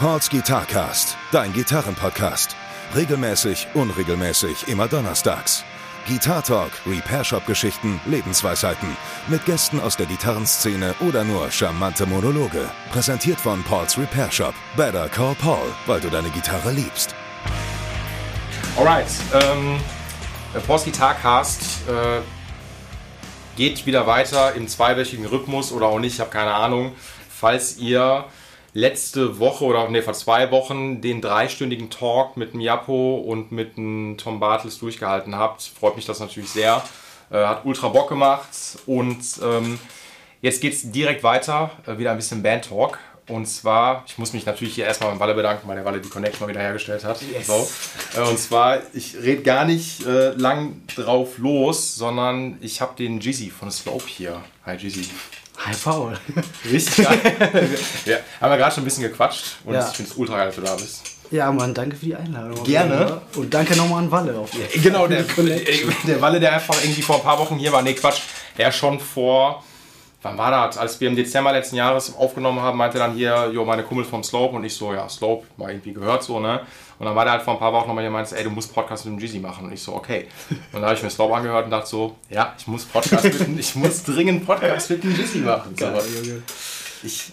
Pauls Guitarcast, dein Gitarrenpodcast. Regelmäßig, unregelmäßig, immer donnerstags. Guitar Talk, Repair Shop Geschichten, Lebensweisheiten. Mit Gästen aus der Gitarrenszene oder nur charmante Monologe. Präsentiert von Pauls Repair Shop. Better call Paul, weil du deine Gitarre liebst. Alright, ähm, Pauls Guitarcast äh, geht wieder weiter im zweiwöchigen Rhythmus oder auch nicht, ich habe keine Ahnung. Falls ihr letzte Woche oder nee, vor zwei Wochen den dreistündigen Talk mit Miapo und mit Tom Bartels durchgehalten habt. Freut mich das natürlich sehr. Äh, hat ultra Bock gemacht und ähm, jetzt geht es direkt weiter. Äh, wieder ein bisschen Band-Talk. Und zwar, ich muss mich natürlich hier erstmal beim Walle bedanken, weil der Walle die Connection mal wieder hergestellt hat. Yes. So. Äh, und zwar, ich rede gar nicht äh, lang drauf los, sondern ich habe den Jizzy von Slope hier. Hi Jizzy. Hi Paul. Richtig geil. ja, haben wir gerade schon ein bisschen gequatscht und ja. ich finde es ultra geil, dass du da bist. Ja, Mann, danke für die Einladung. Gerne. Und danke nochmal an Walle. Auf ja, genau, der, der Walle, der einfach irgendwie vor ein paar Wochen hier war. Nee, Quatsch. Der schon vor, wann war das? Als wir im Dezember letzten Jahres aufgenommen haben, meinte dann hier, jo, meine Kumpel vom Slope. Und ich so, ja, Slope, mal irgendwie gehört so, ne? Und dann war der halt vor ein paar Wochen nochmal hier meinte, ey, du musst Podcast mit dem Jeezy machen. Und ich so, okay. Und dann habe ich mir Slope angehört und dachte so, ja, ich muss Podcast mit dem, ich muss dringend Podcast mit dem Jeezy machen. So. Ich,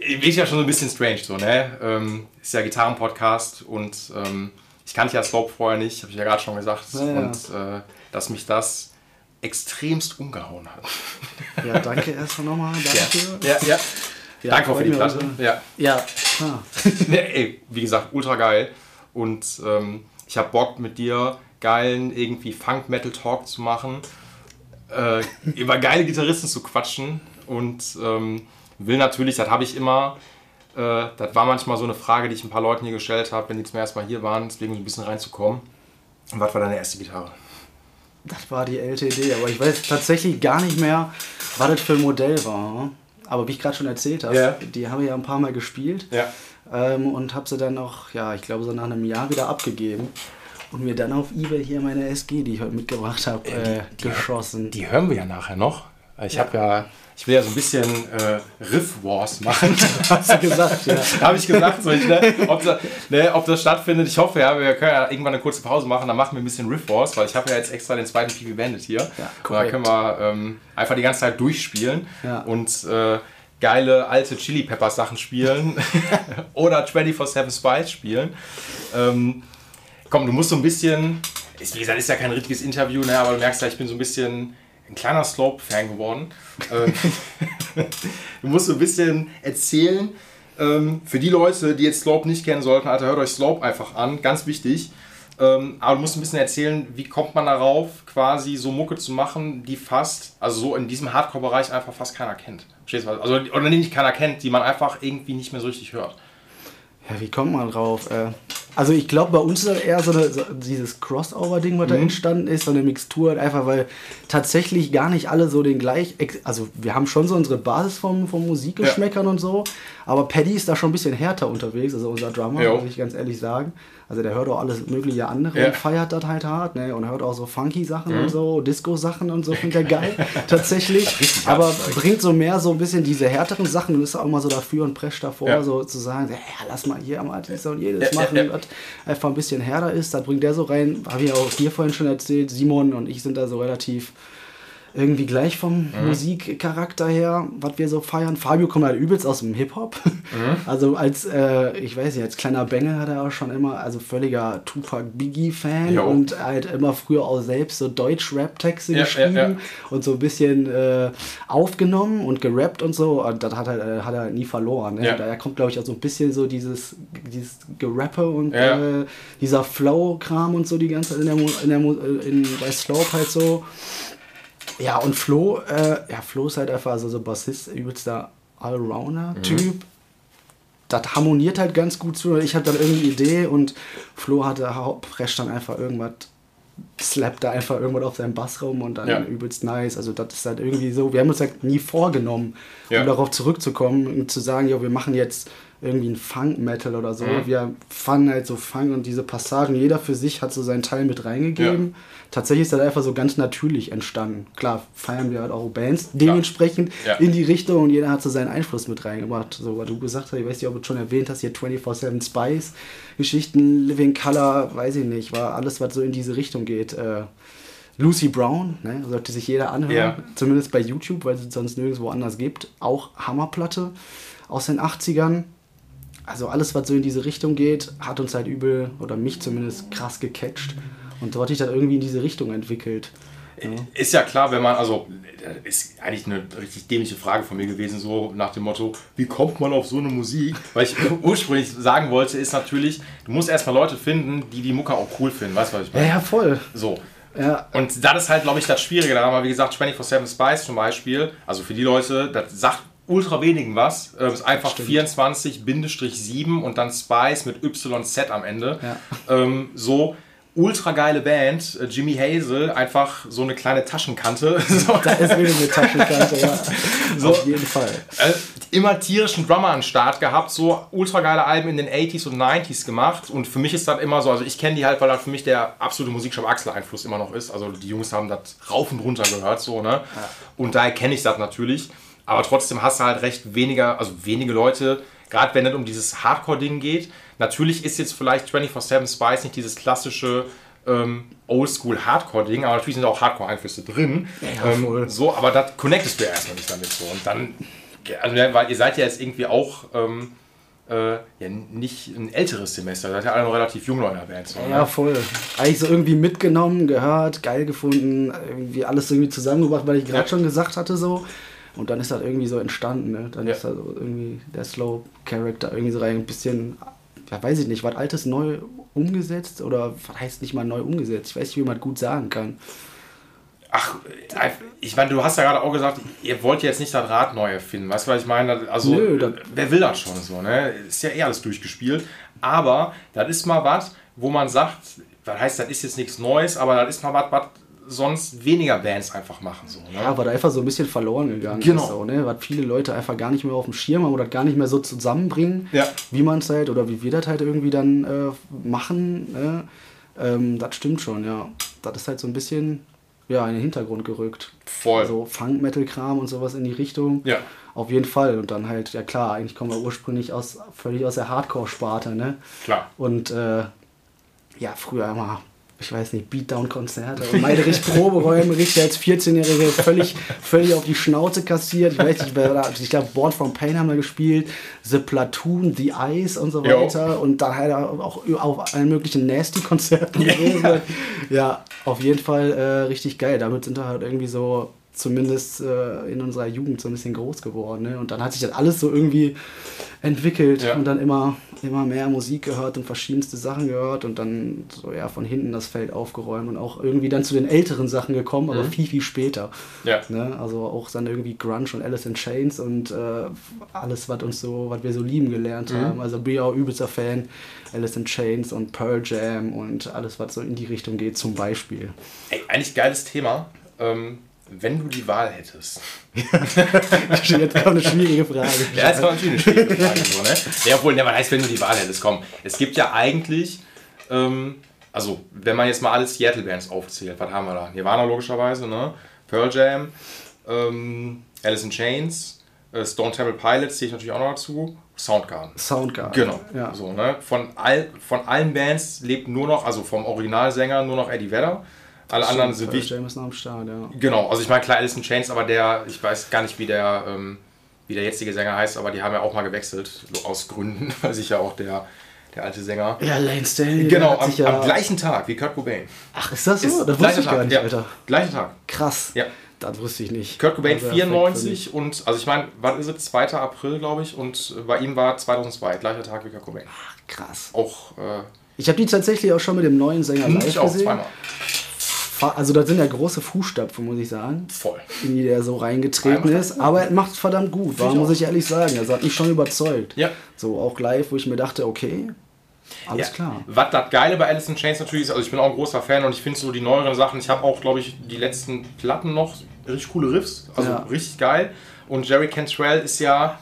ich ja schon so ein bisschen strange, so, ne? Ähm, ist ja Gitarrenpodcast und ähm, ich kannte ja Slope vorher nicht, habe ich ja gerade schon gesagt. Ja, ja. Und äh, dass mich das extremst umgehauen hat. Ja, danke erstmal nochmal dafür. Ja, ja. ja. ja danke für die Platte. Ja, ja klar. nee, ey, wie gesagt, ultra geil. Und ähm, ich habe Bock mit dir geilen irgendwie Funk-Metal-Talk zu machen, äh, über geile Gitarristen zu quatschen und ähm, will natürlich, das habe ich immer, äh, das war manchmal so eine Frage, die ich ein paar Leuten hier gestellt habe, wenn die zum ersten Mal hier waren, deswegen so ein bisschen reinzukommen. Und was war deine erste Gitarre? Das war die LTD, aber ich weiß tatsächlich gar nicht mehr, was das für ein Modell war. Aber wie ich gerade schon erzählt habe, yeah. die habe ich ja ein paar Mal gespielt. Ja. Ähm, und habe sie dann noch, ja, ich glaube so nach einem Jahr wieder abgegeben und mir dann auf Ebay hier meine SG, die ich heute mitgebracht habe, äh, geschossen. Die hören wir ja nachher noch. Ich ja. habe ja, ich will ja so ein bisschen äh, Riff Wars machen. Hast du gesagt, ja. habe ich gesagt, so ich, ne, ob, das, ne, ob, das stattfindet. Ich hoffe ja, wir können ja irgendwann eine kurze Pause machen, dann machen wir ein bisschen Riff Wars, weil ich habe ja jetzt extra den zweiten PV Bandit hier. Ja, und da können wir ähm, einfach die ganze Zeit durchspielen. Ja. Und äh, geile alte Chili Pepper Sachen spielen oder 24-7 Spice spielen. Ähm, komm, du musst so ein bisschen, ist, wie gesagt, ist ja kein richtiges Interview, ne, aber du merkst ja, ich bin so ein bisschen ein kleiner Slope-Fan geworden. Ähm, du musst so ein bisschen erzählen, ähm, für die Leute, die jetzt Slope nicht kennen sollten, Alter, hört euch Slope einfach an, ganz wichtig. Ähm, aber du musst ein bisschen erzählen, wie kommt man darauf, quasi so Mucke zu machen, die fast, also so in diesem Hardcore-Bereich einfach fast keiner kennt. Verstehst du? Also, oder die nicht keiner kennt, die man einfach irgendwie nicht mehr so richtig hört. Ja, wie kommt man drauf? Äh, also ich glaube, bei uns ist das eher so, eine, so dieses Crossover-Ding, was mhm. da entstanden ist, so eine Mixtur, einfach weil tatsächlich gar nicht alle so den gleich, also wir haben schon so unsere Basis vom, vom Musikgeschmäckern ja. und so, aber Paddy ist da schon ein bisschen härter unterwegs, also unser Drummer, jo. muss ich ganz ehrlich sagen. Also der hört auch alles mögliche andere ja. und feiert das halt hart, ne? Und hört auch so funky Sachen mhm. und so, Disco-Sachen und so, findet er geil, tatsächlich. Aber bringt so mehr so ein bisschen diese härteren Sachen und ist auch immer so dafür und prescht davor, ja. so zu sagen, ja, lass mal hier mal dies und jedes machen, was einfach ein bisschen härter ist. Das bringt der so rein, habe ich auch dir vorhin schon erzählt, Simon und ich sind da so relativ irgendwie gleich vom mhm. Musikcharakter her, was wir so feiern. Fabio kommt halt übelst aus dem Hip-Hop. Mhm. Also als, äh, ich weiß nicht, als kleiner Bengel hat er auch schon immer, also völliger Tupac Biggie-Fan und halt immer früher auch selbst so Deutsch-Rap-Texte ja, geschrieben ja, ja. und so ein bisschen äh, aufgenommen und gerappt und so. Und das hat er, hat er nie verloren. Ne? Daher kommt, glaube ich, auch so ein bisschen so dieses, dieses Gerappe und äh, dieser Flow-Kram und so die ganze Zeit in der, in der in, bei Slope halt so. Ja, und Flo, äh, ja, Flo ist halt einfach also so Bassist, übelster Allrounder-Typ. Mhm. Das harmoniert halt ganz gut zu. Ich hatte dann irgendeine Idee und Flo hatte prescht dann einfach irgendwas, slappt da einfach irgendwas auf seinem Bass rum und dann ja. übelst nice. Also das ist halt irgendwie so, wir haben uns halt nie vorgenommen, ja. um darauf zurückzukommen und zu sagen, ja, wir machen jetzt irgendwie ein Funk-Metal oder so. Mhm. Wir fanden halt so Funk und diese Passagen, jeder für sich hat so seinen Teil mit reingegeben. Ja. Tatsächlich ist das einfach so ganz natürlich entstanden. Klar, feiern wir halt auch Bands dementsprechend ja. in die Richtung und jeder hat so seinen Einfluss mit reingebracht. So, was du gesagt hast, ich weiß nicht, ob du schon erwähnt hast, hier 24-7 Spice, Geschichten, Living Color, weiß ich nicht, war alles, was so in diese Richtung geht. Äh, Lucy Brown, ne, sollte sich jeder anhören, ja. zumindest bei YouTube, weil es sonst nirgendwo anders gibt. Auch Hammerplatte aus den 80ern. Also alles, was so in diese Richtung geht, hat uns halt übel, oder mich zumindest, krass gecatcht. Und dort hat sich dann irgendwie in diese Richtung entwickelt. Ja. Ist ja klar, wenn man, also ist eigentlich eine richtig dämliche Frage von mir gewesen, so nach dem Motto, wie kommt man auf so eine Musik? Weil ich ursprünglich sagen wollte, ist natürlich, du musst erstmal Leute finden, die die Mucke auch cool finden, weißt du, was ich meine? Ja, ja, voll. So. Ja. Und das ist halt, glaube ich, das Schwierige daran, weil wie gesagt, 24-7 Spice zum Beispiel, also für die Leute, das sagt ultra wenigen was. Es ist einfach 24-7 und dann Spice mit YZ am Ende. Ja. Ähm, so ultra geile Band, äh, Jimmy Hazel, einfach so eine kleine Taschenkante. so. Da ist wieder eine Taschenkante, ja. So, Auf jeden Fall. Äh, immer tierischen Drummer an Start gehabt, so ultra geile Alben in den 80s und 90s gemacht. Und für mich ist das immer so, also ich kenne die halt, weil das für mich der absolute Musikshop Axel-Einfluss immer noch ist. Also die Jungs haben das rauf und runter gehört, so, ne? Ja. Und daher kenne ich das natürlich. Aber trotzdem hast du halt recht weniger, also wenige Leute, gerade wenn es um dieses Hardcore-Ding geht. Natürlich ist jetzt vielleicht 24-7 Spice nicht dieses klassische ähm, Oldschool-Hardcore-Ding, aber natürlich sind auch Hardcore-Einflüsse drin. Ja, ähm, so, aber das connectest du ja erstmal nicht damit so. Und dann, also, weil ihr seid ja jetzt irgendwie auch. Ähm, äh, ja, nicht ein älteres Semester, seid ja alle noch relativ jung in der Band. So, ne? Ja, voll. Eigentlich so irgendwie mitgenommen, gehört, geil gefunden, irgendwie alles irgendwie zusammengebracht, weil ich gerade ja. schon gesagt hatte, so. Und dann ist das irgendwie so entstanden. Ne? Dann ja. ist da so irgendwie der Slow Character irgendwie so rein ein bisschen, ja, weiß ich nicht, was Altes neu umgesetzt oder was heißt nicht mal neu umgesetzt? Ich weiß nicht, wie man gut sagen kann. Ach, ich meine, du hast ja gerade auch gesagt, ihr wollt jetzt nicht das Rad neu erfinden. Weißt du, was ich meine? Also, Nö, wer will das schon so? Ne? Ist ja eh alles durchgespielt. Aber das ist mal was, wo man sagt, das heißt, das ist jetzt nichts Neues, aber das ist mal was, was sonst weniger Bands einfach machen. So, ne? Ja, weil da einfach so ein bisschen verloren gegangen genau. ist. So, ne? Was viele Leute einfach gar nicht mehr auf dem Schirm haben oder gar nicht mehr so zusammenbringen, ja. wie man es halt oder wie wir das halt irgendwie dann äh, machen. Ne? Ähm, das stimmt schon, ja. Das ist halt so ein bisschen ja, in den Hintergrund gerückt. Voll. So Funk-Metal-Kram und sowas in die Richtung. Ja. Auf jeden Fall. Und dann halt, ja klar, eigentlich kommen wir ursprünglich aus, völlig aus der Hardcore-Sparte, ne? Klar. Und äh, ja, früher immer ich weiß nicht, Beatdown-Konzerte, Meiderich Proberäume, richtig als 14-Jährige völlig, völlig auf die Schnauze kassiert. Ich weiß nicht, da, ich glaube, Born from Pain haben wir gespielt, The Platoon, The Ice und so weiter. Jo. Und dann halt auch auf allen möglichen Nasty-Konzerten gewesen. Ja, auf jeden Fall äh, richtig geil. Damit sind wir halt irgendwie so zumindest äh, in unserer Jugend so ein bisschen groß geworden. Ne? Und dann hat sich das alles so irgendwie entwickelt ja. und dann immer, immer mehr Musik gehört und verschiedenste Sachen gehört und dann so ja von hinten das Feld aufgeräumt und auch irgendwie dann zu den älteren Sachen gekommen, aber mhm. viel, viel später. Ja. Ne? Also auch dann irgendwie Grunge und Alice in Chains und äh, alles, was uns so, was wir so lieben gelernt mhm. haben. Also auch übelster Fan. Alice in Chains und Pearl Jam und alles, was so in die Richtung geht, zum Beispiel. Ey, eigentlich geiles Thema. Ähm wenn du die Wahl hättest. jetzt kommt eine schwierige Frage. Ja, jetzt kommt natürlich eine schwierige Frage. So, ne? Ja, obwohl, ne, was heißt, wenn du die Wahl hättest? Komm, es gibt ja eigentlich, ähm, also wenn man jetzt mal alle Seattle-Bands aufzählt, was haben wir da? Nirvana logischerweise, ne? Pearl Jam, ähm, Alice in Chains, äh, Stone Temple Pilots zähle ich natürlich auch noch dazu. Soundgarden. Soundgarden. Genau. Ja. So, ne? von, all, von allen Bands lebt nur noch, also vom Originalsänger nur noch Eddie Vedder. Alle Stimmt, anderen sind wichtig. Jameson am Start, ja. Genau, also ich meine, klar, Alice in Chains, aber der, ich weiß gar nicht, wie der, ähm, wie der jetzige Sänger heißt, aber die haben ja auch mal gewechselt, so aus Gründen, weil sich ja auch der, der alte Sänger. Ja, Lane Staley. Genau, am, ja am, gleichen Tag wie Kurt Cobain. Ach, ist das so? Ist das wusste ich gar nicht, ja, Alter. Gleicher Tag. Krass. Ja. Das wusste ich nicht. Kurt Cobain 94 und, also ich meine, wann ist es? 2. April, glaube ich, und bei ihm war 2002, gleicher Tag wie Kurt Cobain. Ach, krass. Auch. Äh, ich habe die tatsächlich auch schon mit dem neuen Sänger live ich auch, gesehen. zweimal. Also da sind ja große Fußstapfen, muss ich sagen. Voll. In die der so reingetreten ist. Aber er macht verdammt gut, war, muss ich ehrlich sagen. Er hat mich schon überzeugt. Ja. So auch live, wo ich mir dachte, okay, alles ja. klar. Was das Geile bei Alice in Chains natürlich ist, also ich bin auch ein großer Fan und ich finde so die neueren Sachen, ich habe auch, glaube ich, die letzten Platten noch, richtig coole Riffs, also ja. richtig geil. Und Jerry Cantrell ist ja,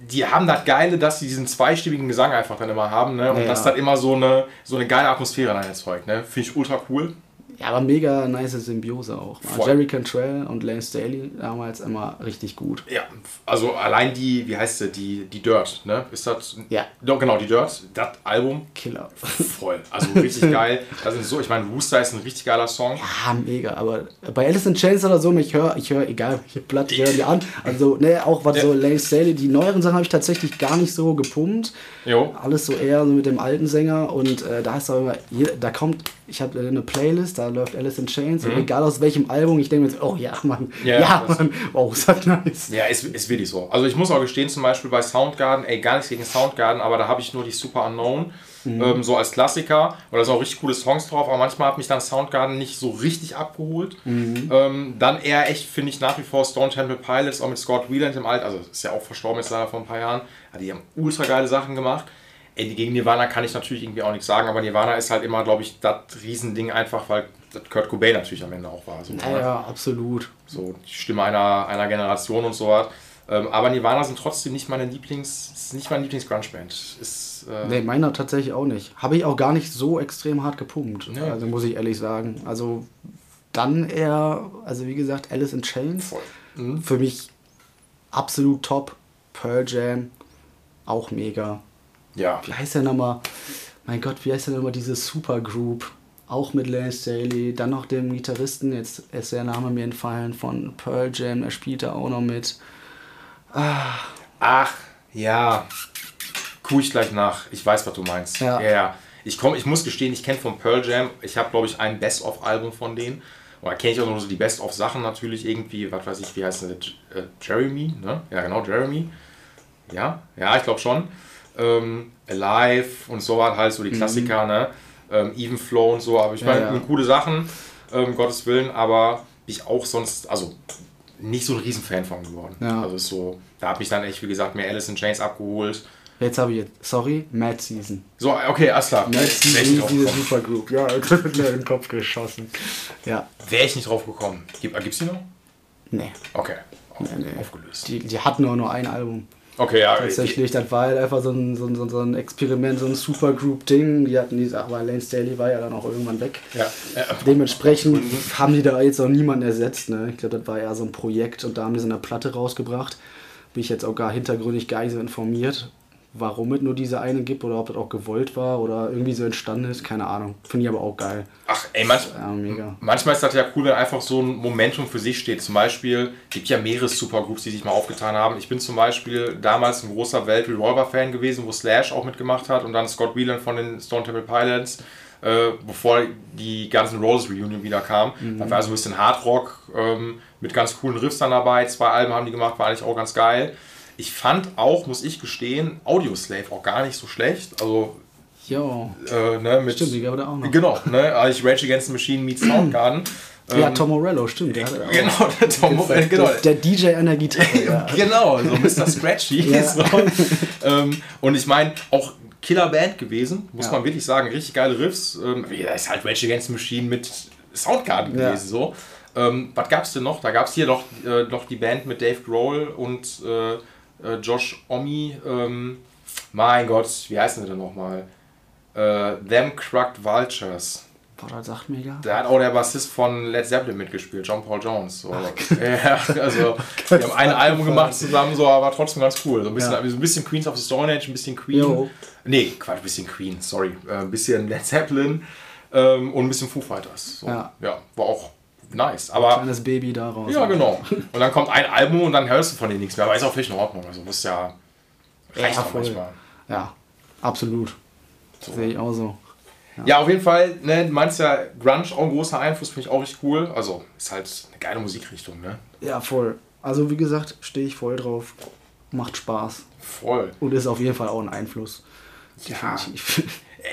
die haben das Geile, dass sie diesen zweistimmigen Gesang einfach dann immer haben, ne? Und Ja. das dann immer so eine, so eine geile Atmosphäre dann erzeugt, ne? Finde ich ultra cool. Ja, aber mega nice Symbiose auch. Voll. Jerry Cantrell und Lance Staley damals immer richtig gut. Ja, also allein die, wie heißt sie, die, die Dirt, ne? Ist das? Ja. Doch, genau, die Dirt, das Album, Killer. voll. Also richtig geil. Das so, ich meine, Rooster ist ein richtig geiler Song. Ah, mega. Aber bei Alice in Chains oder so, ich höre, ich höre, egal welche Platte, ich höre die an. Also, ne, auch was Ja. so Lance Staley, die neueren Sachen habe ich tatsächlich gar nicht so gepumpt. Jo. Alles so eher so mit dem alten Sänger und äh, da ist auch immer, da kommt, ich habe eine Playlist, da läuft Alice in Chains und egal aus welchem Album, ich denke mir jetzt, oh ja, Mann, Mhm. Ja, ja, Mann, wow, ist das nice. Ja, ist, ist wirklich so. Also ich muss auch gestehen, zum Beispiel bei Soundgarden, ey, gar nichts gegen Soundgarden, aber da habe ich nur die Super Unknown, ähm, so als Klassiker. Und da sind auch richtig coole Songs drauf, aber manchmal hat mich dann Soundgarden nicht so richtig abgeholt. Ähm, dann eher echt, finde ich, nach wie vor Stone Temple Pilots, auch mit Scott Wieland im Alt, also ist ja auch verstorben jetzt leider vor ein paar Jahren. Ja, die haben ultra geile Sachen gemacht. Ey, gegen Nirvana kann ich natürlich irgendwie auch nichts sagen, aber Nirvana ist halt immer, glaube ich, das Riesending einfach, weil das Kurt Cobain natürlich am Ende auch war. So, ne? Ja, ja, absolut. so die Stimme einer, einer Generation und so was. Ähm, aber Nirvana sind trotzdem nicht meine Lieblings, nicht meine Lieblings-Grunge-Band. Äh, Nee, meiner tatsächlich auch nicht. Habe ich auch gar nicht so extrem hart gepumpt. Nee. Also muss ich ehrlich sagen. Also dann eher, also wie gesagt, Alice in Chains. voll. Mhm. Für mich absolut top. Pearl Jam, auch mega. Ja. Wie heißt der nochmal? Mein Gott, wie heißt der nochmal diese Supergroup? Auch mit Lance Staley, dann noch dem Gitarristen, jetzt ist der Name mir entfallen, von Pearl Jam, der spielt da auch noch mit. Ach, ja. Kuh ich gleich nach. Ich weiß, was du meinst. Ja. ja, ja. Ich, komm, ich muss gestehen, ich kenne von Pearl Jam, ich habe, glaube ich, ein Best-of-Album von denen. Oder kenne ich auch nur so die Best-of-Sachen natürlich irgendwie, was weiß ich, wie heißt? J- äh, Jeremy, ne? Ja, genau, Jeremy. Ja, ja, ich glaube schon. Ähm, Alive und so was halt, so die Klassiker, ne? Ähm, Even Flow und so, aber ich Mhm. Ja, meine, ja. coole Sachen, ähm, Gottes Willen, aber ich auch sonst, also nicht so ein Riesenfan von geworden. Ja. Also ist so, da hat mich dann echt, wie gesagt, mehr Alice in Chains abgeholt. Jetzt habe ich jetzt, sorry, Mad Season. So, okay, alles klar. Mad Wäre Season ich, ist diese. Supergroup. Ja, das wird mir in den Kopf geschossen. Ja, Wär ich nicht drauf gekommen. Gibt, gibt's die noch? nee. Okay. Auf, Nee, nee. Aufgelöst. Die, die hatten auch nur ein Album. Okay, ja. Tatsächlich, das war halt einfach so ein, so ein, so ein- Experiment, so ein Supergroup-Ding. Die hatten diese, aber Lance Staley war ja dann auch irgendwann weg. Ja. ja. Dementsprechend haben die da jetzt auch niemanden ersetzt. Ne? Ich glaube, das war ja so ein Projekt und da haben die so eine Platte rausgebracht. Bin ich jetzt auch gar hintergründig gar nicht so informiert, warum es nur diese eine gibt oder ob das auch gewollt war oder irgendwie so entstanden ist. Keine Ahnung. Finde ich aber auch geil. Ach, ey, manch, Ja, mega. manchmal ist das ja cool, wenn einfach so ein Momentum für sich steht. Zum Beispiel, gibt ja mehrere Supergroups, die sich mal aufgetan haben. Ich bin zum Beispiel damals ein großer Welt-Revolver-Fan gewesen, wo Slash auch mitgemacht hat und dann Scott Whelan von den Stone Temple Pilots, äh, bevor die ganzen Roses Reunion wieder kam. Da war so ein bisschen Hardrock ähm, mit ganz coolen Riffs dann dabei. Zwei Alben haben die gemacht, war eigentlich auch ganz geil. Ich fand auch, muss ich gestehen, Audioslave auch gar nicht so schlecht. Also, Jo. äh, ne, mit. Stimmt, die gab da auch noch. Genau, ne? Also Rage Against the Machine meets Soundgarden. Ja, Ähm, Tom Morello, stimmt. der Genau, der Tom Morello, genau. Der, DJ an der Gitarre. ja. Genau, so Mr. Scratchy. Ja. So. Ähm, und ich meine, auch Killerband gewesen, muss Ja. man wirklich sagen. Richtig geile Riffs. Ähm, ja, ist halt Rage Against the Machine mit Soundgarden gewesen. So. Ähm, was gab's denn noch? Da gab es hier noch, äh, noch die Band mit Dave Grohl und äh, äh, Josh Omi. Ähm, mein Gott, wie heißen die denn nochmal? Äh, Them Crucked Vultures. Boah, das sagt mir gar. Da hat auch der Bassist von Led Zeppelin mitgespielt, John Paul Jones. So. Ja, also, die haben ein Album gemacht zusammen, so, aber trotzdem ganz cool. So ein bisschen, Ja. so ein bisschen Queens of the Stone Age, ein bisschen Queen. Jo. Nee, Quatsch, ein bisschen Queen, sorry. Äh, ein bisschen Led Zeppelin ähm, und ein bisschen Foo Fighters. So. Ja. ja, war auch nice. Aber Kleines Baby daraus. ja, genau. Und dann kommt ein Album und dann hörst du von denen nichts mehr. Aber ist auch völlig in Ordnung. Also muss ja. Reicht Ja, auch voll. manchmal. Ja, absolut. Sehe ich auch so. Ja, auf jeden Fall, ne, du meinst ja, Grunge auch ein großer Einfluss, finde ich auch richtig cool. Also ist halt eine geile Musikrichtung, ne? Ja, voll. Also wie gesagt, stehe ich voll drauf. Macht Spaß. Voll. Und ist auf jeden Fall auch ein Einfluss. Ja. Definitiv.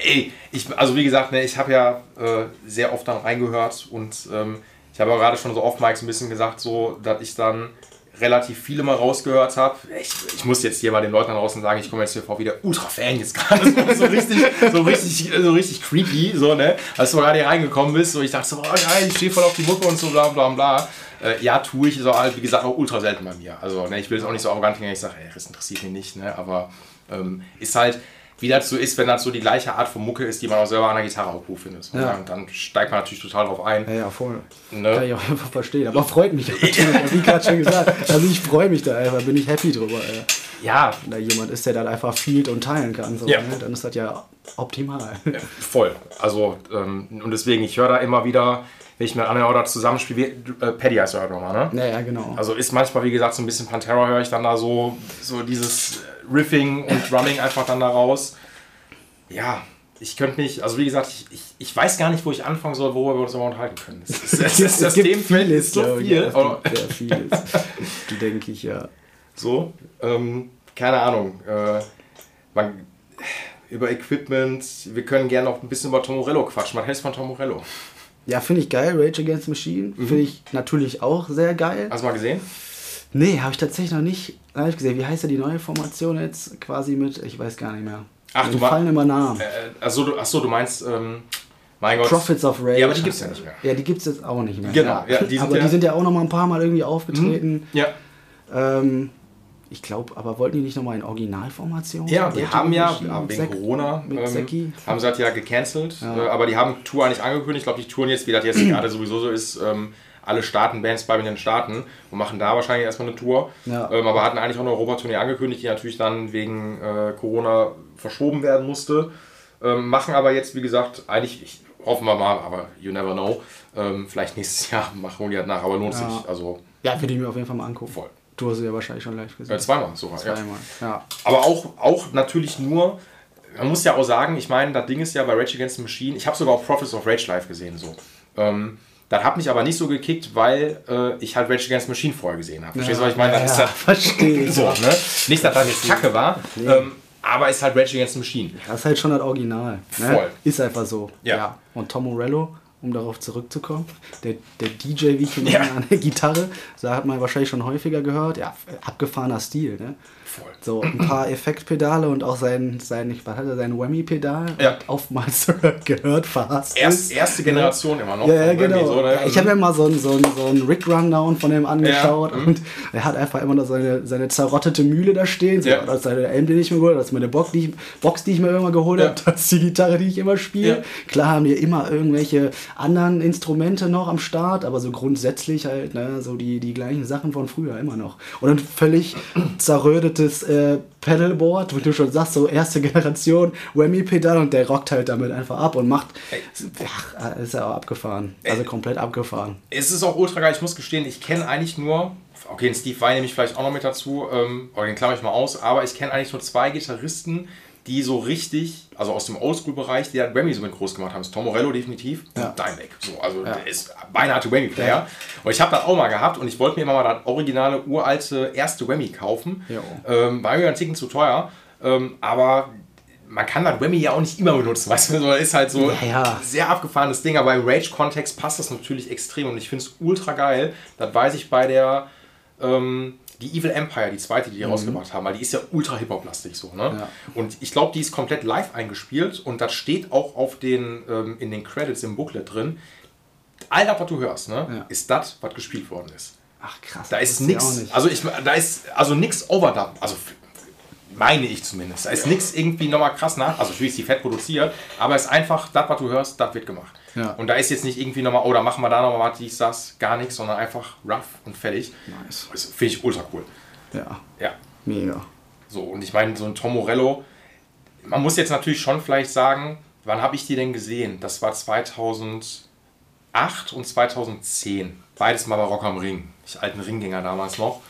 Ey, ich, also wie gesagt, ne, ich habe ja äh, sehr oft dann reingehört und ähm, ich habe auch gerade schon so oft Mike ein bisschen gesagt, so, dass ich dann relativ viele mal rausgehört habe. Ich, ich, muss jetzt hier mal den Leuten draußen sagen, ich komme jetzt hier vor wieder Ultra-Fan jetzt gerade. So, richtig, so, richtig, so richtig creepy, so, ne? Als du gerade hier reingekommen bist, so ich dachte so, oh geil, ich stehe voll auf die Mucke und so, bla bla bla. Äh, ja, tue ich, so halt, wie gesagt, auch ultra selten bei mir. Also, ne, ich will es auch nicht so arrogant gehen, ich sage, ey, das interessiert mich nicht, ne? Aber ähm, ist halt, wie das so ist, wenn das so die gleiche Art von Mucke ist, die man auch selber an der Gitarre auch cool findet. Ja. Und dann steigt man natürlich total drauf ein. Ja, ja voll. Ne? Kann ich auch einfach verstehen. Aber freut mich wie gerade schon gesagt. Also ich freue mich da einfach, bin ich happy drüber. Ey. Ja. Wenn da jemand ist, der dann einfach fühlt und teilen kann, so, ja. ne? dann ist das ja optimal. Voll. Also, ähm, und deswegen, ich höre da immer wieder, wenn ich mit anderen oder zusammenspiele, äh, Paddy heißt er nochmal, ne? Ja, ja, genau. Also ist manchmal, wie gesagt, so ein bisschen Pantera höre ich dann da so, so dieses Riffing und Drumming einfach dann da raus ja, ich könnte mich, also wie gesagt, ich, ich, ich, weiß gar nicht, wo ich anfangen soll, worüber wir uns aber unterhalten können. Es, es, es, es das Themenfeld ist so viel. Ja, oh. Sehr vieles, denke ich, ja. So, ähm, keine Ahnung. Äh, man, über Equipment, wir können gerne noch ein bisschen über Tom Morello quatschen. Was hältst du von Tom Morello? Ja, finde ich geil. Rage Against the Machine mhm. finde ich natürlich auch sehr geil. Hast du mal gesehen? Nee, habe ich tatsächlich noch nicht ich gesehen. Wie heißt ja die neue Formation jetzt quasi mit? Ich weiß gar nicht mehr. Ach, Mir du fallen immer Namen. Äh, achso, du, achso, du meinst, ähm, mein Gott. Prophets of Rage. Ja, aber die gibt es ja nicht mehr. Ja, die gibt es jetzt auch nicht mehr. Genau. Ja, die aber ja die sind ja auch noch mal ein paar Mal irgendwie aufgetreten. Mhm. Ja. Ähm, ich glaube, aber wollten die nicht nochmal in Originalformation? Ja, die haben ja, wegen Corona, ähm, haben sie das ja gecancelt. Ja. Äh, aber die haben Tour eigentlich angekündigt. Ich glaube, die touren jetzt, wie das jetzt gerade sowieso so ist, ähm, alle Staaten, Bands bleiben in den Staaten und machen da wahrscheinlich erstmal eine Tour. Ja. Ähm, aber hatten eigentlich auch eine Europatournee angekündigt, die natürlich dann wegen äh, Corona verschoben werden musste. Ähm, machen aber jetzt, wie gesagt, eigentlich, ich, hoffen wir mal, aber you never know. Ähm, vielleicht nächstes Jahr machen die halt nach, aber lohnt ja. sich. Also, ja, würde ich mir auf jeden Fall mal angucken. Voll. Du hast sie ja wahrscheinlich schon live gesehen. Ja, zweimal sogar. Zweimal, ja. ja. Aber auch, auch natürlich nur, man muss ja auch sagen, ich meine, das Ding ist ja bei Rage Against the Machine, ich habe sogar auch Prophets of Rage live gesehen. So. Ähm, das hat mich aber nicht so gekickt, weil äh, ich halt Rage Against Machine vorher gesehen habe. Verstehst du, was ich meine? Ja, ist das verstehe so, ne? Nicht, dass das jetzt Kacke war, ähm, aber ist halt Rage Against Machine. Das ist halt schon das Original. Ne? Voll. Ist einfach so. Ja. ja. Und Tom Morello, um darauf zurückzukommen, der, der DJ, wie ich ihn ja. an der Gitarre, da hat man wahrscheinlich schon häufiger gehört, ja, abgefahrener Stil, ne? Voll. So ein paar Effektpedale und auch sein, sein was hat er, sein Whammy-Pedal ja. oftmals gehört fast. Erst, erste Generation ja. immer noch. Ja, ja genau. So, ne? ja, ich habe mir mal so einen so so ein Rick-Rundown von dem angeschaut mhm. und er hat einfach immer noch seine, seine zerrottete Mühle da stehen. So, Das ist seine Elm, die ich mir geholt habe, das ist meine Box, die ich, Box, die ich mir immer geholt habe, das ist die Gitarre, die ich immer spiele. Klar haben die immer irgendwelche anderen Instrumente noch am Start, aber so grundsätzlich halt ne, so die, die gleichen Sachen von früher immer noch. Und dann völlig zerrödete altes äh, Pedalboard, wie du schon sagst, so erste Generation Whammy-Pedal und der rockt halt damit einfach ab und macht. Ach, ist ja auch abgefahren. Also komplett abgefahren. Es ist auch ultra geil. Ich muss gestehen, ich kenne eigentlich nur. Okay, den Steve Vai nehme ich vielleicht auch noch mit dazu, ähm, aber den klappe ich mal aus. Aber ich kenne eigentlich nur zwei Gitarristen, die so richtig, also aus dem Oldschool-Bereich, die halt Grammy so mit groß gemacht haben. Das ist Tom Morello definitiv ja. und Dimebag. So, also ja. der ist beinahe Grammy-Player. Ja. Und ich habe das auch mal gehabt und ich wollte mir immer mal das originale, uralte erste Grammy kaufen. Ähm, war mir ein Ticken zu teuer. Ähm, aber man kann das Whammy ja auch nicht immer benutzen, weißt du, das ist halt so ja, ja. sehr abgefahrenes Ding, aber im Rage-Kontext passt das natürlich extrem und ich finde es ultra geil. Das weiß ich bei der ähm, die Evil Empire, die zweite, die die mhm. rausgebracht haben, weil die ist ja ultra Hip-Hop-lastig so. Ne? Ja. Und ich glaube, die ist komplett live eingespielt und das steht auch auf den, ähm, in den Credits im Booklet drin. All das, was du hörst, ne, ja. ist das, was gespielt worden ist. Ach krass. Da ist nichts, also ich, da ist also nichts overdub, also meine ich zumindest. Da ist nichts irgendwie nochmal krass nach, also natürlich ist die fett produziert, aber es ist einfach, das, was du hörst, das wird gemacht. Ja. Und da ist jetzt nicht irgendwie nochmal, oh, da machen wir da nochmal was, dies, das, gar nichts, sondern einfach rough und fertig. Nice. Das finde ich ultra cool. Ja. Ja. Mega. So, und ich meine, so ein Tom Morello, man muss jetzt natürlich schon vielleicht sagen, wann habe ich die denn gesehen? Das war 2008 und 2010. Beides mal bei Rock am Ring. Ich alten Ringgänger damals noch.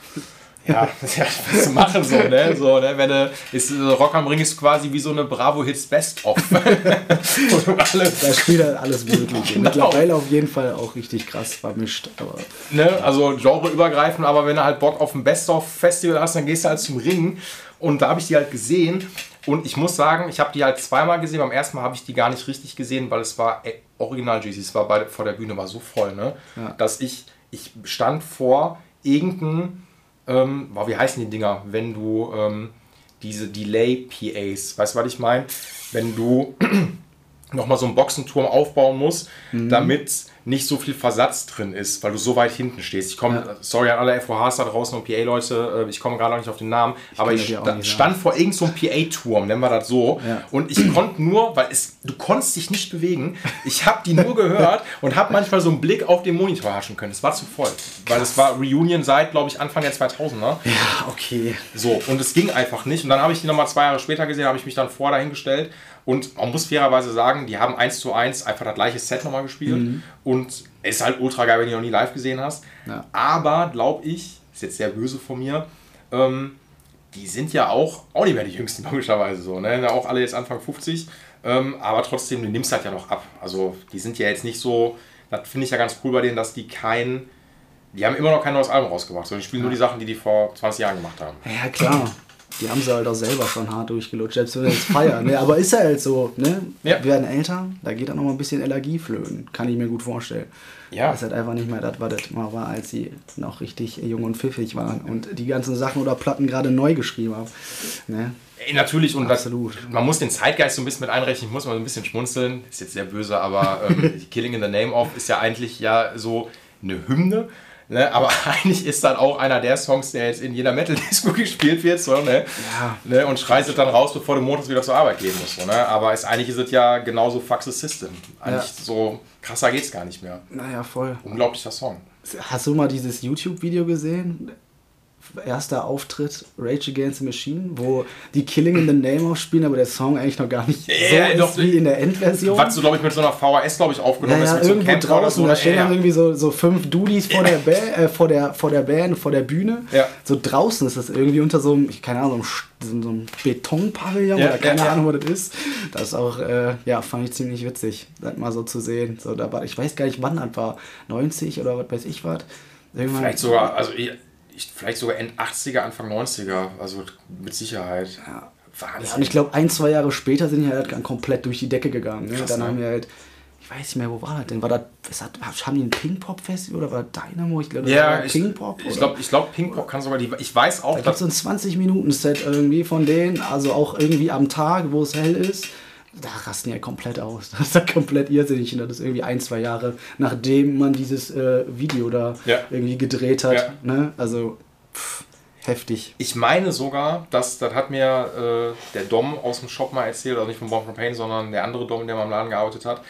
Ja, ja was zu machen so, ne? So, ne? Wenn du, ist, Rock am Ring ist quasi wie so eine Bravo Hits Best of. da spielt halt alles Mögliche. Genau. Mittlerweile auf jeden Fall auch richtig krass vermischt. Aber, ne? Also genreübergreifend, aber wenn du halt Bock auf ein Best of Festival hast, dann gehst du halt zum Ring. Und da habe ich die halt gesehen. Und ich muss sagen, ich habe die halt zweimal gesehen. Beim ersten Mal habe ich die gar nicht richtig gesehen, weil es war ey, original Jeezy. Es war bei, vor der Bühne war so voll, ne? Ja. Dass ich, ich stand vor irgendeinem ähm, wie heißen die Dinger, wenn du ähm, diese Delay-PAs, weißt du, was ich meine? Wenn du nochmal so einen Boxenturm aufbauen musst, mhm. damit nicht so viel Versatz drin ist, weil du so weit hinten stehst. Ich komme, ja. sorry an alle FOHs da draußen und PA-Leute, äh, ich komme gerade noch nicht auf den Namen, ich aber ich sta stand vor irgendeinem so PA-Turm, nennen wir das so, ja. und ich konnte nur, weil es, du konntest dich nicht bewegen, ich habe die nur gehört und habe manchmal so einen Blick auf den Monitor haschen können. Es war zu voll, weil es war Reunion seit, glaube ich, Anfang der 2000er. Ja, okay. So, und es ging einfach nicht. Und dann habe ich die nochmal zwei Jahre später gesehen, habe ich mich dann vor dahingestellt und man muss fairerweise sagen, die haben eins zu eins einfach das gleiche Set nochmal gespielt. Mhm. Und es ist halt ultra geil, wenn du noch nie live gesehen hast. Ja. Aber, glaube ich, ist jetzt sehr böse von mir, ähm, die sind ja auch, auch nicht mehr die jüngsten, logischerweise so. Ne? Auch alle jetzt Anfang 50. Ähm, aber trotzdem, du nimmst halt ja noch ab. Also, die sind ja jetzt nicht so, das finde ich ja ganz cool bei denen, dass die kein, die haben immer noch kein neues Album rausgebracht, sondern die spielen ja. nur die Sachen, die die vor 20 Jahren gemacht haben. Ja, klar die haben sie halt auch selber schon hart durchgelutscht, selbst wenn wir jetzt feiern. Ne? Aber ist ja halt so, ne? Ja. Wir werden älter, da geht dann noch mal ein bisschen Energie flöten. Kann ich mir gut vorstellen. Ja. Das ist halt einfach nicht mehr das, was das mal war, als sie noch richtig jung und pfiffig waren und die ganzen Sachen oder Platten gerade neu geschrieben haben. Ne? Ey, natürlich, und Absolut. Das, man muss den Zeitgeist so ein bisschen mit einrechnen, ich muss mal so ein bisschen schmunzeln, ist jetzt sehr böse, aber ähm, Killing in the Name of ist ja eigentlich ja so eine Hymne Ne? Aber eigentlich ist dann auch einer der Songs, der jetzt in jeder Metal-Disco gespielt wird. So, ne? Ja. Ne? Und schreist es dann raus, bevor du montags wieder zur Arbeit gehen musst. So, ne? Aber ist, eigentlich ist es ja genauso Fuck the System. Eigentlich ja. so krasser geht es gar nicht mehr. Naja, voll. Unglaublicher Song. Hast du mal dieses YouTube-Video gesehen? Erster Auftritt Rage Against the Machine, wo die Killing in the Name of spielen, aber der Song eigentlich noch gar nicht so ist wie in der Endversion. Was du, glaube ich, mit so einer VHS, glaube ich, aufgenommen ja, ja, ist. Mit irgendwo so draußen, so, da stehen dann irgendwie so, so fünf Dudis vor, der äh, vor, der, vor der Band, vor der Bühne. Ja. So draußen ist das irgendwie unter so einem, keine Ahnung, so einem, so einem Betonpavillon oder keine Ahnung, was das ist. Das ist auch, äh, ja, fand ich ziemlich witzig, das mal so zu sehen. So, da war, ich weiß gar nicht, wann das war, 90 oder was weiß ich was. Vielleicht sogar, also ich, vielleicht sogar End 80er, Anfang 90er, also mit Sicherheit. Ja. Wahnsinn. Ja, und ich glaube, ein, zwei Jahre später sind die halt komplett durch die Decke gegangen. Ne? Krass, Dann ne? haben wir halt, ich weiß nicht mehr, wo war das denn? War das, was hat, haben die ein Ping-Pop-Festival oder war das Dynamo? Ich glaube, ja, Ping-Pop. Ich glaube, ich glaub, Ping-Pop kann sogar die, ich weiß auch. Da gibt es so ein 20-Minuten-Set irgendwie von denen, also auch irgendwie am Tag, wo es hell ist da rasten ja komplett aus. Das ist ja komplett irrsinnig. Und das ist irgendwie ein, zwei Jahre, nachdem man dieses äh, Video da ja. irgendwie gedreht hat. Ja. Ne? Also pff, heftig. Ich meine sogar, dass das hat mir äh, der Dom aus dem Shop mal erzählt, also nicht von Born from Pain, sondern der andere Dom, der mal im Laden gearbeitet hat,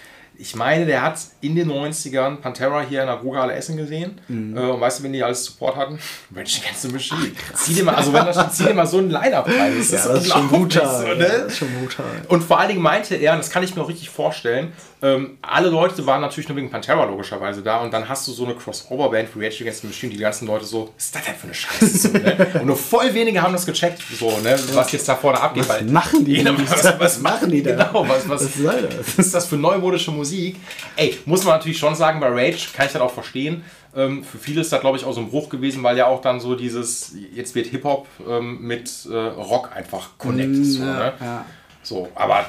ich meine, der hat in den 90ern Pantera hier in der Ruhrhalle Essen gesehen. Mhm. Äh, und weißt du, wenn die alles Support hatten? Rage Against the Machine. Ach, zieh dir mal, also wenn das, zieh dir mal so ein Line-Up rein. Das, ja, das, ist schon brutal. So, ne? ja, das ist schon brutal. Und vor allen Dingen meinte er, und das kann ich mir auch richtig vorstellen, ähm, alle Leute waren natürlich nur wegen Pantera logischerweise da und dann hast du so eine Crossover-Band wie Rage Against the Machine, die ganzen Leute so, was ist das denn für eine Scheiße? So, ne? Und nur voll wenige haben das gecheckt, so, ne? was jetzt da vorne abgeht. Was machen die genau, was, was, machen die da? Genau, was, was, was soll das? Was ist das für neumodische Musik? Ey, muss man natürlich schon sagen, bei Rage kann ich das auch verstehen. Ähm, für viele ist das, glaube ich, auch so ein Bruch gewesen, weil ja auch dann so dieses, jetzt wird Hip-Hop ähm, mit äh, Rock einfach connected. Mm, so, ne? ja. so, aber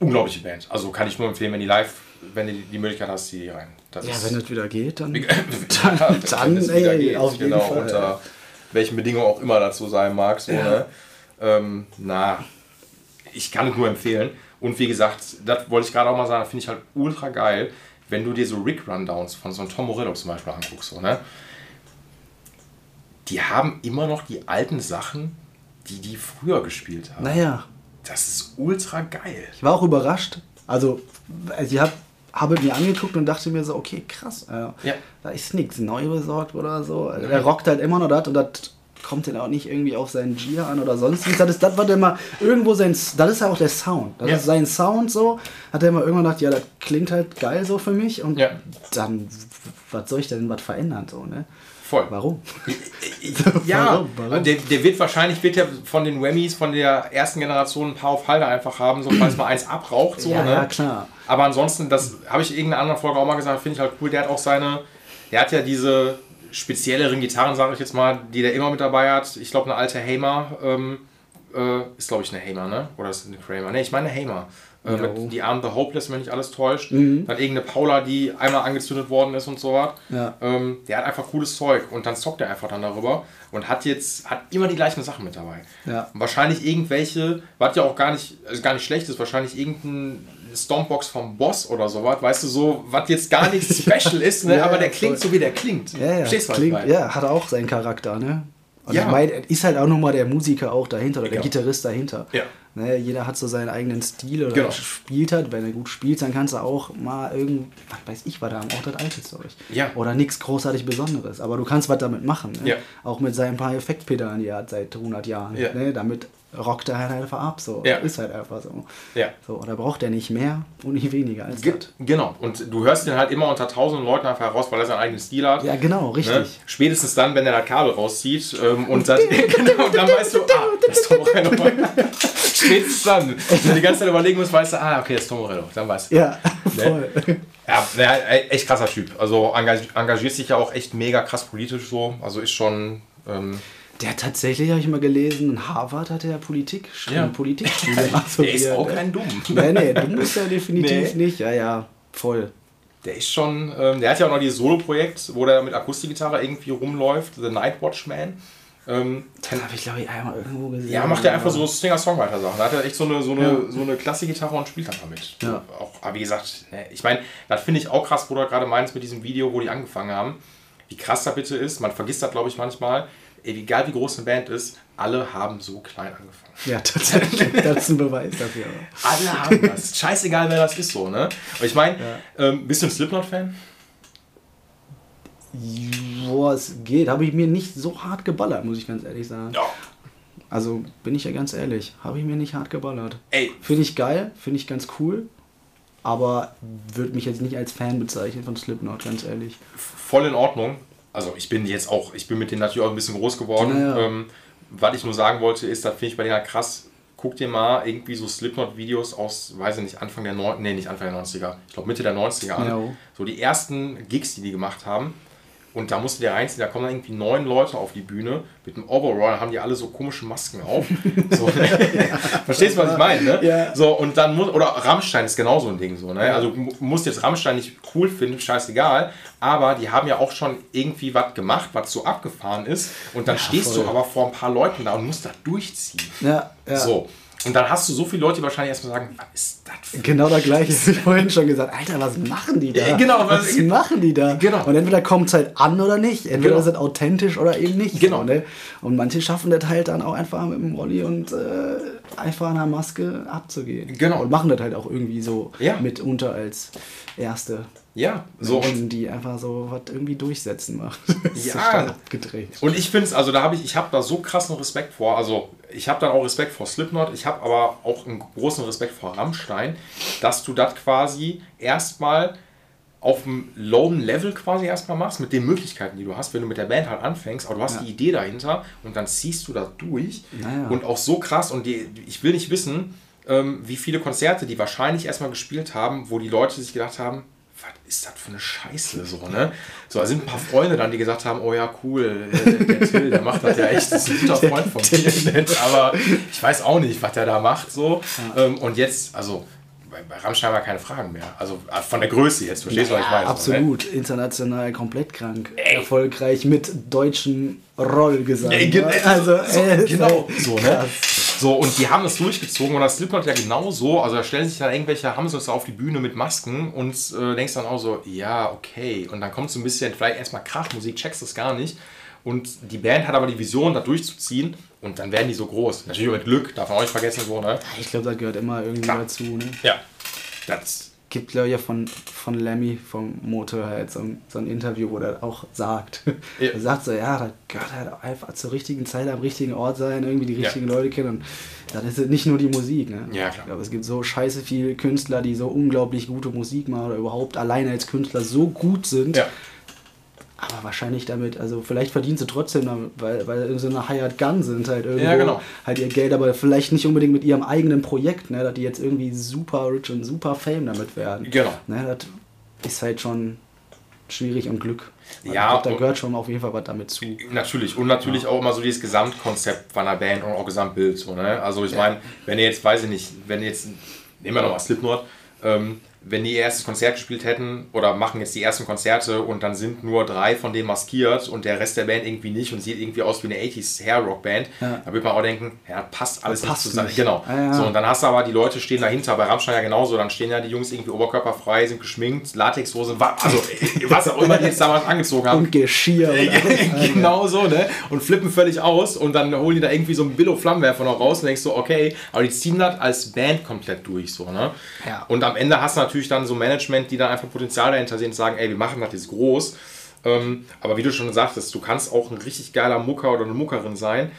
unglaubliche Band. Also kann ich nur empfehlen, wenn die live, wenn du die Möglichkeit hast, die rein. Das ja, wenn es wieder geht, dann. dann, dann ey, geht, auf jeden genau, Fall. Unter ja. welchen Bedingungen auch immer dazu sein mag. So, ja. ne? ähm, na, ich kann es nur empfehlen. Und wie gesagt, das wollte ich gerade auch mal sagen, finde ich halt ultra geil, wenn du dir so Rick-Rundowns von so einem Tom Morello zum Beispiel anguckst. So, ne? Die haben immer noch die alten Sachen, die die früher gespielt haben. Naja. Das ist ultra geil. Ich war auch überrascht. Also, ich habe habe mir angeguckt und dachte mir so, okay, krass, äh, ja. da ist nichts neu besorgt oder so. Ja. Er rockt halt immer noch das und das kommt dann auch nicht irgendwie auf seinen Gia an oder sonst nichts. Das ist das, er immer irgendwo sein, das ist ja auch der Sound. Das ja. ist sein Sound so. Hat er immer irgendwann gedacht, ja, das klingt halt geil so für mich und dann, was soll ich denn was verändern so, ne? Voll. Warum? ja, warum? Warum? Der, der, wird wahrscheinlich wird ja von den Wemmys von der ersten Generation ein paar auf Halde einfach haben, so falls mal eins abraucht. So, ja, ne? ja, klar. Aber ansonsten, das habe ich in irgendeiner anderen Folge auch mal gesagt, finde ich halt cool. Der hat auch seine, der hat ja diese spezielleren Gitarren, sage ich jetzt mal, die der immer mit dabei hat. Ich glaube, eine alte Hamer. Ähm, äh, ist glaube ich eine Hamer, ne? Oder ist es eine Kramer? Ne, ich meine Hamer. Äh, mit die Arm The Hopeless, wenn nicht alles täuscht. Mhm. Dann irgendeine Paula, die einmal angezündet worden ist und so was. Ja. Ähm, der hat einfach cooles Zeug und dann zockt er einfach dann darüber und hat jetzt hat immer die gleichen Sachen mit dabei. Ja. wahrscheinlich irgendwelche, was ja auch gar nicht, also gar nicht schlecht ist, wahrscheinlich irgendein Stompbox vom Boss oder sowas, weißt du, so, was jetzt gar nichts special ist, ne? ja, aber der klingt voll. so, wie der klingt. Ja, ja. Stehst klingt, ja, hat auch seinen Charakter, ne? Und ja. ich meine, ist halt auch nochmal der Musiker auch dahinter oder der Gitarrist dahinter. Ja. Ne, jeder hat so seinen eigenen Stil oder genau. spielt halt. Wenn er gut spielt, dann kannst du auch mal irgend, was weiß ich, was da am Ort das alte Zeug. Ja. Oder nichts großartig Besonderes. Aber du kannst was damit machen. Ne? Ja. Auch mit seinen paar Effektpedalen, die er hat seit 100 Jahren. Ja. Ne? Damit rockt er halt einfach ab. So. Ja. Ist halt einfach so. Ja. so. Da braucht er nicht mehr und nicht weniger als Ge das. Genau. Und du hörst ihn halt immer unter tausenden Leuten einfach heraus, weil er seinen eigenen Stil hat. Ja, genau, richtig. Ne? Spätestens dann, wenn er das Kabel rauszieht ähm, und, das, genau, und dann weißt du, ah, das ist Tom Morello. Spätestens dann. Wenn du die ganze Zeit überlegen musst, weißt du, ah, okay, das ist Tom Morello. Dann weißt du. Ja, ne? voll. Ja, ja, echt krasser Typ. Also engagiert sich ja auch echt mega krass politisch so. Also ist schon... Ähm, der tatsächlich, habe ich mal gelesen, in Harvard hat er Politik, ja. Politik Der ist auch kein Dumm. Nee, nee, dumm ist er definitiv nee. nicht. Ja, ja, voll. Der ist schon, ähm, der hat ja auch noch dieses Solo-Projekt, wo der mit Akustikgitarre irgendwie rumläuft, The Night Watchman. Ähm, den habe ich, glaube ich, einmal irgendwo gesehen. Ja, macht er einfach so Singer-Songwriter-Sachen. Da hat er echt so eine, so eine, ja. so eine Klassik-Gitarre und spielt dann damit. Ja. Auch, aber wie gesagt, ne, ich meine, das finde ich auch krass, wo du gerade meinst mit diesem Video, wo die angefangen haben. Wie krass das bitte ist. Man vergisst das, glaube ich, manchmal egal wie groß eine Band ist, alle haben so klein angefangen. Ja, tatsächlich. das ist ein Beweis dafür. alle haben das. Scheißegal, wer das ist so, ne? Aber ich meine, ja. ähm, bist du ein Slipknot-Fan? Boah, es geht. Habe ich mir nicht so hart geballert, muss ich ganz ehrlich sagen. Ja. Also bin ich ja ganz ehrlich, habe ich mir nicht hart geballert. Ey. Finde ich geil, finde ich ganz cool, aber würde mich jetzt nicht als Fan bezeichnen von Slipknot, ganz ehrlich. Voll in Ordnung also ich bin jetzt auch, ich bin mit denen natürlich auch ein bisschen groß geworden. Ja, Ähm, was ich nur sagen wollte, ist, das finde ich bei denen krass. Guck dir mal irgendwie so Slipknot-Videos aus, weiß ich nicht, Anfang der 90er, nee, nicht Anfang der 90er, ich glaube Mitte der 90er an. Ja. So die ersten Gigs, die die gemacht haben. Und da musst du dir reinziehen, da kommen dann irgendwie neun Leute auf die Bühne mit einem Overall, haben die alle so komische Masken auf. So, Verstehst du, was ich meine? Ne? Ja. So, und dann muss, oder Rammstein ist genauso ein Ding so, ne? Also du musst jetzt Rammstein nicht cool finden, scheißegal, aber die haben ja auch schon irgendwie was gemacht, was so abgefahren ist. Und dann ja, stehst voll. du aber vor ein paar Leuten da und musst da durchziehen. Ja, ja. So. Und dann hast du so viele Leute, die wahrscheinlich erstmal sagen, was ist das für Genau das gleiche, wie vorhin schon gesagt Alter, was machen die da? Genau, was, was machen die da? Genau. Und entweder kommt es halt an oder nicht. Entweder genau. sind authentisch oder eben nicht. Genau. So, ne? Und manche schaffen das halt dann auch einfach mit dem Rolli und äh, einfach einer Maske abzugehen. Genau. Und machen das halt auch irgendwie so ja. mitunter als erste ja, so Menschen, die einfach so was irgendwie durchsetzen macht. ja, gedreht. Und ich finde es, also da habe ich, ich habe da so krassen Respekt vor. Also ich habe dann auch Respekt vor Slipknot, ich habe aber auch einen großen Respekt vor Rammstein, dass du das quasi erstmal auf einem lowen Level quasi erstmal machst, mit den Möglichkeiten, die du hast, wenn du mit der Band halt anfängst, aber du hast ja. die Idee dahinter und dann ziehst du das durch naja. und auch so krass und die, ich will nicht wissen, ähm, wie viele Konzerte die wahrscheinlich erstmal gespielt haben, wo die Leute sich gedacht haben, was ist das für eine Scheiße so, ne? So, da sind ein paar Freunde dann, die gesagt haben, oh ja, cool, der, der Till, der macht das ja echt, das ist ein guter Freund von mir, aber ich weiß auch nicht, was der da macht, so. Ähm, und jetzt, also, bei, bei Rammstein war keine Fragen mehr. Also äh, von der Größe jetzt, verstehst du, ja, was ich meine? Absolut, so, ne? international komplett krank. Ey. Erfolgreich mit deutschen Rollgesang. Ey, ne? Also, so, ey, genau, so, ne? So, und die haben das durchgezogen und das Slipknot ja genauso. Also da stellen sich dann irgendwelche Hamsters auf die Bühne mit Masken und äh, denkst dann auch so, ja, okay. Und dann kommt so ein bisschen, vielleicht erstmal Krachmusik, checkst das gar nicht. Und die Band hat aber die Vision, da durchzuziehen und dann werden die so groß. Natürlich mit Glück, darf man auch nicht vergessen, so, ne? Ich glaube, das gehört immer irgendwie Klar. dazu, ne? Ja. Das gibt, glaube ich, von, von Lemmy vom Motorhead so ein, so ein Interview, wo er auch sagt. Ja. Er sagt so, ja, da gehört halt einfach zur richtigen Zeit am richtigen Ort sein, irgendwie die richtigen ja. Leute kennen. Und das ist nicht nur die Musik. Ne? Ja, klar. Ich glaube, es gibt so scheiße viele Künstler, die so unglaublich gute Musik machen oder überhaupt alleine als Künstler so gut sind. Ja aber wahrscheinlich damit, also vielleicht verdienen sie trotzdem damit, weil, weil so eine Hired Gun sind halt irgendwo ja, genau. halt ihr Geld, aber vielleicht nicht unbedingt mit ihrem eigenen Projekt, ne, dass die jetzt irgendwie super rich und super fame damit werden. Genau. Ne, das ist halt schon schwierig und Glück. Also ja, glaub, da gehört schon auf jeden Fall was damit zu. Natürlich. Und natürlich ja. auch immer so dieses Gesamtkonzept von einer Band und auch Gesamtbild. So, ne? Also ich ja. meine, wenn ihr jetzt, weiß ich nicht, wenn ihr jetzt, nehmen wir nochmal Slipknot, ähm, wenn die ihr erstes Konzert gespielt hätten oder machen jetzt die ersten Konzerte und dann sind nur drei von denen maskiert und der Rest der Band irgendwie nicht und sieht irgendwie aus wie eine 80s Hair Rock Band, ja. dann wird man auch denken, ja, passt alles passt nicht zusammen. Nicht. Genau. Ah, ja. So, und dann hast du aber die Leute stehen dahinter, bei Rammstein ja genauso, dann stehen ja die Jungs irgendwie oberkörperfrei, sind geschminkt, Latexhosen, also was auch immer die jetzt damals angezogen haben. Und Geschirr. Und genau so, ne? Und flippen völlig aus und dann holen die da irgendwie so einen Billo-Flammenwerfer noch raus und denkst so, okay, aber die ziehen das als Band komplett durch, so, ne? Ja. Und am Ende hast du natürlich natürlich dann so Management, die da einfach Potenzial dahinter sehen und sagen, ey, wir machen das jetzt groß. Ähm, aber wie du schon sagtest, du kannst auch ein richtig geiler Mucker oder eine Muckerin sein.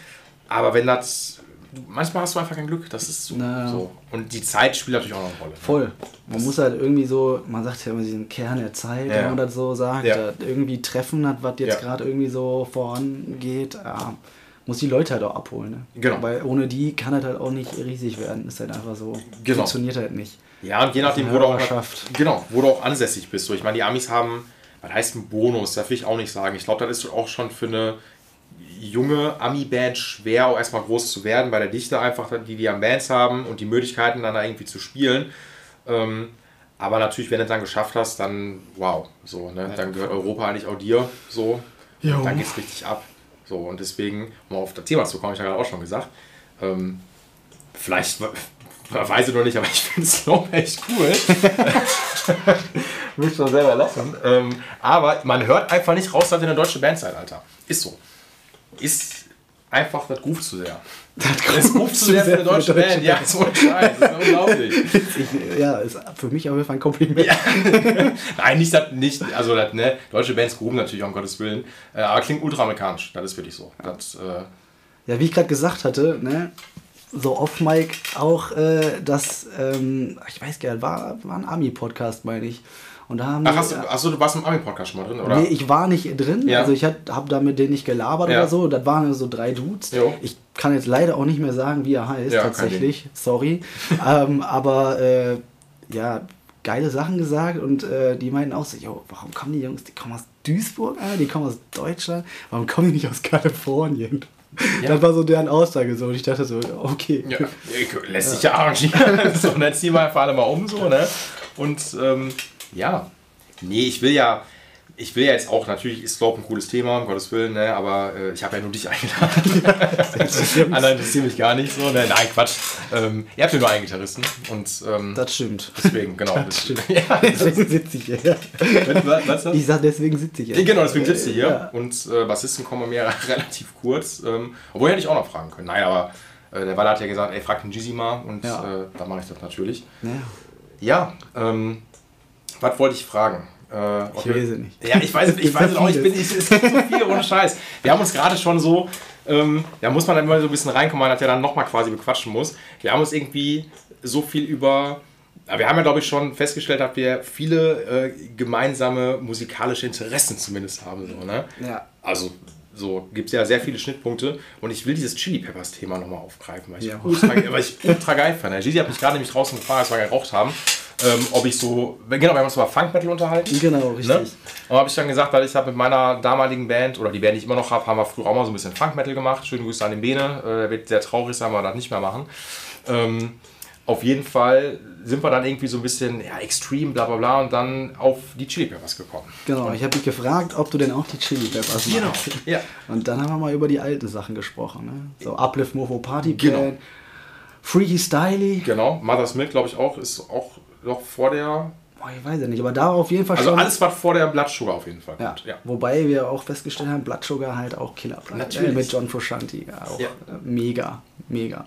Aber wenn das. Manchmal hast du einfach kein Glück, das ist so. so. Und die Zeit spielt natürlich auch noch eine Rolle. Voll. Man das muss halt irgendwie so, man sagt ja immer diesen Kern der Zeit, ja. wenn man das so sagt, ja. irgendwie treffen hat, was jetzt ja. gerade irgendwie so vorangeht. Ja muss die Leute halt auch abholen. Ne? Genau. Weil ohne die kann das halt auch nicht riesig werden. Ist halt einfach so. Genau. Funktioniert halt nicht. Ja, und je nachdem, wo du, auch, genau, wo du auch ansässig bist. So, ich meine, die Amis haben, was heißt ein Bonus? Das will ich auch nicht sagen. Ich glaube, das ist auch schon für eine junge Ami-Band schwer, auch erstmal groß zu werden, bei der Dichte einfach, die die am Bands haben und die Möglichkeiten dann da irgendwie zu spielen. Ähm, aber natürlich, wenn du es dann geschafft hast, dann wow, so, ne? dann gehört Europa eigentlich auch dir, so, jo. dann geht's richtig ab. So, und deswegen, um auf das Thema zu kommen, ich habe gerade auch schon gesagt, ähm, vielleicht weiß ich noch nicht, aber ich finde Slow echt cool. Muss schon selber lachen. Ähm, aber man hört einfach nicht raus, dass ihr eine deutsche Band seid, Alter. Ist so. Ist einfach das Groove zu sehr. Das Groove zu sehr für eine deutsche Band. Ja, so ein Scheiß. Das ist unglaublich. Ich, ja, ist für mich auf jeden Fall ein Kompliment. Ja. Nein, nicht, das, nicht also das, ne, deutsche Bands grooven natürlich, um Gottes Willen. Äh, aber klingt ultra-amerikanisch. Das ist wirklich so. Das, äh, ja, wie ich gerade gesagt hatte, ne, so off-Mic auch, äh, dass, ähm, ich weiß gar nicht, war, war ein Ami-Podcast, meine ich. Und da haben Ach, hast du, achso, du warst im Ami-Podcast schon mal drin, oder? Nee, ich war nicht drin. Ja. Also ich habe da mit denen nicht gelabert ja. oder so. Das waren so drei Dudes. Jo. Ich kann jetzt leider auch nicht mehr sagen, wie er heißt, ja, tatsächlich. Sorry. ähm, aber äh, ja, geile Sachen gesagt und äh, die meinten auch so, jo, warum kommen die Jungs, die kommen aus Duisburg, äh, die kommen aus Deutschland, warum kommen die nicht aus Kalifornien? Ja. Das war so deren Aussage so. Und ich dachte so, okay. Ja, lässt sich ja arrangieren. so, und dann ziehen wir einfach alle mal um so, ne? Und ähm, ja. Nee, ich will ja, ich will ja jetzt auch, natürlich ist Slope ein cooles Thema, um Gottes Willen, ne, aber äh, ich habe ja nur dich eingeladen. Andere interessieren mich gar nicht so. Ne? Nein, Quatsch. Ähm, ihr habt ja nur einen Gitarristen. Und, ähm, das stimmt. Deswegen, genau. Das stimmt. Ja, deswegen sitze ich hier. Was, was, was? Ich sag, deswegen sitze ich hier. Genau, deswegen sitze ich hier. Ja. Und äh, Bassisten kommen mir relativ kurz. Ähm, obwohl hätte ich auch noch fragen können. Nein, aber äh, der Waller hat ja gesagt, ey, frag den Jizzy mal. Und ja. äh, da mache ich das natürlich. Ja, ja ähm, was wollte ich fragen? Äh, ich weiß es nicht. Ja, ich weiß es ich weiß es auch. Ich bin, ich, es gibt so viel ohne Scheiß. Wir haben uns gerade schon so, ähm, da muss man dann immer so ein bisschen reinkommen, weil er dann nochmal quasi bequatschen muss. Wir haben uns irgendwie so viel über wir haben ja, glaube ich, schon festgestellt, dass wir viele äh, gemeinsame musikalische Interessen zumindest haben. So, ne? Ja. Also, so gibt es ja sehr viele Schnittpunkte. Und ich will dieses Chili Peppers Thema nochmal aufgreifen, weil ich, ja. ultra, weil ich ultra geil fand. Gigi hat mich gerade nämlich draußen gefragt, als wir geraucht haben ähm, ob ich so, genau, wir haben uns über Funk Metal unterhalten. Genau, richtig. Ne? Und habe ich dann gesagt, weil ich habe mit meiner damaligen Band, oder die Band, die ich immer noch habe, haben wir früher auch mal so ein bisschen Funk Metal gemacht. Schöne Grüße an den Bene, äh, der wird sehr traurig sein, weil wir das nicht mehr machen. Ähm, auf jeden Fall sind wir dann irgendwie so ein bisschen ja, extrem, bla bla bla, und dann auf die Chili Peppers gekommen. Genau, ich habe dich gefragt, ob du denn auch die Chili Peppers genau. machst. Genau, ja. Und dann haben wir mal über die alten Sachen gesprochen. Ne? So Uplift Mofo Party Band, genau. Freaky Styly. Genau, Mother's Milk, glaube ich auch, ist auch noch vor der. Boah, ich weiß ja nicht, aber da auf jeden Fall also schon. Also alles, was vor der Blood Sugar auf jeden Fall ja. kommt. Ja. Wobei wir auch festgestellt haben, Blood Sugar halt auch Killer. Natürlich. mit John Frusciante. Auch ja. mega, mega.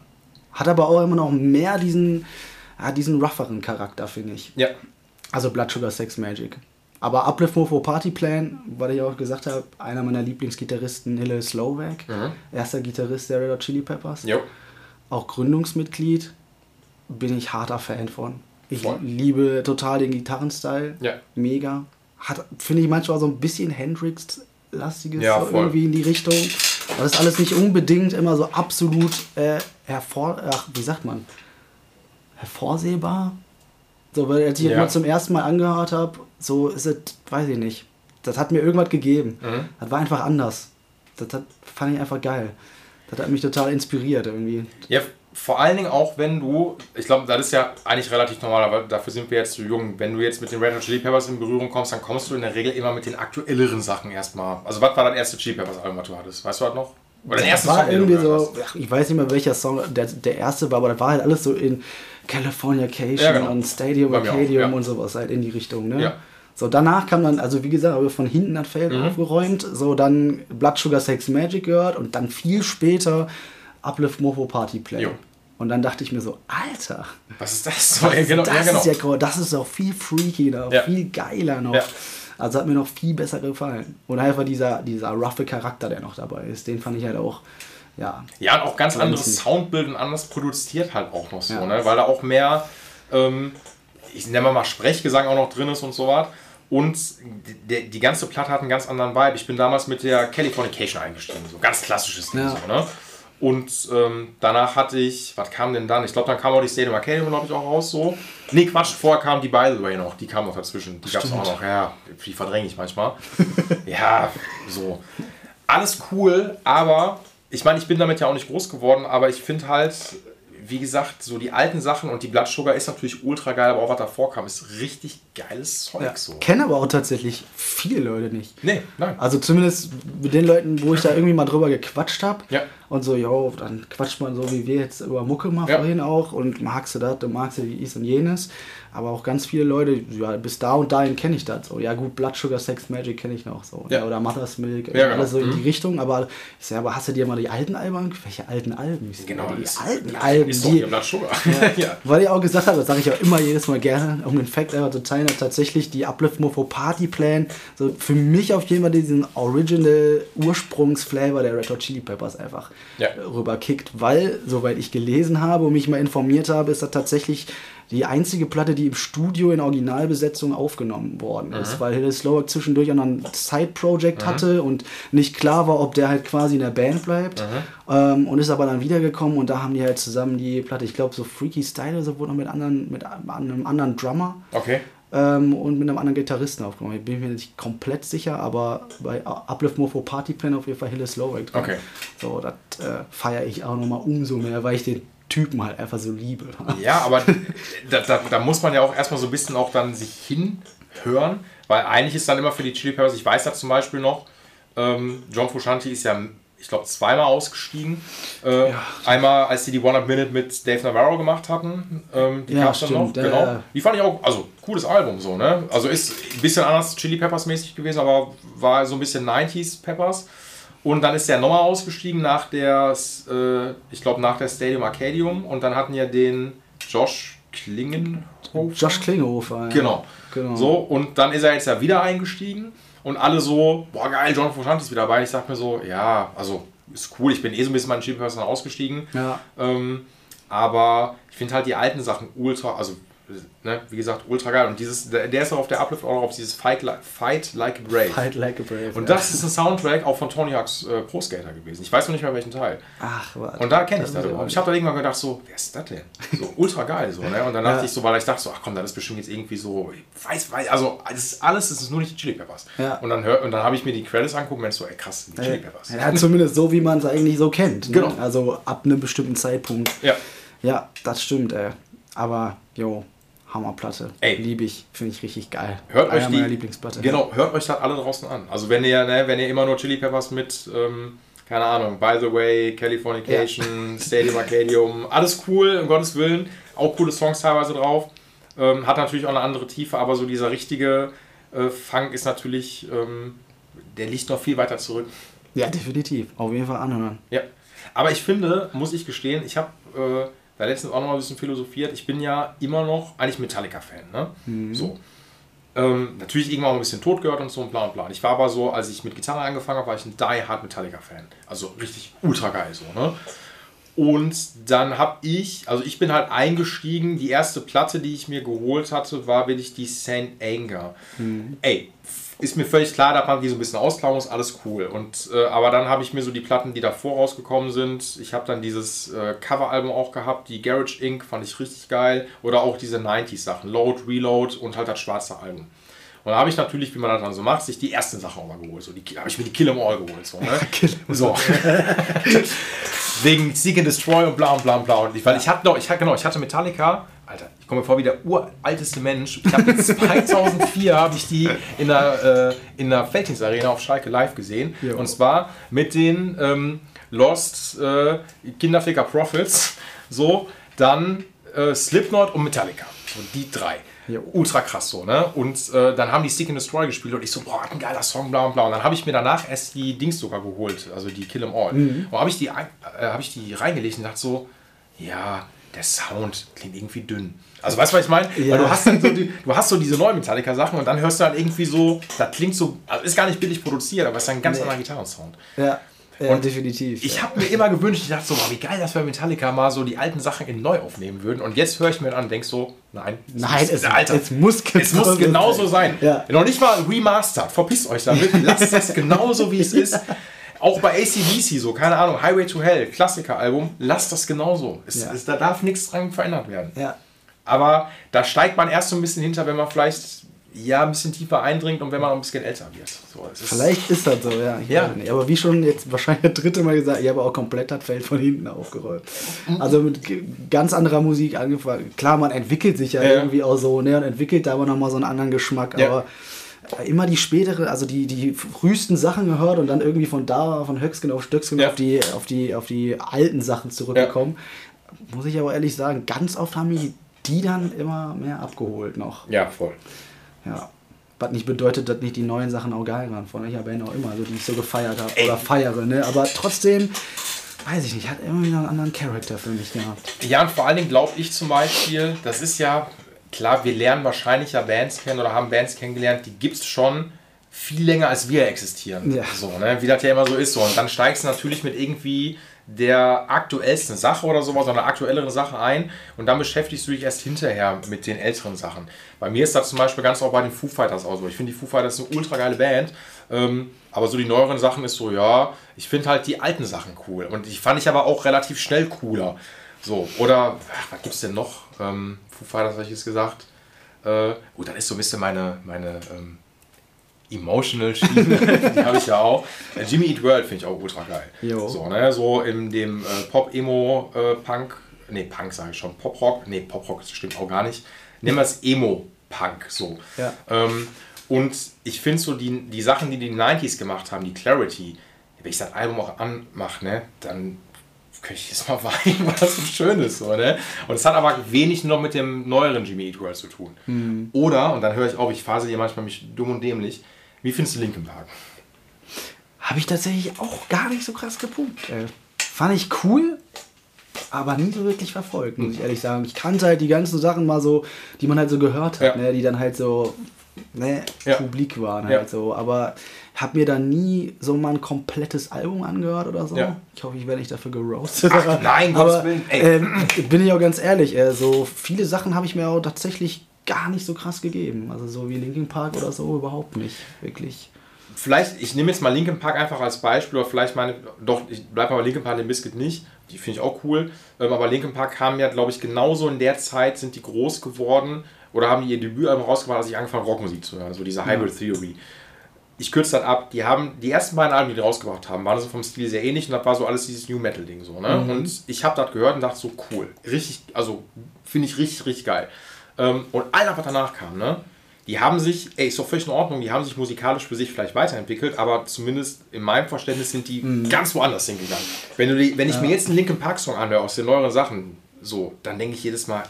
Hat aber auch immer noch mehr diesen, ja, diesen rougheren Charakter, finde ich. Ja. Also Blood Sugar Sex Magic. Aber Uplift Mofo Party Plan, weil ich auch gesagt habe, einer meiner Lieblingsgitarristen, Hille Slovak, mhm. erster Gitarrist der Red Hot Chili Peppers. Jo. Auch Gründungsmitglied, bin ich harter Fan von. Ich Voll. liebe total den Gitarrenstyle. Ja. Mega. Hat, finde ich manchmal so ein bisschen Hendrix-lastiges ja, so irgendwie in die Richtung. Aber das ist alles nicht unbedingt immer so absolut äh, hervor, ach, wie sagt man, hervorsehbar. So, weil als ich ja. mal zum ersten Mal angehört habe, so ist es, weiß ich nicht. das hat mir irgendwas gegeben. Mhm. Das war einfach anders. Das, das fand ich einfach geil. Das hat mich total inspiriert irgendwie. Ja, vor allen Dingen auch, wenn du, ich glaube, das ist ja eigentlich relativ normal, aber dafür sind wir jetzt zu jung. Wenn du jetzt mit den Red Hot Chili Peppers in Berührung kommst, dann kommst du in der Regel immer mit den aktuelleren Sachen erstmal. Also, was war das erste Chili Peppers Album, was du hattest? Weißt du das noch? Oder der erste war Song, irgendwie so, ich weiß nicht mehr welcher Song der, der erste war, aber das war halt alles so in California Cation ja, genau. und Stadium Arcadium ja. und sowas halt in die Richtung, ne? Ja. So, danach kam dann, also wie gesagt, habe von hinten das Feld mhm. aufgeräumt, so dann Blood Sugar Sex Magic gehört und dann viel später Uplift Mofo Party Play. Jo. Und dann dachte ich mir so, Alter, was ist das? So, das, genau, das, ja, genau. ist ja, das ist auch viel freakiger, ja. viel geiler noch. Ja. Also hat mir noch viel besser gefallen. Und einfach dieser, dieser roughe Charakter, der noch dabei ist, den fand ich halt auch, ja. Ja, und auch ganz anderes Soundbild und anders produziert halt auch noch so, ja. ne? weil da auch mehr, ähm, ich nenne mal Sprechgesang auch noch drin ist und so was. Und die, die, ganze Platte hat einen ganz anderen Vibe. Ich bin damals mit der Californication eingestiegen, so ganz klassisches Ding. Ja. So, ne? Und ähm, danach hatte ich, was kam denn dann? Ich glaube, dann kam auch die Stadium Arcadium, glaube ich, auch raus so. Nee, Quatsch, vorher kam die By the Way noch. Die kam noch dazwischen. Die gab es auch noch. Ja, die verdränge ich manchmal. ja, so. Alles cool, aber ich meine, ich bin damit ja auch nicht groß geworden, aber ich finde halt, wie gesagt, so die alten Sachen und die Blood Sugar ist natürlich ultra geil, aber auch was davor kam, ist richtig geiles Zeug ja, so. Kennen aber auch tatsächlich viele Leute nicht. Nee, nein. Also zumindest mit den Leuten, wo ich da irgendwie mal drüber gequatscht habe. Ja. Und so, jo, dann quatscht man so wie wir jetzt über Mucke mal ja. vorhin auch und magst du das, du magst du dies und jenes. Aber auch ganz viele Leute, ja, bis da und dahin kenne ich das so. Ja gut, Blood Sugar Sex Magic kenne ich noch so. Ja. Oder Mother's Milk, ja, genau. alles so in die mhm. Richtung. Aber ich sage, aber hast du dir mal die alten Alben Welche alten Alben? Ich genau, die ist, alten Alben. Ist die, Blood Sugar. ja. Weil ich auch gesagt habe, das sage ich auch immer jedes Mal gerne, um den Fact einfach zu teilen, dass tatsächlich die Uplift Mofo Party Plan so für mich auf jeden Fall diesen Original Ursprungsflavor der Red Hot Chili Peppers einfach rüberkickt. Weil, soweit ich gelesen habe und mich mal informiert habe, ist das tatsächlich die einzige Platte, die im Studio in Originalbesetzung aufgenommen worden mhm. ist, weil Hill Slowak zwischendurch auch noch ein Side-Project mhm. hatte und nicht klar war, ob der halt quasi in der Band bleibt. Mhm. Ähm, und ist aber dann wiedergekommen und da haben die halt zusammen die Platte, ich glaube, so Freaky Style oder so, wurde noch mit, anderen, mit einem anderen Drummer. Okay. Ähm, und mit einem anderen Gitarristen aufgenommen. Ich bin mir nicht komplett sicher, aber bei Uplift Morpho Party Plan auf jeden Fall Hill Slowak drin. Okay. So, das äh, feiere ich auch nochmal umso mehr, weil ich den Typen halt einfach so liebe. Ja, aber da, da, da, muss man ja auch erstmal so ein bisschen auch dann sich hinhören, weil eigentlich ist dann immer für die Chili Peppers, ich weiß da zum Beispiel noch, ähm, John Frusciante ist ja, ich glaube, zweimal ausgestiegen. Äh, ja. Einmal, als sie die One Up Minute mit Dave Navarro gemacht hatten, ähm, die ja, gab es dann noch. Genau. Die fand ich auch, also cooles Album so, ne? Also ist ein bisschen anders Chili Peppers mäßig gewesen, aber war so ein bisschen 90s Peppers. Und dann ist der nochmal ausgestiegen nach der, äh, ich glaube nach der Stadium Arcadium und dann hatten ja den Josh Klingenhofer. Josh Klingenhofer, ja. Genau. genau. So, und dann ist er jetzt ja wieder eingestiegen und alle so, boah geil, John Frusciante ist wieder dabei. Ich sag mir so, ja, also ist cool, ich bin eh so ein bisschen mein Chip-Person ausgestiegen. Ja. Ähm, aber ich finde halt die alten Sachen ultra, also ne, wie gesagt, ultra geil. Und dieses, der, ist auch auf der Uplift auch auf dieses Fight, like, Fight Like a Brave. Fight Like a Brave. Und das ist ein Soundtrack auch von Tony Hawk's äh, Pro Skater gewesen. Ich weiß noch nicht mehr welchen Teil. Ach, warte. Und da kenne ich das. Und ich habe da irgendwann gedacht, so, wer ist das denn? So ultra geil. So, ne? Und dann dachte ja. ich so, weil ich dachte so, ach komm, das ist bestimmt jetzt irgendwie so, ich weiß, weiß, also das ist alles, das ist nur nicht die Chili Peppers. Ja. Und dann, hör, und dann habe ich mir die Credits angeguckt und so, ey krass, die Chili Peppers. Ja, zumindest so, wie man es eigentlich so kennt. Ne? Genau. Also ab einem bestimmten Zeitpunkt. Ja. Ja, das stimmt, ey. Aber, jo, Hammerplatte. Ey. Liebe ich, finde ich richtig geil. Hört Einer euch die, Lieblingsplatte. Genau, hört euch das alle draußen an. Also wenn ihr, ne, wenn ihr immer nur Chili Peppers mit, ähm, keine Ahnung, By the Way, Californication, ja. Stadium Arcadium, alles cool, um Gottes Willen. Auch coole Songs teilweise drauf. Ähm, hat natürlich auch eine andere Tiefe, aber so dieser richtige äh, Funk ist natürlich, ähm, der liegt noch viel weiter zurück. Ja, definitiv. Auf jeden Fall anhören. Ja. Aber ich finde, muss ich gestehen, ich habe äh, da letztens auch noch mal ein bisschen philosophiert. Ich bin ja immer noch eigentlich Metallica-Fan. Ne? Mhm. So. Ähm, natürlich irgendwann auch ein bisschen tot gehört und so und bla und bla. Ich war aber so, als ich mit Gitarre angefangen habe, war ich ein Die Hard Metallica-Fan. Also richtig ultra geil so. Ne? Und dann habe ich, also ich bin halt eingestiegen. Die erste Platte, die ich mir geholt hatte, war wirklich die Saint Anger. Mhm. Ey, ist mir völlig klar, dass man die so ein bisschen ausklauen muss, alles cool. Und, äh, aber dann habe ich mir so die Platten, die davor rausgekommen sind, ich habe dann dieses äh, Coveralbum auch gehabt, die Garage Inc. fand ich richtig geil. Oder auch diese 90s Sachen, Load, Reload und halt das schwarze Album. Und da habe ich natürlich, wie man das dann so macht, sich die ersten Sachen auch mal geholt. So, die habe ich mir die Kill 'em All geholt. So, ne? so. Wegen Seek and Destroy und bla und bla und bla. Und ich, weil ich hatte noch, ich hatte, genau, ich hatte Metallica, Alter, ich komme mir vor wie der uralteste Mensch. Ich habe 2004 habe ich die in der, äh, in der Felddienstarena auf Schalke live gesehen. Jo. Und zwar mit den ähm, Lost äh, Kinderficker Profits. So, dann äh, Slipknot und Metallica. Und die drei. Ja. Ultra krass so, ne? Und äh, dann haben die Stick and Destroy gespielt und ich so, boah, ein geiler Song, bla bla. Und dann habe ich mir danach erst die Dings sogar geholt, also die Kill 'em All. Mhm. Und habe ich, die, äh, hab ich die reingelegt und dachte so, ja, der Sound klingt irgendwie dünn. Also weißt du, was ich meine? Ja. Weil du hast, so die, du hast so diese neuen Metallica-Sachen und dann hörst du dann irgendwie so, das klingt so, also ist gar nicht billig produziert, aber es ist ein ganz nee. anderer Gitarrensound. Ja. Ja, und definitiv. Ich habe mir immer gewünscht, ich dachte so, wie geil, dass wir Metallica mal so die alten Sachen in neu aufnehmen würden. Und jetzt höre ich mir an und denke so, nein, nein, es, Alter, es muss, es muss genauso sein. Ja. Noch nicht mal remastered, verpisst euch damit, lasst es genauso wie es ist. Auch bei ACDC so, keine Ahnung, Highway to Hell, Klassiker-Album, lasst das genauso. Es, ja. es, da darf nichts dran verändert werden. Ja. Aber da steigt man erst so ein bisschen hinter, wenn man vielleicht ja, ein bisschen tiefer eindringt und wenn man ein bisschen älter wird. So, ist Vielleicht ist das so, ja. ja. Aber wie schon jetzt wahrscheinlich das dritte Mal gesagt, ich habe auch komplett das Feld von hinten aufgerollt. Also mit ganz anderer Musik angefangen. Klar, man entwickelt sich ja, ja. irgendwie auch so ne, und entwickelt da aber nochmal so einen anderen Geschmack. Ja. Aber immer die spätere, also die, die frühesten Sachen gehört und dann irgendwie von da, von Höchstgen auf Stöcksken ja. auf, die, auf, die, auf die alten Sachen zurückgekommen. Ja. Muss ich aber ehrlich sagen, ganz oft haben mich die dann immer mehr abgeholt noch. Ja, voll. Ja. Was nicht bedeutet, dass nicht die neuen Sachen auch geil waren von welcher Band auch immer, so die ich so gefeiert habe oder feiere, ne? Aber trotzdem, weiß ich nicht, hat immer wieder einen anderen Charakter für mich gehabt. Ja, und vor allen Dingen glaube ich zum Beispiel, das ist ja, klar, wir lernen wahrscheinlich ja Bands kennen oder haben Bands kennengelernt, die gibt es schon viel länger als wir existieren. Ja. So, ne? Wie das ja immer so ist. So. Und dann steigst du natürlich mit irgendwie der aktuellsten Sache oder sowas, sondern aktuellere Sache ein und dann beschäftigst du dich erst hinterher mit den älteren Sachen. Bei mir ist das zum Beispiel ganz auch bei den Foo Fighters auch so. Ich finde die Foo Fighters eine ultra geile Band, ähm, aber so die neueren Sachen ist so, ja, ich finde halt die alten Sachen cool und die fand ich aber auch relativ schnell cooler. So, oder, ach, was gibt's denn noch? Ähm, Foo Fighters habe ich jetzt gesagt. Äh, gut, dann ist so ein bisschen meine, meine ähm, Emotional Schiene, die habe ich ja auch. Äh, Jimmy Eat World finde ich auch ultra geil. Jo. So, ne, so in dem äh, Pop-Emo-Punk, äh, nee, Punk sage ich schon, Pop-Rock, nee, Pop-Rock stimmt auch gar nicht. Nehmen wir es Emo-Punk, so. Ja. Ähm, und ich finde so die, die Sachen, die die 90s gemacht haben, die Clarity, wenn ich das Album auch anmache, ne, dann ich jetzt mal weinen, weil das so schön ist. So, ne? Und es hat aber wenig noch mit dem neueren Jimmy Eat World zu tun. Mhm. Oder, und dann höre ich auch, ich phase hier manchmal mich dumm und dämlich, wie findest du Linkin Park? Habe ich tatsächlich auch gar nicht so krass gepumpt. Äh, fand ich cool, aber nie so wirklich verfolgt, muss ich ehrlich sagen. Ich kannte halt die ganzen Sachen mal so, die man halt so gehört hat, ja. ne, die dann halt so ne, ja. publik waren halt ja. so. Aber habe mir da nie so mal ein komplettes Album angehört oder so. Ja. Ich hoffe, ich werde nicht dafür geroastet. Ach, nein, aber ähm, bin ich auch ganz ehrlich, äh, so viele Sachen habe ich mir auch tatsächlich gar nicht so krass gegeben. Also so wie Linkin Park oder so überhaupt nicht, wirklich. Vielleicht, ich nehme jetzt mal Linkin Park einfach als Beispiel, oder vielleicht meine, doch, ich bleibe bei Linkin Park, den Biscuit nicht, die finde ich auch cool, ähm, aber Linkin Park haben ja, glaube ich, genauso in der Zeit sind die groß geworden oder haben die ihr Debütalbum rausgebracht, als ich angefangen Rockmusik zu hören, so diese Hybrid ja. Ich kürze das ab, die haben, die ersten beiden Alben, die die rausgebracht haben, waren so vom Stil sehr ähnlich und das war so alles dieses New Metal Ding so, ne? Mhm. Und ich habe das gehört und dachte so, cool, richtig, also finde ich richtig, richtig geil. Ähm, und all was danach kam, ne? Die haben sich, ey, ist doch völlig in Ordnung, die haben sich musikalisch für sich vielleicht weiterentwickelt, aber zumindendest in meinem Verständnis sind die mhm. ganz woanders hingegangen. Wenn, du die, wenn ich ja. mir jetzt einen Linkin Park Song anhöre aus den neueren Sachen, so, dann denke ich jedes Mal,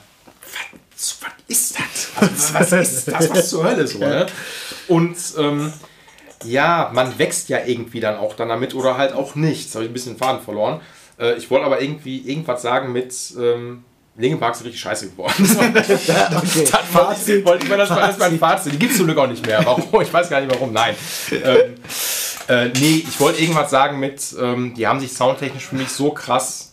was, was ist das? Also, was ist das? Was zur Hölle so, ne? Und ähm, ja, man wächst ja irgendwie dann auch dann damit oder halt auch nicht. Jetzt habe ich ein bisschen den Faden verloren. Äh, ich wollte aber irgendwie irgendwas sagen mit, ähm, Linkin Park ist richtig scheiße geworden. okay. das Fazit. Wollte ich mal, das war erstmal ein Fazit. Die gibt es zum Glück auch nicht mehr. Warum? Ich weiß gar nicht warum. Nein. ähm, äh, nee, ich wollte irgendwas sagen mit, ähm, die haben sich soundtechnisch für mich so krass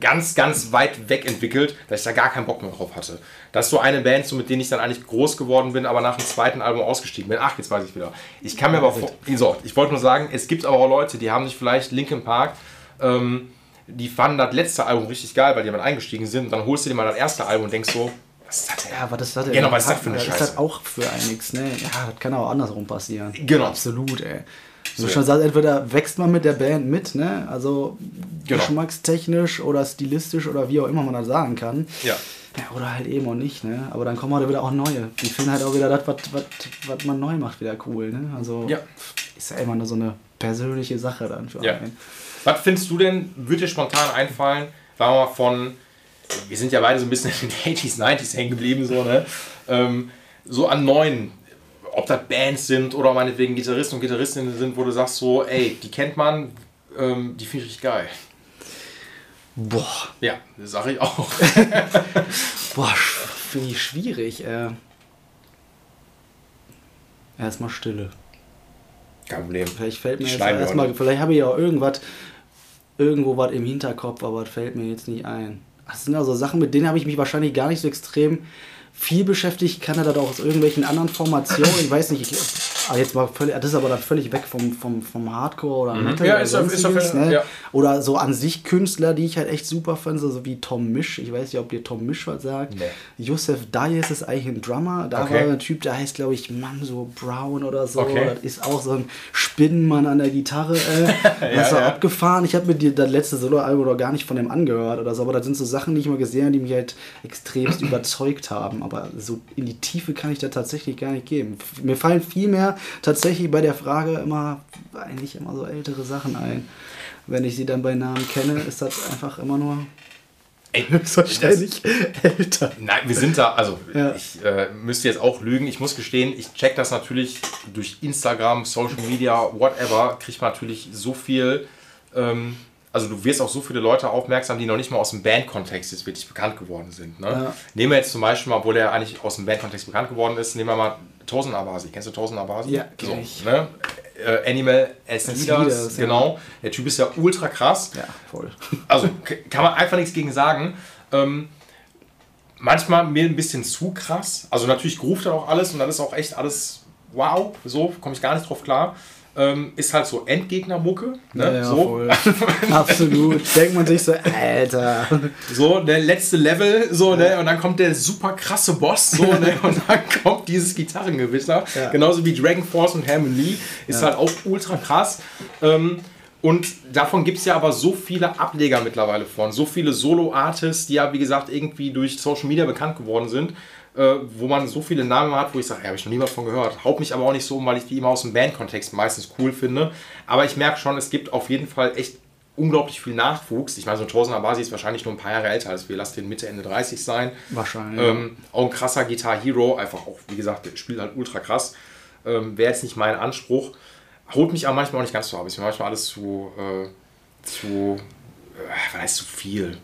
ganz, ganz weit weg entwickelt, dass ich da gar keinen Bock mehr drauf hatte. Das ist so eine Band, so mit denen ich dann eigentlich groß geworden bin, aber nach dem zweiten Album ausgestiegen bin. Ach, jetzt weiß ich wieder. Ich kann mir aber vor, so, ich wollte nur sagen, es gibt aber auch Leute, die haben sich vielleicht Linkin Park ähm, die fanden das letzte Album richtig geil, weil die damit eingestiegen sind. Und dann holst du dir mal das erste Album und denkst so, Was ist das denn? Ja, was ist das denn? Genau, was ist das für eine Scheiße? Das ist auch für nichts, ne? Ja, das kann auch andersrum passieren. Genau. Absolut, ey. So, du schon sagst, entweder wächst man mit der Band mit, ne? Also genau. geschmackstechnisch oder stilistisch oder wie auch immer man das sagen kann. Ja. Ja, oder halt eben auch nicht, ne? Aber dann kommen halt wieder auch neue. Die finden halt auch wieder das, was man neu macht, wieder cool, ne? Also ja. ist ja immer nur so eine persönliche Sache dann für ja. einen. Was findest du denn, würde dir spontan einfallen, sagen wir mal von, wir sind ja beide so ein bisschen in den 80s, 90s hängen geblieben, so, ne? Ähm, so an neuen, ob das Bands sind oder meinetwegen Gitarristen und Gitarristinnen sind, wo du sagst so, ey, die kennt man, ähm, die finde ich richtig geil. Boah. Ja, das sage ich auch. Boah, finde ich schwierig. Äh. Erstmal Stille. Kein Problem. Vielleicht fällt mir jetzt erstmal, vielleicht habe ich ja auch irgendwas, irgendwo was im Hinterkopf, aber das fällt mir jetzt nicht ein. Das sind also Sachen, mit denen habe ich mich wahrscheinlich gar nicht so extrem viel beschäftigt. Kann er das auch aus irgendwelchen anderen Formationen? Ich weiß nicht, ich, aber jetzt mal völlig, das ist aber dann völlig weg vom, vom, vom Hardcore oder mhm. Metal. Ja, oder, ist ist auf, ne? ja. oder so an sich Künstler, die ich halt echt super fand, so wie Tom Misch. Ich weiß nicht, ob dir Tom Misch was sagt. Nee. Josef Dias ist eigentlich ein Drummer. Da okay. war ein Typ, der heißt, glaube ich, Manso Brown oder so. Okay. Das ist auch so ein Spinnenmann an der Gitarre. Äh, ja, das war ja. abgefahren. Ich habe mir die, das letzte Solo-Album oder gar nicht von dem angehört oder so, aber das sind so Sachen, die ich mal gesehen habe, die mich halt extremst überzeugt haben. Aber so in die Tiefe kann ich da tatsächlich gar nicht geben. Mir fallen viel mehr tatsächlich bei der Frage immer eigentlich immer so ältere Sachen ein. Wenn ich sie dann bei Namen kenne, ist das einfach immer nur Ey, höchstwahrscheinlich älter. Nein, wir sind da, also ja. ich äh, müsste jetzt auch lügen. Ich muss gestehen, ich check das natürlich durch Instagram, Social Media, whatever, kriegt man natürlich so viel. Ähm, also du wirst auch so viele Leute aufmerksam, die noch nicht mal aus dem Bandkontext jetzt wirklich bekannt geworden sind. Ne? Ja. Nehmen wir jetzt zum Beispiel mal, obwohl er eigentlich aus dem Bandkontext bekannt geworden ist, nehmen wir mal Tosen Abasi. Kennst du Tosen Abasi? Ja, so, ich. Ne? Äh, Animal as Leaders, genau. Ja. Der Typ ist ja ultra krass. Ja, voll. Also kann man einfach nichts gegen sagen. Ähm, manchmal mir ein bisschen zu krass. Also natürlich ruft er auch alles und dann ist auch echt alles wow. So komme ich gar nicht drauf klar ähm, ist halt so Endgegner-Mucke. Ne? Ja, ja, so. Absolut. Denkt man sich so, Alter. So, der letzte Level, so, ne? Und dann kommt der super krasse Boss, so, ne? Und dann kommt dieses Gitarrengewitter. Ja. Genauso wie Dragon Force und Hammond Lee. Ist halt auch ultra krass. Ähm, und davon gibt es ja aber so viele Ableger mittlerweile von. So viele Solo-Artists, die ja, wie gesagt, irgendwie durch Social Media bekannt geworden sind äh, wo man so viele Namen hat, wo ich sage, ja, habe ich noch nie was von gehört. Haut mich aber auch nicht so um, weil ich die immer aus dem Bandkontext meistens cool finde. Aber ich merke schon, es gibt auf jeden Fall echt unglaublich viel Nachwuchs. Ich meine, so ein Torsen Abasi ist wahrscheinlich nur ein paar Jahre älter als wir. Lass den Mitte, Ende 30 sein. Wahrscheinlich. Ähm, auch ein krasser Guitar Hero. Einfach auch, wie gesagt, der spielt halt ultra krass. Ähm, Wäre jetzt nicht mein Anspruch. Holt mich aber manchmal auch nicht ganz so ab. Ist mir manchmal alles zu, äh, zu, äh, weiß zu viel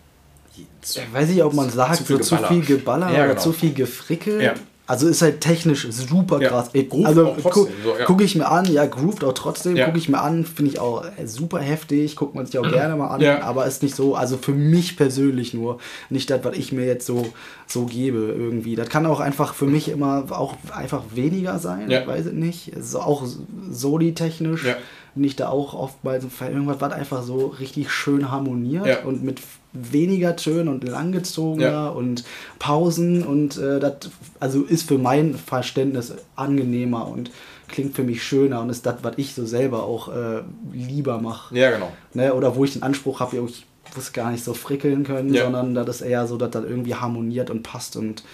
zu, weiß ich, ob man sagt, zu viel, so zu viel Geballer ja, oder genau. zu viel Gefrickel. Ja. Also ist halt technisch super krass. Ja, also gu so, ja. gucke ich mir an, ja, grooved auch trotzdem, ja. gucke ich mir an, finde ich auch super heftig, guckt man sich auch gerne mal an, ja. aber ist nicht so, also für mich persönlich nur, nicht das, was ich mir jetzt so, so gebe irgendwie. Das kann auch einfach für mich immer auch einfach weniger sein, ja. weiß ich nicht. So, auch Soli-technisch bin ich da auch oftmals irgendwas, was einfach so richtig schön harmoniert und mit weniger Tönen und langgezogener ja. und Pausen und äh, das also ist für mein Verständnis angenehmer und klingt für mich schöner und ist das, was ich so selber auch äh, lieber mache. Ja, genau. Ne? Oder wo ich den Anspruch habe, ich muss gar nicht so frickeln können, ja. sondern das ist eher so, dass das irgendwie harmoniert und passt und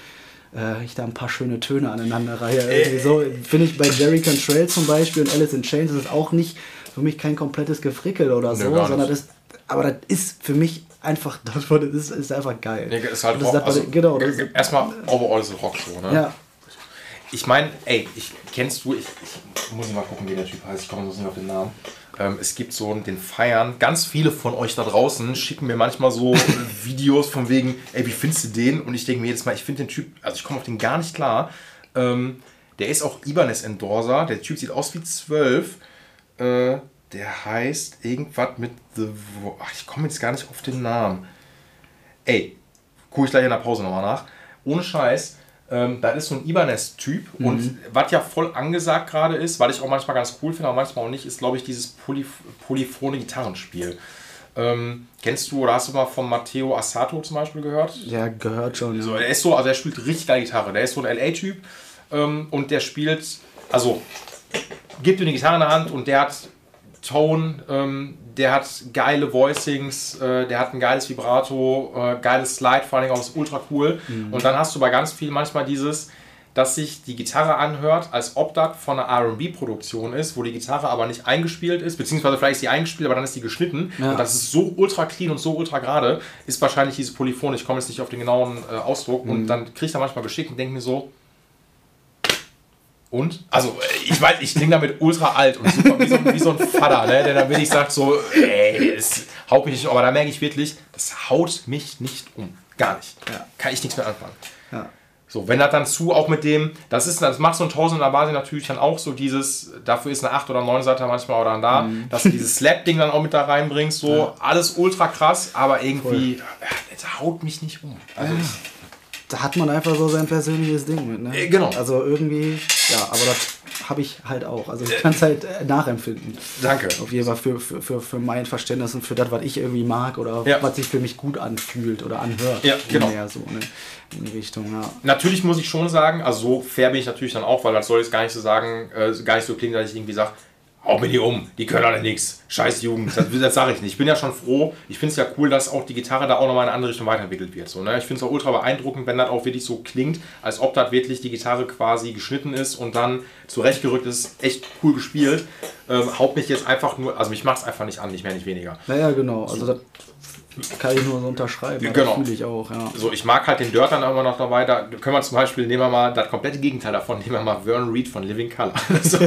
äh, ich da ein paar schöne Töne aneinander reihe. Irgendwie so finde ich bei Jerry Cantrell zum Beispiel und Alice in Chains ist es auch nicht für mich kein komplettes Gefrickel oder so, nee, sondern das, aber das ist für mich einfach, das ist, ist einfach geil. Nee, ist halt Rock, also, genau, das erstmal overall ist es Rock so, ne? Ja. Ich meine, ey, ich kennst du, ich, ich muss mal gucken, wie der Typ heißt, ich komme sonst nicht auf den Namen. Ähm, es gibt so den Feiern, ganz viele von euch da draußen schicken mir manchmal so Videos von wegen, ey, wie findest du den? Und ich denke mir jetzt Mal, ich finde den Typ, also ich komme auf den gar nicht klar. Ähm, der ist auch Ibanez Endorser, der Typ sieht aus wie 12. Äh, der heißt irgendwas mit The. Ach, ich komme jetzt gar nicht auf den Namen. Ey, gucke ich gleich in der Pause nochmal nach. Ohne Scheiß. Ähm, das ist so ein Ibanez-Typ. Mhm. Und was ja voll angesagt gerade ist, weil ich auch manchmal ganz cool finde, aber manchmal auch nicht, ist, glaube ich, dieses Poly polyphone Gitarrenspiel. Ähm, kennst du oder hast du mal von Matteo Assato zum Beispiel gehört? Ja, gehört schon. Ja. So, er ist so, also er spielt richtig geile Gitarre. Der ist so ein LA-Typ ähm, und der spielt, also gibt ihm eine Gitarre in der Hand und der hat Tone, ähm, der hat geile Voicings, äh, der hat ein geiles Vibrato, äh, geiles Slide, vor allem auch ist ultra cool. Mhm. Und dann hast du bei ganz viel manchmal dieses, dass sich die Gitarre anhört, als ob das von einer RB-Produktion ist, wo die Gitarre aber nicht eingespielt ist, beziehungsweise vielleicht ist sie eingespielt, aber dann ist sie geschnitten. Ja. Und das ist so ultra clean und so ultra gerade, ist wahrscheinlich diese Polyphon. Ich komme jetzt nicht auf den genauen äh, Ausdruck. Mhm. Und dann kriege ich da manchmal geschickt und denke mir so, und? Also, äh, ich weiß, ich klinge damit ultra alt und super wie so, wie so ein Vater, ne? der dann wirklich sagt so, ey, es haut mich nicht um. Aber da merke ich wirklich, das haut mich nicht um. Gar nicht. Ja. Kann ich nichts mehr anfangen. Ja. So, wenn das dann zu, auch mit dem, das ist, das macht so ein Tausender Basi natürlich dann auch so dieses, dafür ist eine 8 oder 9 Seite manchmal oder dann da, mhm. dass du dieses Slap-Ding dann auch mit da reinbringst, so, ja. alles ultra krass, aber irgendwie, ja, das haut mich nicht um. Also ja. Da hat man einfach so sein persönliches Ding mit, ne? Äh, genau. Also irgendwie, ja, aber das habe ich halt auch. Also ich kann es halt äh, nachempfinden. Danke. Auf jeden Fall für, für, für, für mein Verständnis und für das, was ich irgendwie mag oder ja. was sich für mich gut anfühlt oder anhört. Ja, genau. Mehr so, ne? In die Richtung, ja. Natürlich muss ich schon sagen, also so fair bin ich natürlich dann auch, weil das soll jetzt gar nicht so sagen, äh, gar nicht so klingen, dass ich irgendwie sage, hau mir die um, die können alle nichts. Scheiß Jugend, das, das sage ich nicht. Ich bin ja schon froh, ich finde es ja cool, dass auch die Gitarre da auch nochmal in eine andere Richtung weiterentwickelt wird. So, ne? Ich finde es auch ultra beeindruckend, wenn das auch wirklich so klingt, als ob das wirklich die Gitarre quasi geschnitten ist und dann zurechtgerückt ist. Echt cool gespielt. Ähm, haut mich jetzt einfach nur, also mich macht es einfach nicht an, nicht mehr, nicht weniger. Naja, genau. Also das kann ich nur so unterschreiben. Genau. Fühle ich auch, ja. So, ich mag halt den Dirt dann immer noch dabei. Da können wir zum Beispiel, nehmen wir mal das komplette Gegenteil davon, nehmen wir mal Vern Reed von Living Color. so,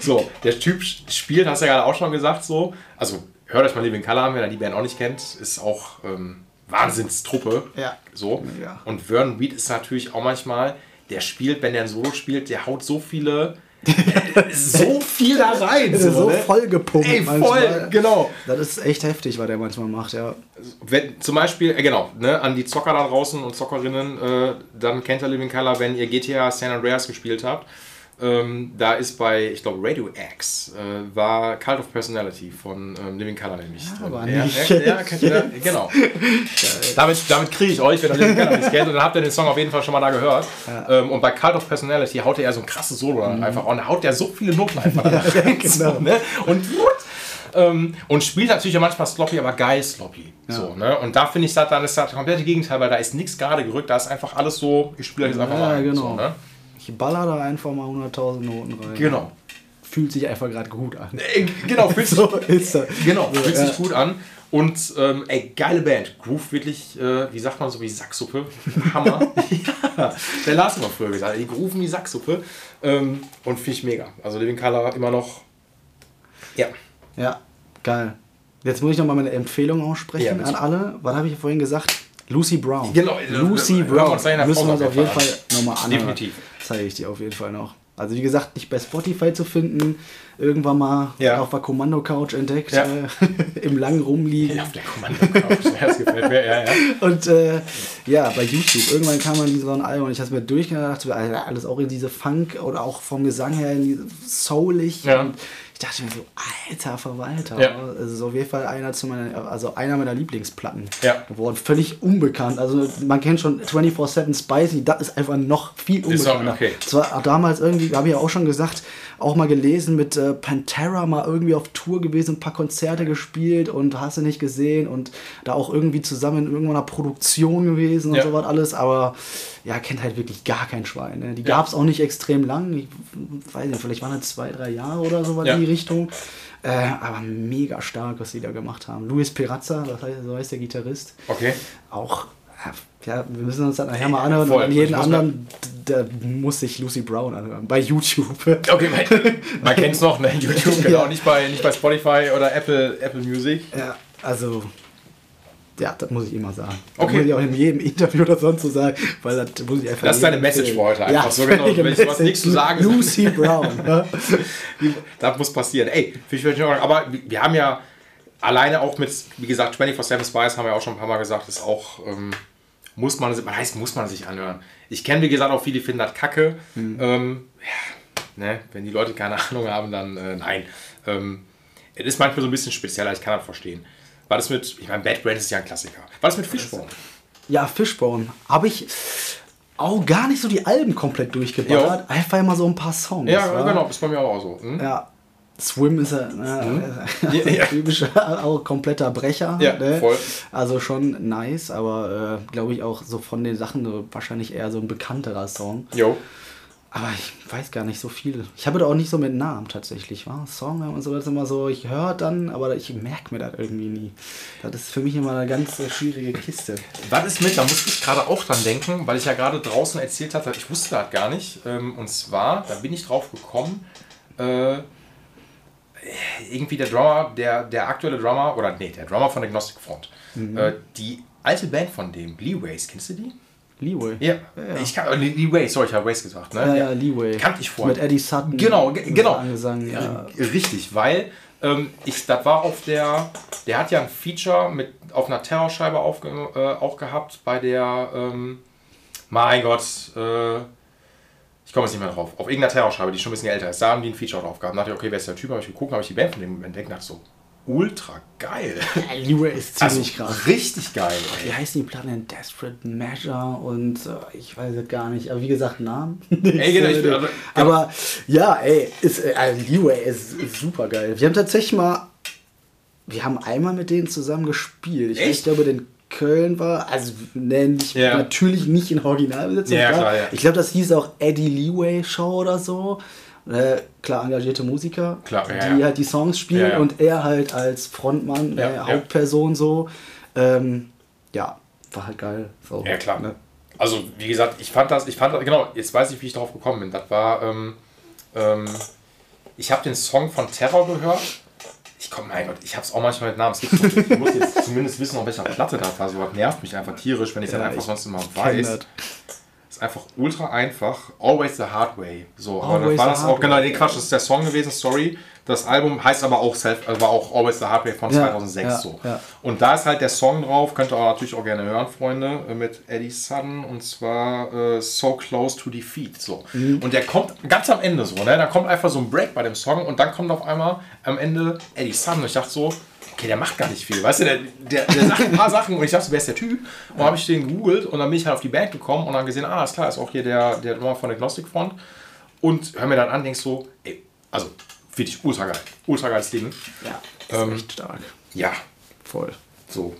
so, der Typ spielt, hast du ja gerade auch schon gesagt, so. Also, hört euch mal Living Color an, wenn ihr die Band auch nicht kennt. Ist auch ähm, Wahnsinnstruppe. Ja. So. Ja. Und Vern Reed ist natürlich auch manchmal, der spielt, wenn der ein Solo spielt, der haut so viele so viel da rein. So, so ne? voll gepumpt. Ey, voll, manchmal. genau. Das ist echt heftig, was der manchmal macht, ja. Wenn, zum Beispiel, äh, genau, ne, an die Zocker da draußen und Zockerinnen, äh, dann kennt ihr Living Color, wenn ihr GTA San Andreas gespielt habt. Ähm, da ist bei, ich glaube, Radio X äh, war Cult of Personality von ähm, Living Color nämlich ja, drin. Ja, ja, ja genau. damit damit kriege ich euch, wenn ihr Living Color nicht kennt. Und dann habt ihr den Song auf jeden Fall schon mal da gehört. Ja. Ähm, und bei Cult of Personality haut er so ein krasses Solo mhm. einfach. Und haut er so viele Noten einfach ja, rein. Genau. So, ne? Und ähm, und spielt natürlich ja manchmal sloppy, aber geil sloppy. Ja. So, ne? Und da finde ich, dann ist das komplette Gegenteil, weil da ist nichts gerade gerückt, da ist einfach alles so, ich spiele jetzt einfach ja, mal. Genau. So, ne? Ich baller da einfach mal 100.000 Noten rein. Genau. Fühlt sich einfach gerade gut an. Äh, genau, fühlt sich, so ist das. Genau, fühlt ja. sich gut an. Und ähm, ey, geile Band. Groove wirklich, äh, wie sagt man so, wie Sacksuppe. Hammer. ja, der Lars immer früher gesagt. Die grooven wie Sacksuppe. Ähm, und finde ich mega. Also Living Color immer noch. Ja. Ja, geil. Jetzt muss ich nochmal meine Empfehlung aussprechen ja, an alle. Was habe ich vorhin gesagt? Lucy Brown. Genau, Lucy Brown. Müssen wir uns auf jeden Fall nochmal anhören. Definitiv zeige ich dir auf jeden Fall noch. Also wie gesagt, nicht bei Spotify zu finden, irgendwann mal ja. auf der Kommando-Couch entdeckt, ja. äh, im langen Rumliegen. Ja, auf der Kommando-Couch, das gefällt mir, ja, ja. Und äh, ja, bei YouTube, irgendwann kam man so ein Album und ich habe mir durchgedacht, alles auch in diese Funk oder auch vom Gesang her in diese soulig. Ja. Und ich dachte mir so, alter Verwalter. Ja. Das ist auf jeden Fall einer, zu meiner, also einer meiner Lieblingsplatten ja. geworden. Völlig unbekannt. Also man kennt schon 24-7 Spicy, das ist einfach noch viel unbekannter. Okay. Das war damals irgendwie, habe ich ja auch schon gesagt, auch mal gelesen mit äh, Pantera mal irgendwie auf Tour gewesen, ein paar Konzerte gespielt und hast du nicht gesehen und da auch irgendwie zusammen in irgendeiner Produktion gewesen und ja. sowas alles, aber ja, kennt halt wirklich gar kein Schwein. Ne? Die ja. gab es auch nicht extrem lang, ich weiß nicht, vielleicht waren es zwei, drei Jahre oder so in ja. die Richtung. Äh, aber mega stark, was sie da gemacht haben. Luis Perazza, das heißt, so heißt der Gitarrist. Okay. Auch ja, wir müssen uns das nachher mal anhören. Voll. Und jeden anderen, da muss sich Lucy Brown anhören. Bei YouTube. Okay, man, man kennt es noch, ne? YouTube, genau. Ja. Nicht, bei, nicht bei Spotify oder Apple, Apple Music. Ja, also. Ja, das muss ich immer sagen. Das okay. muss ich auch in jedem Interview oder sonst so sagen, weil das muss ich einfach. Das ist deine Message für heute einfach. Ja, so genau, wenn ich was nichts zu sagen Lucy Brown. ja. Das muss passieren. Ey, ich aber wir haben ja alleine auch mit, wie gesagt, 24-7 Spice haben wir auch schon ein paar Mal gesagt, ist auch. Ähm, muss man, man heißt, muss man sich anhören. Ich kenne, wie gesagt, auch viele, die finden das kacke. Mhm. Ähm, ja, ne, wenn die Leute keine Ahnung haben, dann äh, nein. Ähm, Es ist manchmal so ein bisschen spezieller, ich kann das verstehen. War das mit, ich meine, Bad Brains ist ja ein Klassiker. War das mit Fishbone? Ja, Fishbone. Habe ich auch gar nicht so die Alben komplett durchgeballert. Einfach immer so ein paar Songs. Ja, wa? genau, ist bei mir auch so. Hm? Ja. Swim ist mhm. ja, ja. typischer, auch kompletter Brecher. Ja, ne? voll. Also schon nice, aber äh, glaube ich auch so von den Sachen so wahrscheinlich eher so ein bekannterer Song. Jo. Aber ich weiß gar nicht so viel. Ich habe da auch nicht so mit Namen tatsächlich. War Song und so, das ist immer so, ich höre dann, aber ich merke mir das irgendwie nie. Das ist für mich immer eine ganz schwierige Kiste. Was ist mit, da muss ich gerade auch dran denken, weil ich ja gerade draußen erzählt hatte, ich wusste das gar nicht. Ähm, und zwar, da bin ich drauf gekommen, äh, irgendwie der Drummer, der, der aktuelle Drummer, oder nee, der Drummer von Agnostic Front, mhm. äh, die alte Band von dem, Leeways, kennst du die? Leeway. Ja, ja. ich kann, Leeway, sorry, ich habe Ways gesagt. Ne? Ja, ja, Leeway. Kannte ich vorher. Mit Eddie Sutton. Genau, genau. Angesang, ja. Richtig, weil ähm, ich, das war auf der, der hat ja ein Feature mit auf einer Terrorscheibe aufge, äh, auch gehabt bei der, ähm, mein Gott, äh, ich komme jetzt nicht mehr drauf, auf irgendeiner Terrorscheibe, die schon ein bisschen älter ist. Da haben die ein Feature drauf gehabt. Da dachte ich, okay, wer ist der Typ? Habe ich geguckt, habe ich die Band von dem entdeckt dachte so, ultra geil. Ja, Leroy ist ziemlich also, krass. Richtig geil. Wie heißen die Platten denn? Desperate Measure und äh, ich weiß es gar nicht. Aber wie gesagt, Namen. ey, genau, ich, aber, aber ja, ey, ist, äh, also ist, ist super geil. Wir haben tatsächlich mal, wir haben einmal mit denen zusammen gespielt. Ich Echt? weiß, ich den Köln war, also nenne ich ja. natürlich nicht in Originalbesetzung. Ja, klar, ja. Ich glaube, das hieß auch Eddie Leeway Show oder so äh, klar engagierte Musiker, klar, ja, die ja. halt die Songs spielen und er halt als Frontmann, äh, Hauptperson so. Ähm, ja, war halt geil. So, ja, klar. Ne? Also, wie gesagt, ich fand das, ich fand das, genau, jetzt weiß ich, wie ich darauf gekommen bin. Das war, ähm, ähm, ich habe den Song von Terror gehört. Ich komme, mein Gott, ich habe es auch manchmal mit Namen. Ich muss jetzt zumindest wissen, auf welcher Platte das war. So was nervt mich einfach tierisch, wenn ich ja, dann einfach sonst immer weiß. Das ist einfach ultra einfach. Always the Hard Way. So, aber Always war das auch, genau, nee, Quatsch, das ist der Song gewesen, sorry. Das Album heißt aber auch Self, äh, war auch Always the Hard Way von ja, 2006 ja, so. Ja. Und da ist halt der Song drauf, könnt ihr auch natürlich auch gerne hören, Freunde, äh, mit Eddie Sutton und zwar äh, So Close to Defeat. So. Mhm. Und der kommt ganz am Ende so, ne? Da kommt einfach so ein Break bei dem Song und dann kommt auf einmal am Ende Eddie Sutton. Und ich dachte so, okay, der macht gar nicht viel. Weißt du, der, der, der sagt ein paar Sachen und ich dachte, wer ist der Typ? Und dann habe ich den gegoogelt und dann bin ich halt auf die Band gekommen und dann gesehen, ah, ist klar, ist auch hier der, der Nummer von Agnostic Front. Und hör mir dann an, denkst so, ey, also wirklich ultra geil. Ultra geiles Ding. Ja, ähm, echt stark. Ja. Voll. So,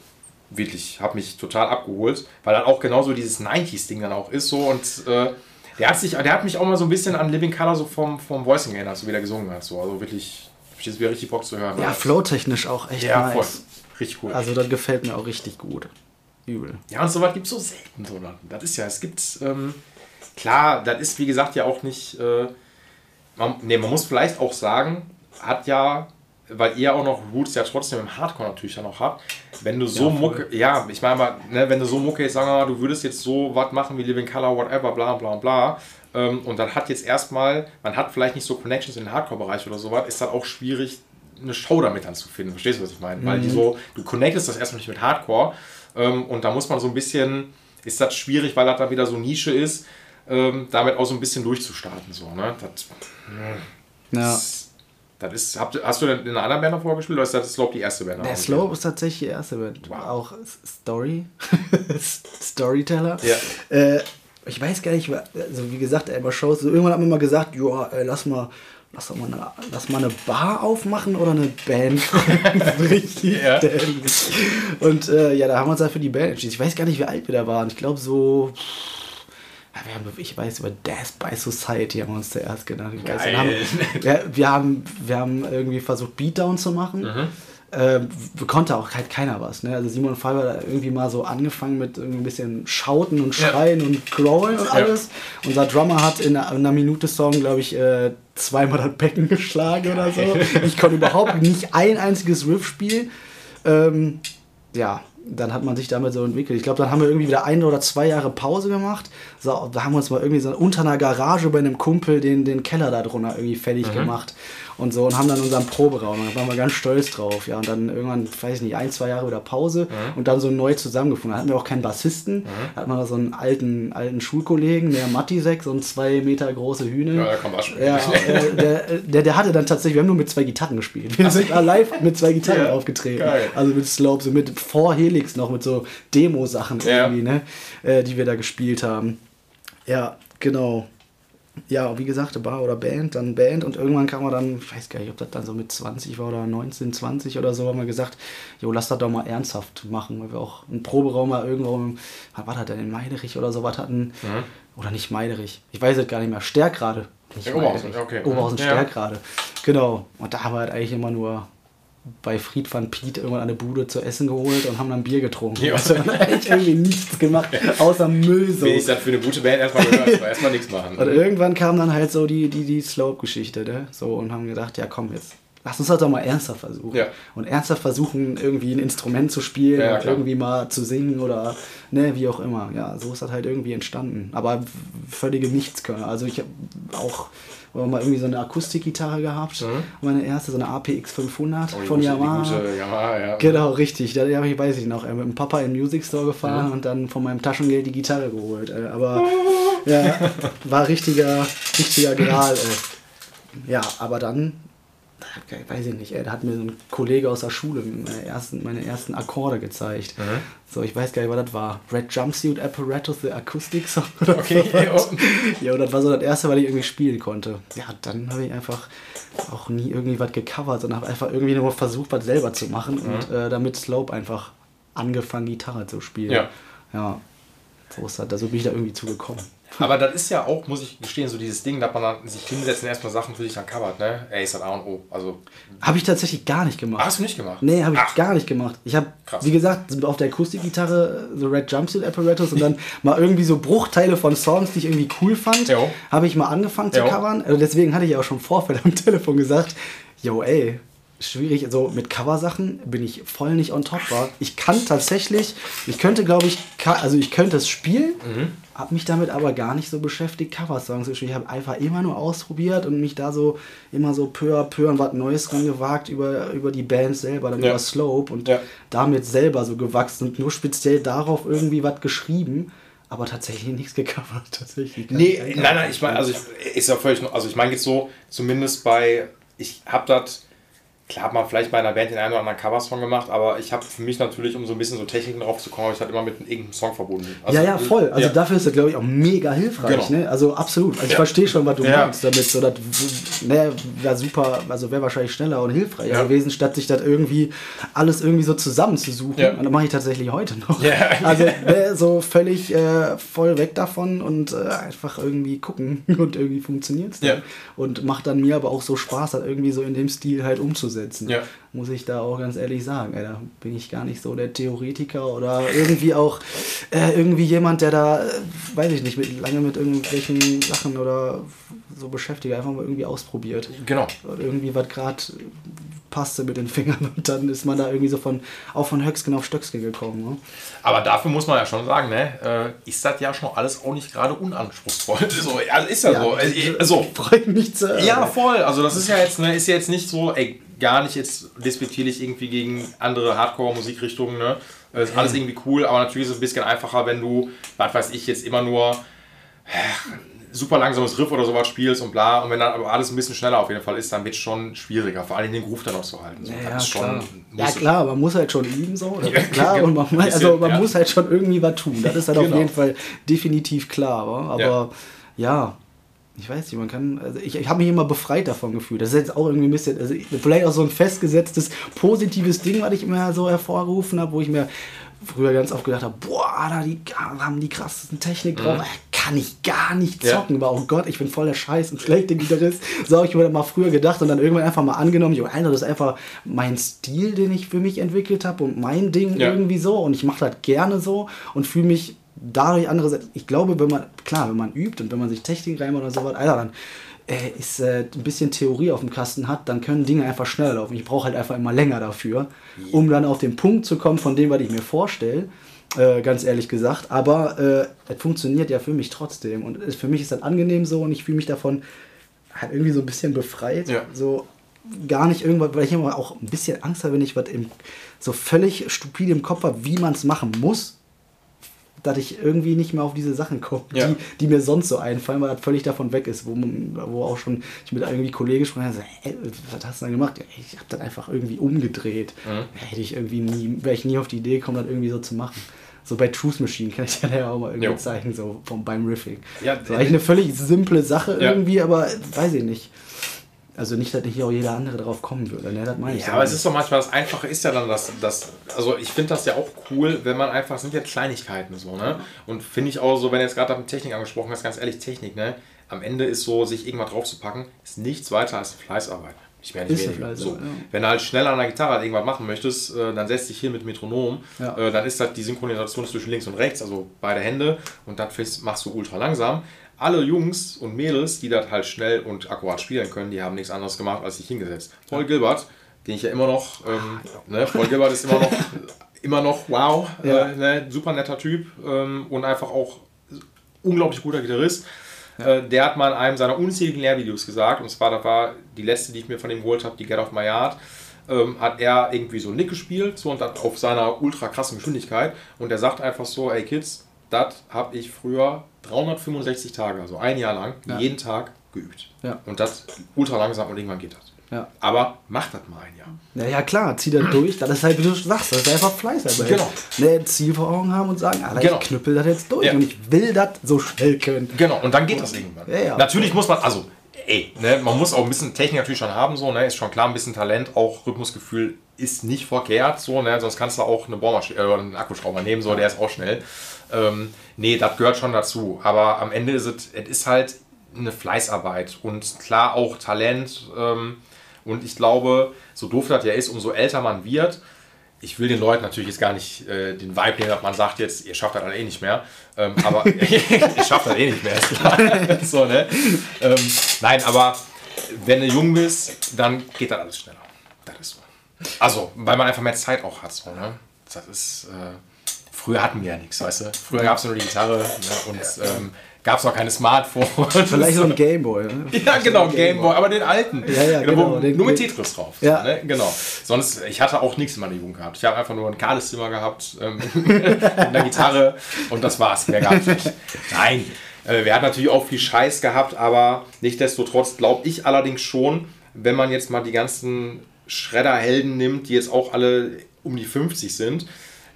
wirklich, hat mich total abgeholt, weil dann auch genauso dieses 90s-Ding dann auch ist so und äh, der hat, sich, der hat mich auch mal so ein bisschen an Living Color so vom, vom Voicing erinnert, so wie der gesungen hat. So. Also wirklich hab ich jetzt wieder richtig Bock zu hören. Ja, flow-technisch auch echt ja, nice. Voll. Richtig cool. Also das gefällt mir auch richtig gut. Übel. Ja, und sowas gibt es so selten. So. Das ist ja, es gibt, ähm, klar, das ist wie gesagt ja auch nicht, äh, man, nee, man muss vielleicht auch sagen, hat ja, weil ihr auch noch Roots ja trotzdem im Hardcore natürlich ja noch habt, wenn du so ja, Mucke, ja, ich meine mal, ne, wenn du so Mucke jetzt sagen wir mal, du würdest jetzt so was machen wie Living Color, whatever, bla bla bla, ähm, und dann hat jetzt erstmal, man hat vielleicht nicht so Connections in den Hardcore-Bereich oder sowas, ist dann auch schwierig, eine Show damit anzufinden. Verstehst du, was ich meine? Mhm. Weil die mhm. so, du connectest das erstmal nicht mit Hardcore ähm, und da muss man so ein bisschen, ist das schwierig, weil das dann wieder so Nische ist, ähm, damit auch so ein bisschen durchzustarten. So, ne? Das, ja. Das, ist, habt, hast du denn in einer anderen Band davor gespielt oder ist das Slope die erste Band? Der Slope ist tatsächlich die erste Band. Wow. Auch Story. Storyteller. Ja. Äh, ich weiß gar nicht, also wie gesagt, bei Shows, so irgendwann haben wir mal gesagt, ja, lass mal, lass mal, eine, lass mal eine Bar aufmachen oder eine Band. Richtig ja. Und äh, ja, da haben wir uns halt für die Band entschieden. Ich weiß gar nicht, wie alt wir da waren. Ich glaube so, ich weiß, über Death by Society haben wir uns zuerst genannt. Haben, wir, wir, haben, wir haben irgendwie versucht, Beatdown zu machen. Mhm äh, konnte auch halt keiner was. Ne? Also Simon Fiber hat irgendwie mal so angefangen mit ein bisschen Schauten und Schreien ja. und Growlen und alles. Ja. Unser Drummer hat in einer, in einer Minute Song, glaube ich, äh, zweimal das Becken geschlagen oder so. Ich konnte überhaupt nicht ein einziges Riff spielen. Ähm, ja, dann hat man sich damit so entwickelt. Ich glaube, dann haben wir irgendwie wieder ein oder zwei Jahre Pause gemacht. So, da haben wir uns mal irgendwie so unter einer Garage bei einem Kumpel den, den Keller da drunter irgendwie fertig mhm. gemacht und so und haben dann unseren Proberaum. Da waren wir ganz stolz drauf. Ja, und dann irgendwann, weiß ich nicht, ein, zwei Jahre wieder Pause mhm. und dann so neu zusammengefunden. Da hatten wir auch keinen Bassisten. Mhm. Da hatten wir so einen alten, alten Schulkollegen, der Matisek, so ein zwei Meter große Hühne. Ja, der kann was spielen. Ja, äh, der, der, der hatte dann tatsächlich, wir haben nur mit zwei Gitarren gespielt. Wir sind live mit zwei Gitarren ja, aufgetreten. Geil. Also mit Slope, so mit vor Helix noch, mit so Demo-Sachen ja. irgendwie, ne? Äh, die wir da gespielt haben. Ja, genau ja, wie gesagt, Bar oder Band, dann Band und irgendwann kam man dann, ich weiß gar nicht, ob das dann so mit 20 war oder 19, 20 oder so, haben wir gesagt, jo, lass das doch mal ernsthaft machen, weil wir auch einen Proberaum mal irgendwo, was war das denn, in Meiderich oder so was hatten, mhm. oder nicht Meiderich, ich weiß es gar nicht mehr, Stärkrade. Nicht Oberhausen, okay. Oberhausen, ja. Stärkrade, genau. Und da haben wir halt eigentlich immer nur bei Fried van Piet irgendwann eine Bude zu essen geholt und haben dann Bier getrunken. Ja. Also eigentlich irgendwie nichts gemacht, außer Müll. So. Wie ich das für eine gute Band erstmal gehört, aber erstmal nichts machen. Und irgendwann kam dann halt so die, die, die Slope-Geschichte, ne? So, und haben gedacht, ja komm jetzt, lass uns das doch mal ernsthaft versuchen. Ja. Und ernsthaft versuchen, irgendwie ein Instrument zu spielen ja, und irgendwie mal zu singen oder ne, wie auch immer. Ja, so ist das halt irgendwie entstanden. Aber völlige Nichtskönner. Also ich habe auch wir mal irgendwie so eine Akustikgitarre gehabt. Mhm. Meine erste, so eine APX 500 oh, von Yamaha. Gute Yamaha ja. Genau, richtig. Da habe ich, weiß ich noch, mit dem Papa in den Music Store gefahren mhm. und dann von meinem Taschengeld die Gitarre geholt. Äh, aber ja, war richtiger, richtiger Gral. Ja, aber dann weiß ich nicht, ey, da hat mir so ein Kollege aus der Schule meine ersten, meine ersten Akkorde gezeigt. Mhm. So, ich weiß gar nicht, was das war. Red Jumpsuit Apparatus, the Acoustic Song oder okay, so. Ja, und das war so das erste, was ich irgendwie spielen konnte. Ja, dann habe ich einfach auch nie irgendwie was gecovert, sondern habe einfach irgendwie nur versucht, was selber zu machen mhm. und äh, damit Slope einfach angefangen, Gitarre zu spielen. Ja. Ja. So, ist das, so bin ich da irgendwie zugekommen. Aber das ist ja auch, muss ich gestehen, so dieses Ding, dass man dann sich hinsetzt und erstmal Sachen für sich dann covert, ne? Ey, ist das A und O. Also. Habe ich tatsächlich gar nicht gemacht. Hast du nicht gemacht? Nee, habe ich Ach. gar nicht gemacht. Ich habe, wie gesagt, auf der Akustikgitarre The Red Jumpsuit Apparatus und dann mal irgendwie so Bruchteile von Songs, die ich irgendwie cool fand, habe ich mal angefangen zu jo. covern. Also deswegen hatte ich ja auch schon Vorfeld am Telefon gesagt, yo, ey, schwierig. Also mit Coversachen bin ich voll nicht on top war. Ich kann tatsächlich, ich könnte glaube ich, also ich könnte es spielen, mhm. Habe mich damit aber gar nicht so beschäftigt, Coversongs zu spielen. Ich habe einfach immer nur ausprobiert und mich da so immer so peu à peu an was Neues gewagt über, über die Band selber, dann ja. über Slope und ja. damit selber so gewachsen und nur speziell darauf irgendwie was geschrieben aber tatsächlich nichts gecovert. Tatsächlich nee, nein, nein, ich meine, also ich, ist ja völlig, also ich meine jetzt so, zumindest bei, ich habe das Klar hat man vielleicht bei einer Band den einen oder anderen Coversong gemacht, aber ich habe für mich natürlich, um so ein bisschen so Techniken drauf zu kommen, ich halt immer mit irgendeinem Song verbunden. Also, ja, ja, voll. Also ja. dafür ist das, glaube ich, auch mega hilfreich. Genau. Ne? Also absolut. Also ich ja. verstehe schon, was du ja. meinst damit. So, das ne, wäre super, also wäre wahrscheinlich schneller und hilfreicher gewesen, statt sich das irgendwie alles irgendwie so zusammenzusuchen. Und das mache ich tatsächlich heute noch. Also ne, so völlig äh, voll weg davon und äh, einfach irgendwie gucken und irgendwie funktioniert es. Und macht dann mir aber auch so Spaß, das irgendwie so in dem Stil halt umzusetzen umzusetzen. Ja. Muss ich da auch ganz ehrlich sagen. Ey, da bin ich gar nicht so der Theoretiker oder irgendwie auch äh, irgendwie jemand, der da, äh, weiß ich nicht, mit, lange mit irgendwelchen Sachen oder so beschäftigt, einfach mal irgendwie ausprobiert. Genau. Oder irgendwie was gerade passte mit den Fingern und dann ist man da irgendwie so von, auch von Höcksken auf Stöcksken gekommen. Ne? Aber dafür muss man ja schon sagen, ne, äh, ist das ja schon alles auch nicht gerade unanspruchsvoll. so, also ist ja, ja so. Also, also, freut mich zu hören. Ja, voll. Also das ist ja jetzt, ne, ist ja jetzt nicht so, ey, gar nicht jetzt despektierlich irgendwie gegen andere Hardcore-Musikrichtungen. Ne? Das ist alles irgendwie cool, aber natürlich ist es ein bisschen einfacher, wenn du, was weiß ich, jetzt immer nur äh, super langsames Riff oder sowas spielst und bla. Und wenn dann aber alles ein bisschen schneller auf jeden Fall ist, dann wird es schon schwieriger, vor allem den Groove dann noch zu halten. So, ja, klar. ja, klar, man muss halt schon üben so. Ja, klar, und man, also man ja. muss halt schon irgendwie was tun. Das ist halt genau. auf jeden Fall definitiv klar. Aber ja, ja ich weiß nicht, man kann, also ich, ich habe mich immer befreit davon gefühlt. Das ist jetzt auch irgendwie ein bisschen, also vielleicht auch so ein festgesetztes, positives Ding, was ich immer so hervorgerufen habe, wo ich mir früher ganz oft gedacht habe, boah, da die, haben die krassesten Technik drauf, mhm. kann ich gar nicht zocken, ja. aber oh Gott, ich bin voll der Scheiß und schlechte Gitarrist. So habe ich mir mal früher gedacht und dann irgendwann einfach mal angenommen, jo, Alter, das ist einfach mein Stil, den ich für mich entwickelt habe und mein Ding ja. irgendwie so und ich mache das gerne so und fühle mich dadurch andererseits, ich glaube, wenn man, klar, wenn man übt und wenn man sich Technik reinmacht oder sowas, Alter, dann äh, ist, äh, ein bisschen Theorie auf dem Kasten hat, dann können Dinge einfach schneller laufen. Ich brauche halt einfach immer länger dafür, um dann auf den Punkt zu kommen von dem, was ich mir vorstelle. Äh, ganz ehrlich gesagt. Aber äh, es funktioniert ja für mich trotzdem. Und für mich ist das angenehm so und ich fühle mich davon halt irgendwie so ein bisschen befreit. Ja. So gar nicht irgendwas, weil ich immer auch ein bisschen Angst habe, wenn ich was im, so völlig stupide im Kopf habe, wie man es machen muss, dass ich irgendwie nicht mehr auf diese Sachen komme, ja. die, die mir sonst so einfallen, weil das völlig davon weg ist, wo, wo auch schon ich mit irgendwie Kollegen gesprochen habe, was hast du denn gemacht? Ja, ich habe das einfach irgendwie umgedreht. Mhm. Hätte ich irgendwie nie, wäre ich nie auf die Idee gekommen, das irgendwie so zu machen. So bei Truth Machine kann ich ja auch mal irgendwie jo. zeigen, so vom, beim Riffing. Ja, so eigentlich eine völlig simple Sache irgendwie, aber weiß ich nicht. Also nicht, dass nicht auch jeder andere drauf kommen würde. Ne? Das meine ich ja, aber es ist doch manchmal das Einfache ist ja dann das, das also ich finde das ja auch cool, wenn man einfach, sind ja Kleinigkeiten so, ne? Und finde ich auch so, wenn jetzt gerade mit Technik angesprochen hast, ganz ehrlich, Technik, ne? Am Ende ist so, sich irgendwas draufzupacken, ist nichts weiter als Fleißarbeit. Ich mehr nicht weniger. So. Ja. Wenn du halt schnell an der Gitarre irgendwas machen möchtest, äh, dann setzt dich hier mit Metronom, ja. äh, dann ist das die Synchronisation zwischen links und rechts, also beide Hände und dann machst du ultra langsam alle Jungs und Mädels, die das halt schnell und akkurat spielen können, die haben nichts anderes gemacht, als sich hingesetzt. Paul Gilbert, den ich ja immer noch, ähm, ne, Paul Gilbert ist immer noch, immer noch wow, ja. äh, ne, super netter Typ ähm, und einfach auch unglaublich guter Gitarrist. Ja. Äh, der hat mal in einem seiner unzähligen Lehrvideos gesagt, und zwar, das war die letzte, die ich mir von ihm geholt habe, die Get Off My Yard, ähm, hat er irgendwie so Nick gespielt, so und dann auf seiner ultra krassen Geschwindigkeit. Und er sagt einfach so, ey Kids, das habe ich früher 365 Tage, also ein Jahr lang, ja. jeden Tag geübt. Ja. Und das ultra langsam und irgendwann geht das. Ja. Aber mach das mal ein Jahr. Ja, ja klar, zieh das durch. Das ist halt, wie du sagst, das ist einfach Fleiß. Aber genau. Ne, Ziel vor Augen haben und sagen, Alter, genau. ich knüppel das jetzt durch ja. und ich will das so schnell können. Genau, und dann geht das irgendwann. Ja. Natürlich muss man, also, ey, ne, man muss auch ein bisschen Technik natürlich schon haben, so, ne, ist schon klar, ein bisschen Talent, auch Rhythmusgefühl ist nicht verkehrt, so, ne, sonst kannst du auch eine Bohrmaschine äh, einen Akkuschrauber nehmen, so, der ist auch schnell. Ähm, nee, das gehört schon dazu. Aber am Ende ist es, es ist halt eine Fleißarbeit und klar auch Talent. Ähm, und ich glaube, so doof das ja ist, umso älter man wird, ich will den Leuten natürlich jetzt gar nicht äh, den Vibe nehmen, dass man sagt jetzt, ihr schafft das alle eh nicht mehr. Ähm, aber ihr schafft das eh nicht mehr, ist klar. so, ne? ähm, nein, aber wenn du jung bist, dann geht das alles schneller. Das ist so. Also, weil man einfach mehr Zeit auch hat. So, ne? Das ist. Äh, früher hatten wir ja nichts, weißt du? Früher gab es nur die Gitarre ne? und ähm, gab es noch keine Smartphones. Vielleicht so ein Gameboy. Ne? ja, genau, Gameboy, aber den alten. Ja, ja, genau. Wo, nur mit Tetris drauf. Ja. So, ne? Genau. Sonst, ich hatte auch nichts in meiner Jugend gehabt. Ich habe einfach nur ein kahles Zimmer gehabt ähm, mit einer Gitarre und das war's. Mehr gab es nicht. Nein, äh, wir hatten natürlich auch viel Scheiß gehabt, aber nichtsdestotrotz glaube ich allerdings schon, wenn man jetzt mal die ganzen Schredderhelden nimmt, die jetzt auch alle um die 50 sind,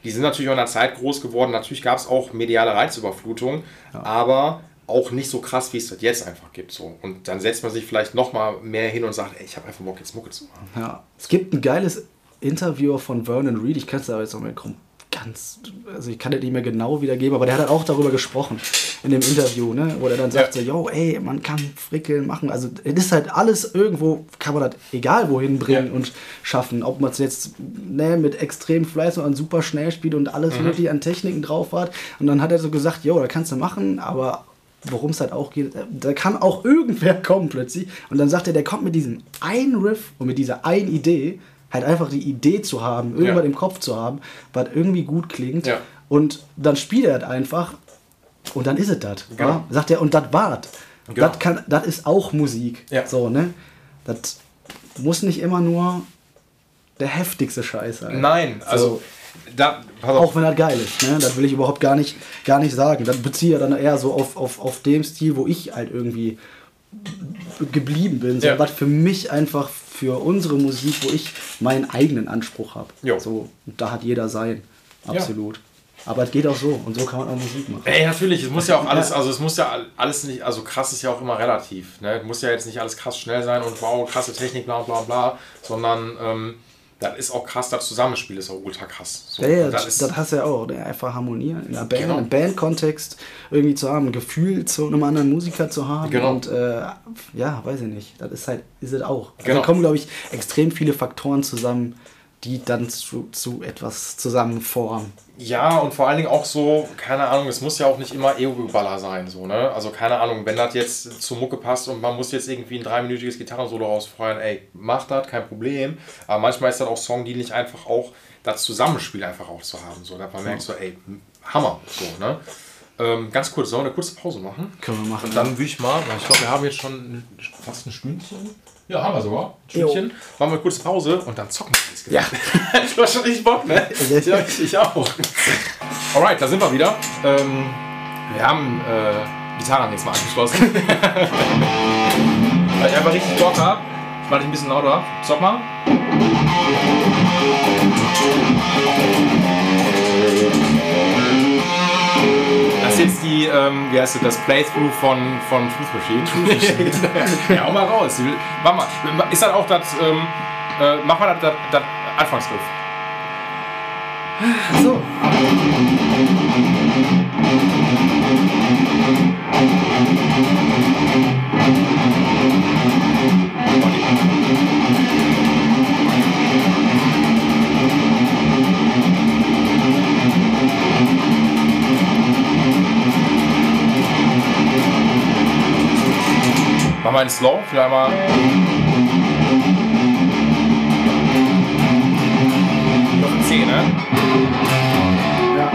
die sind natürlich auch in der Zeit groß geworden. Natürlich gab es auch mediale Reizüberflutung, ja. aber auch nicht so krass, wie es das jetzt einfach gibt. So. Und dann setzt man sich vielleicht noch mal mehr hin und sagt, ey, ich habe einfach Bock, jetzt Mucke zu machen. Ja. Es gibt ein geiles Interview von Vernon Reed, ich kann es aber jetzt noch mal ganz, also ich kann das nicht mehr genau wiedergeben, aber der hat halt auch darüber gesprochen in dem Interview, ne, wo er dann sagt ja. so, yo, ey, man kann Frickeln machen, also es ist halt alles irgendwo, kann man das egal wohin bringen ja. und schaffen, ob man es jetzt ne, mit extrem Fleiß und super schnell spielt und alles mhm. wirklich an Techniken drauf hat und dann hat er so gesagt, yo, da kannst du machen, aber worum es halt auch geht, da kann auch irgendwer kommen plötzlich und dann sagt er, der kommt mit diesem einen Riff und mit dieser einen Idee halt einfach die Idee zu haben, irgendwas ja. im Kopf zu haben, was irgendwie gut klingt. Ja. Und dann spielt er das einfach und dann ist es das. Genau. Sagt er, und das war's. Genau. Das, kann, das ist auch Musik. Ja. So, ne? Das muss nicht immer nur der heftigste Scheiß sein. Nein, also. So. Da, auch wenn das geil ist, ne? das will ich überhaupt gar nicht, gar nicht sagen. Das beziehe ich dann eher so auf, auf, auf dem Stil, wo ich halt irgendwie geblieben bin. So, ja. Was für mich einfach für unsere Musik, wo ich meinen eigenen Anspruch habe. So, da hat jeder sein. Absolut. Ja. Aber es geht auch so und so kann man auch Musik machen. Ey, natürlich, es muss ja auch alles, also es muss ja alles nicht, also krass ist ja auch immer relativ. Ne? Es muss ja jetzt nicht alles krass schnell sein und wow, krasse Technik, bla bla bla, sondern ähm, das ist auch krass, das Zusammenspiel ist auch ultra krass. So, ja, ja das, das, das hast du ja auch, ne? einfach harmonieren in der Band, genau. im Bandkontext irgendwie zu haben, ein Gefühl zu einem anderen Musiker zu haben genau. und äh, ja, weiß ich nicht, das ist halt, ist es auch. Also genau. da kommen, glaube ich, extrem viele Faktoren zusammen, die dann zu, zu etwas zusammenformen. Ja, und vor allen Dingen auch so, keine Ahnung, es muss ja auch nicht immer Ego-Baller sein, so, ne? Also keine Ahnung, wenn das jetzt zur Mucke passt und man muss jetzt irgendwie ein dreiminütiges Gitarrensolo rausfeuern, ey, mach das, kein Problem. Aber manchmal ist das auch Song, die nicht einfach auch das Zusammenspiel einfach auch zu haben, so, dass man merkt so, ey, Hammer, so, ne? Ähm, ganz kurz, sollen wir eine kurze Pause machen? Können wir machen. Und dann würde ich mal, weil ich glaube, wir haben jetzt schon fast ein Stündchen. Ja, haben wir sogar. Stündchen. Machen wir eine kurze Pause und dann zocken wir. Ja. du hast schon richtig Bock, ne? ja, ich auch. Alright, da sind wir wieder. Ähm, wir haben äh, Gitarren jetzt mal angeschlossen. Weil ich einfach richtig Bock habe. Ich mache dich ein bisschen lauter. Zock mal. Jetzt die, ähm, wie heißt das, das Playthrough von, von Truth Machine. ja, hau mal raus. Mach mal. Ist das auch das, ähm, äh, mach mal das, das, das Anfangsriff. So. Mach mal einen Slow, vielleicht einmal. Noch ein C, ne? Ja.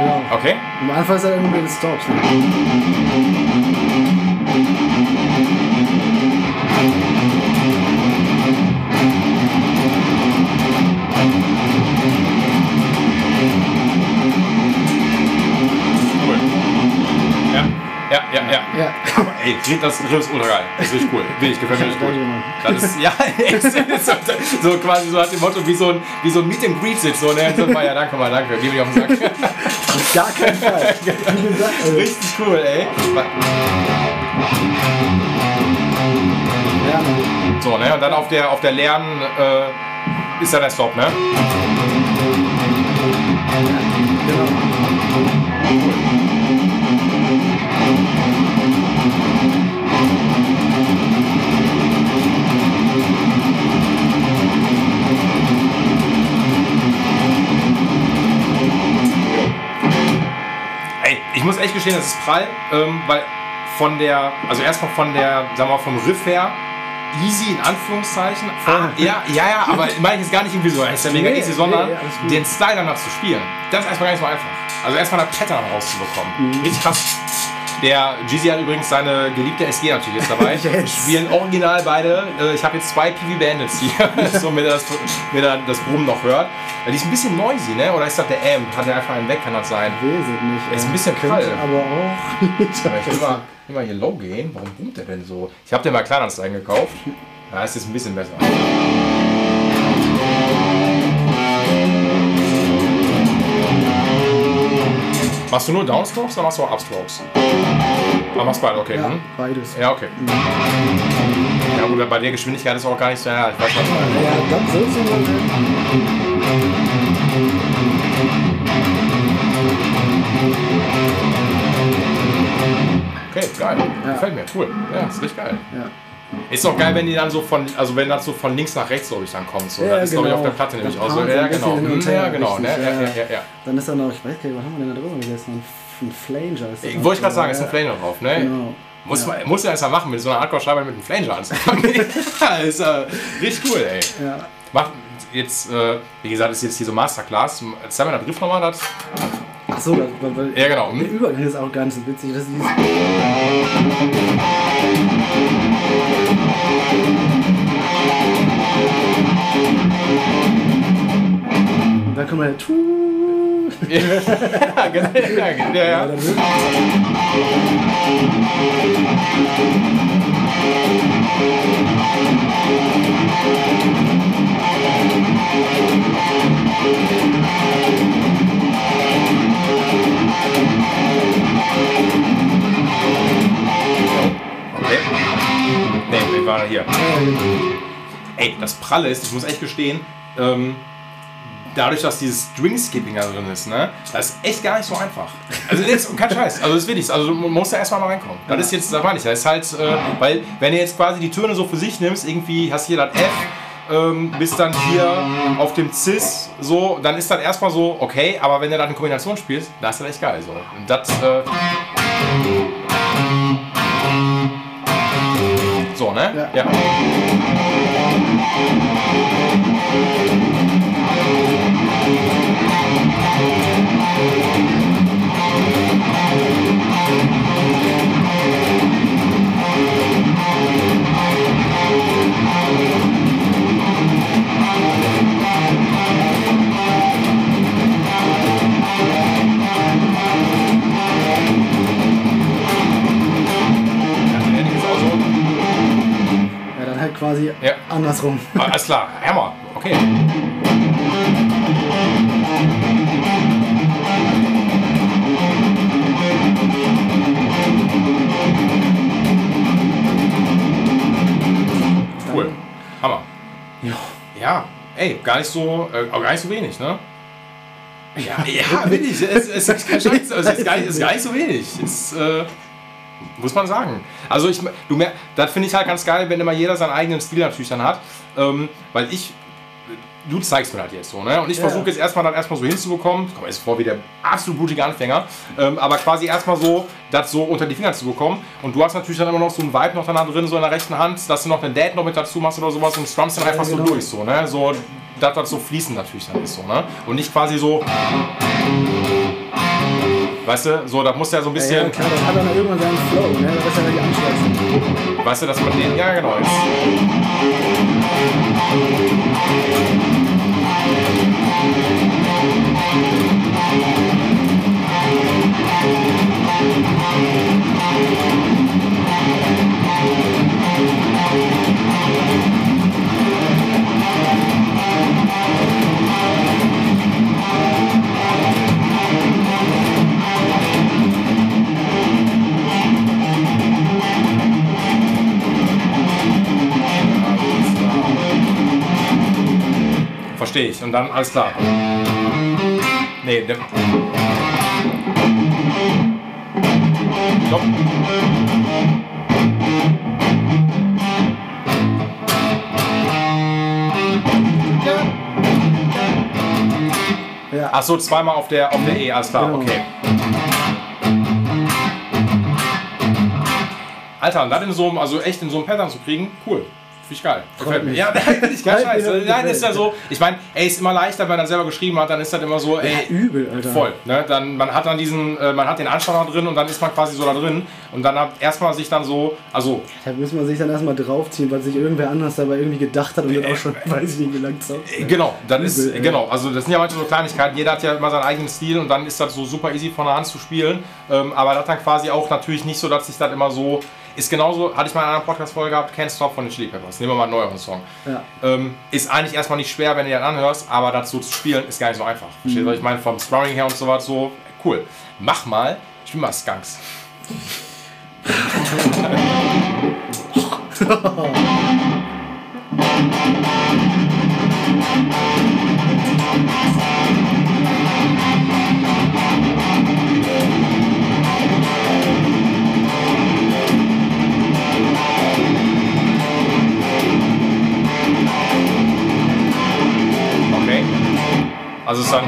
Genau. Okay. Am Anfang ist er irgendwie den Stops. Ne? Ja, ja, ja. Ja. Aber ey, das Riff ist ultra geil. Das ist richtig cool. Will ich, gefällt mir richtig gut. Das ist, ja, so, so quasi so hat dem Motto, wie so ein, wie so ein Meet and Greet sitzt. So, ne? so, ja, danke mal, danke. Geh mir auf den Sack. Auf gar keinen Fall. Wie gesagt, also, Richtig cool, ey. So, ne? Und dann auf der, auf der leeren äh, ist dann der Stop, ne? Genau. Muss echt gestehen, das ist prall, ähm, weil von der, also erstmal von der, sagen wir mal, vom Riff her, easy in Anführungszeichen. Ah, ja, ja, ja, aber meine ich jetzt gar nicht irgendwie so, ist ja mega Nee, easy, sondern nee, den Style danach zu spielen. Das ist erstmal gar nicht so einfach. Also erstmal das Pattern rauszubekommen. Mhm. Richtig krass. Der Jeezy hat übrigens seine geliebte SG natürlich jetzt dabei. Yes. Wir spielen original beide. Äh, Ich habe jetzt zwei PV Bandits hier, so mit das, mit das, Brummen noch hört. Äh, Die ist ein bisschen noisy, ne? Oder ist das der Amp? Hat er einfach einen weg, kann das sein? Weiß ich nicht. Ist ein äh, bisschen prall. Aber auch. Ich will mal, will mal hier low gehen. Warum boomt der denn so? Ich habe den mal Kleinanzeigen gekauft. Da ist jetzt ein bisschen besser. Machst du nur Downstrokes oder machst du auch Upstrokes? Ah, machst beide, okay. ja, hm? beides. Ja, okay. Ja gut, bei der Geschwindigkeit ist auch gar nicht so, ja, ich weiß was. Ja, dann sollst du mal. Okay, geil. Ja. Gefällt mir, cool. Ja, ist richtig geil. Ja. Ist auch geil, wenn die dann so von, also wenn das so von links nach rechts, glaube ich, dann kommt. So. Ja, das ist, glaube ich, auf genau. der Platte nämlich auch so. Paar so Ja, genau. Hm, her, Ja, genau. Ne? Ja, ja. ja. Dann ist da noch, ich weiß gar nicht, was haben wir denn da drüber gegessen? Ein, Flanger ist das Ich wollte gerade sagen, ist ein. Flanger drauf, ne? Genau. Muss, Ja. man, muss ja erst mal machen, mit so einer Hardcore-Scheibe mit einem Flanger anzufangen. ist äh, richtig cool, ey. Ja. Macht jetzt, äh, wie gesagt, ist jetzt hier so Masterclass. Zeig mal das Riff nochmal, das. Ach so, weil, weil Ja, genau. der Übergang ist auch ganz witzig. Das ist kommt Tu. ja, genau. Ja, ja, Ja, Okay. Nee, wir waren hier. Genau. Ey, das Pralle ist, ich muss echt gestehen, ähm, dadurch, dass dieses String-Skipping da drin ist, ne, das ist echt gar nicht so einfach. Also jetzt, kein Scheiß, also das ist wirklich, also man muss da erstmal mal reinkommen. Das ist jetzt, das meine ich, das ist halt, äh, weil wenn du jetzt quasi die Töne so für sich nimmst, irgendwie hast du hier das F, ähm, bis dann hier auf dem Cis so, dann ist das erstmal so okay, aber wenn du dann eine Kombination spielst, dann ist das echt geil. So. Und das, äh, so, ne? Ja. Ja, andersrum. Ah, Alles klar, Hammer. Okay. Cool. Hammer. Ja. Ja, ey, gar nicht so, äh, gar nicht so wenig, ne? Ja, ja, wenig. Es, es ist kein Scheiß, also es ist gar nicht, es ist gar nicht so wenig. Es, äh, muss man sagen. Also ich, du mer das finde ich halt ganz geil, wenn immer jeder seinen eigenen Stil natürlich dann hat. Ähm, weil ich, du zeigst mir das jetzt so, ne? Und ich Ja. versuche jetzt erstmal das erstmal so hinzubekommen. Ich komme jetzt vor wie der absolut blutige Anfänger. Ähm, aber quasi erstmal so, das so unter die Finger zu bekommen. Und du hast natürlich dann immer noch so ein Vibe noch danach drin, so in der rechten Hand, dass du noch einen Dad noch mit dazu machst oder sowas und strumst dann einfach so genau. durch, so, ne? So, dass das so fließend natürlich dann ist, so, ne? Und nicht quasi so. Weißt du, so, da muss ja so ein Ja, bisschen. ja, klar, das hat dann irgendwann seinen Flow, ne? Das ist ja die Anschluss. Weißt du, dass man den. Ja, genau. Jetzt. Verstehe ich. Und dann alles klar. Nee, der. Stopp. Ja. Ach so, zweimal auf der, auf der E, alles klar, Genau. okay. Alter, und das in so einem, also echt in so einem Pattern zu kriegen, cool. Finde ich geil. Gefällt mir. Ja, nein, ich scheiße. dass Nein, ist ja so. Ich meine, ey, ist immer leichter, wenn er selber geschrieben hat, dann ist das immer so, ey, Ja, übel, Alter. voll. Ne? Dann, man hat dann diesen, äh, man hat den da drin und dann ist man quasi so da drin. Und dann hat erstmal sich dann so, also, Da muss man sich dann erstmal draufziehen, weil sich irgendwer anders dabei irgendwie gedacht hat und dann auch schon, weiß ich nicht, wie lange zockt. äh, genau, dann ist, Übel, ey. genau, also das sind ja manchmal so Kleinigkeiten. Jeder hat ja immer seinen eigenen Stil und dann ist das so super easy von der Hand zu spielen. Ähm, aber das dann quasi auch natürlich nicht so, dass sich das immer so, ist genauso, hatte ich mal in einer Podcast-Folge gehabt, Can't Stop von den Chili Peppers. Nehmen wir mal einen neueren Song. Ja. Ähm, ist eigentlich erstmal nicht schwer, wenn du den anhörst, aber dazu zu spielen ist gar nicht so einfach. Verstehst du, was ich meine? Vom Strumming her und so was so, cool. Mach mal, spiel mal Skunks. Also es ist dann.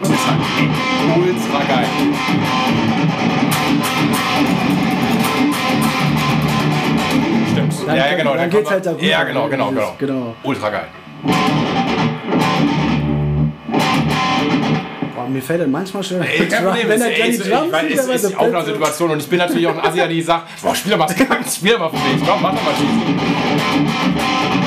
Ultra, ultra geil. Stimmt. Dann- ja, ja, genau. dann der geht's halt da rüber, Ja, genau, genau, genau. genau. Ultra geil. Boah, mir fällt das manchmal schon, Ey, kein Problem. wenn ist, er ey, ist, ich Drums weiß, wieder ist, ist der auch eine Situation und ich bin natürlich auch ein Asi, der sagt, boah, spiel doch mal spiel doch mal für mich. Komm, mach doch mal schießen.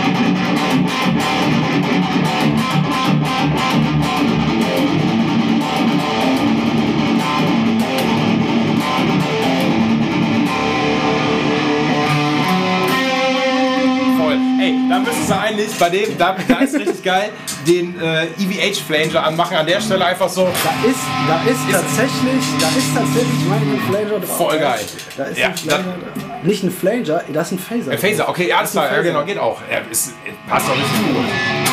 Da müsstest du eigentlich bei dem, da, da ist richtig geil, den äh, EVH Flanger anmachen. An der Stelle einfach so. Da ist, da ist, tatsächlich, da ist tatsächlich mein Flanger drauf. Voll geil. Da ist Ja, ein Flanger drauf. Nicht ein Flanger, das ist ein Phaser. Äh, Phaser, okay, alles ist ein klar, ja genau, geht auch. Ja, ist, passt doch richtig gut.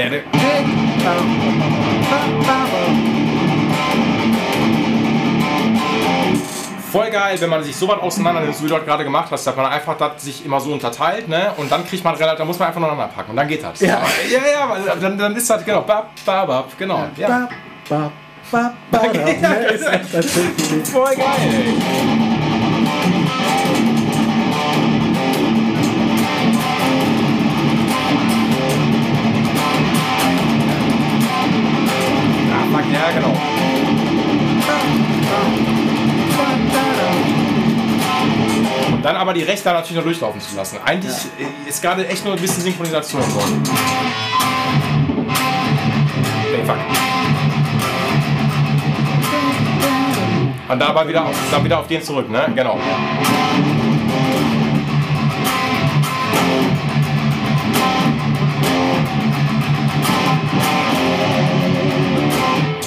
And it. Voll geil, wenn man sich so weit auseinander nimmt, wie du das gerade gemacht hast, dass man einfach das sich immer so unterteilt, ne? Und dann kriegt man relativ, da muss man einfach noch packen und dann geht das. Ja, ja, ja, dann, dann ist das, genau, bap, bap, bap, genau. Ja. bap, bap, bap. bab, bab, bab, bab, bab, bab, bab, Ja, ja, genau. Und dann aber die rechte natürlich noch durchlaufen zu lassen. Eigentlich äh, ist gerade echt nur ein bisschen Synchronisation drin. Nee, fuck. Und da aber wieder auf, dann wieder auf den zurück, ne? Genau.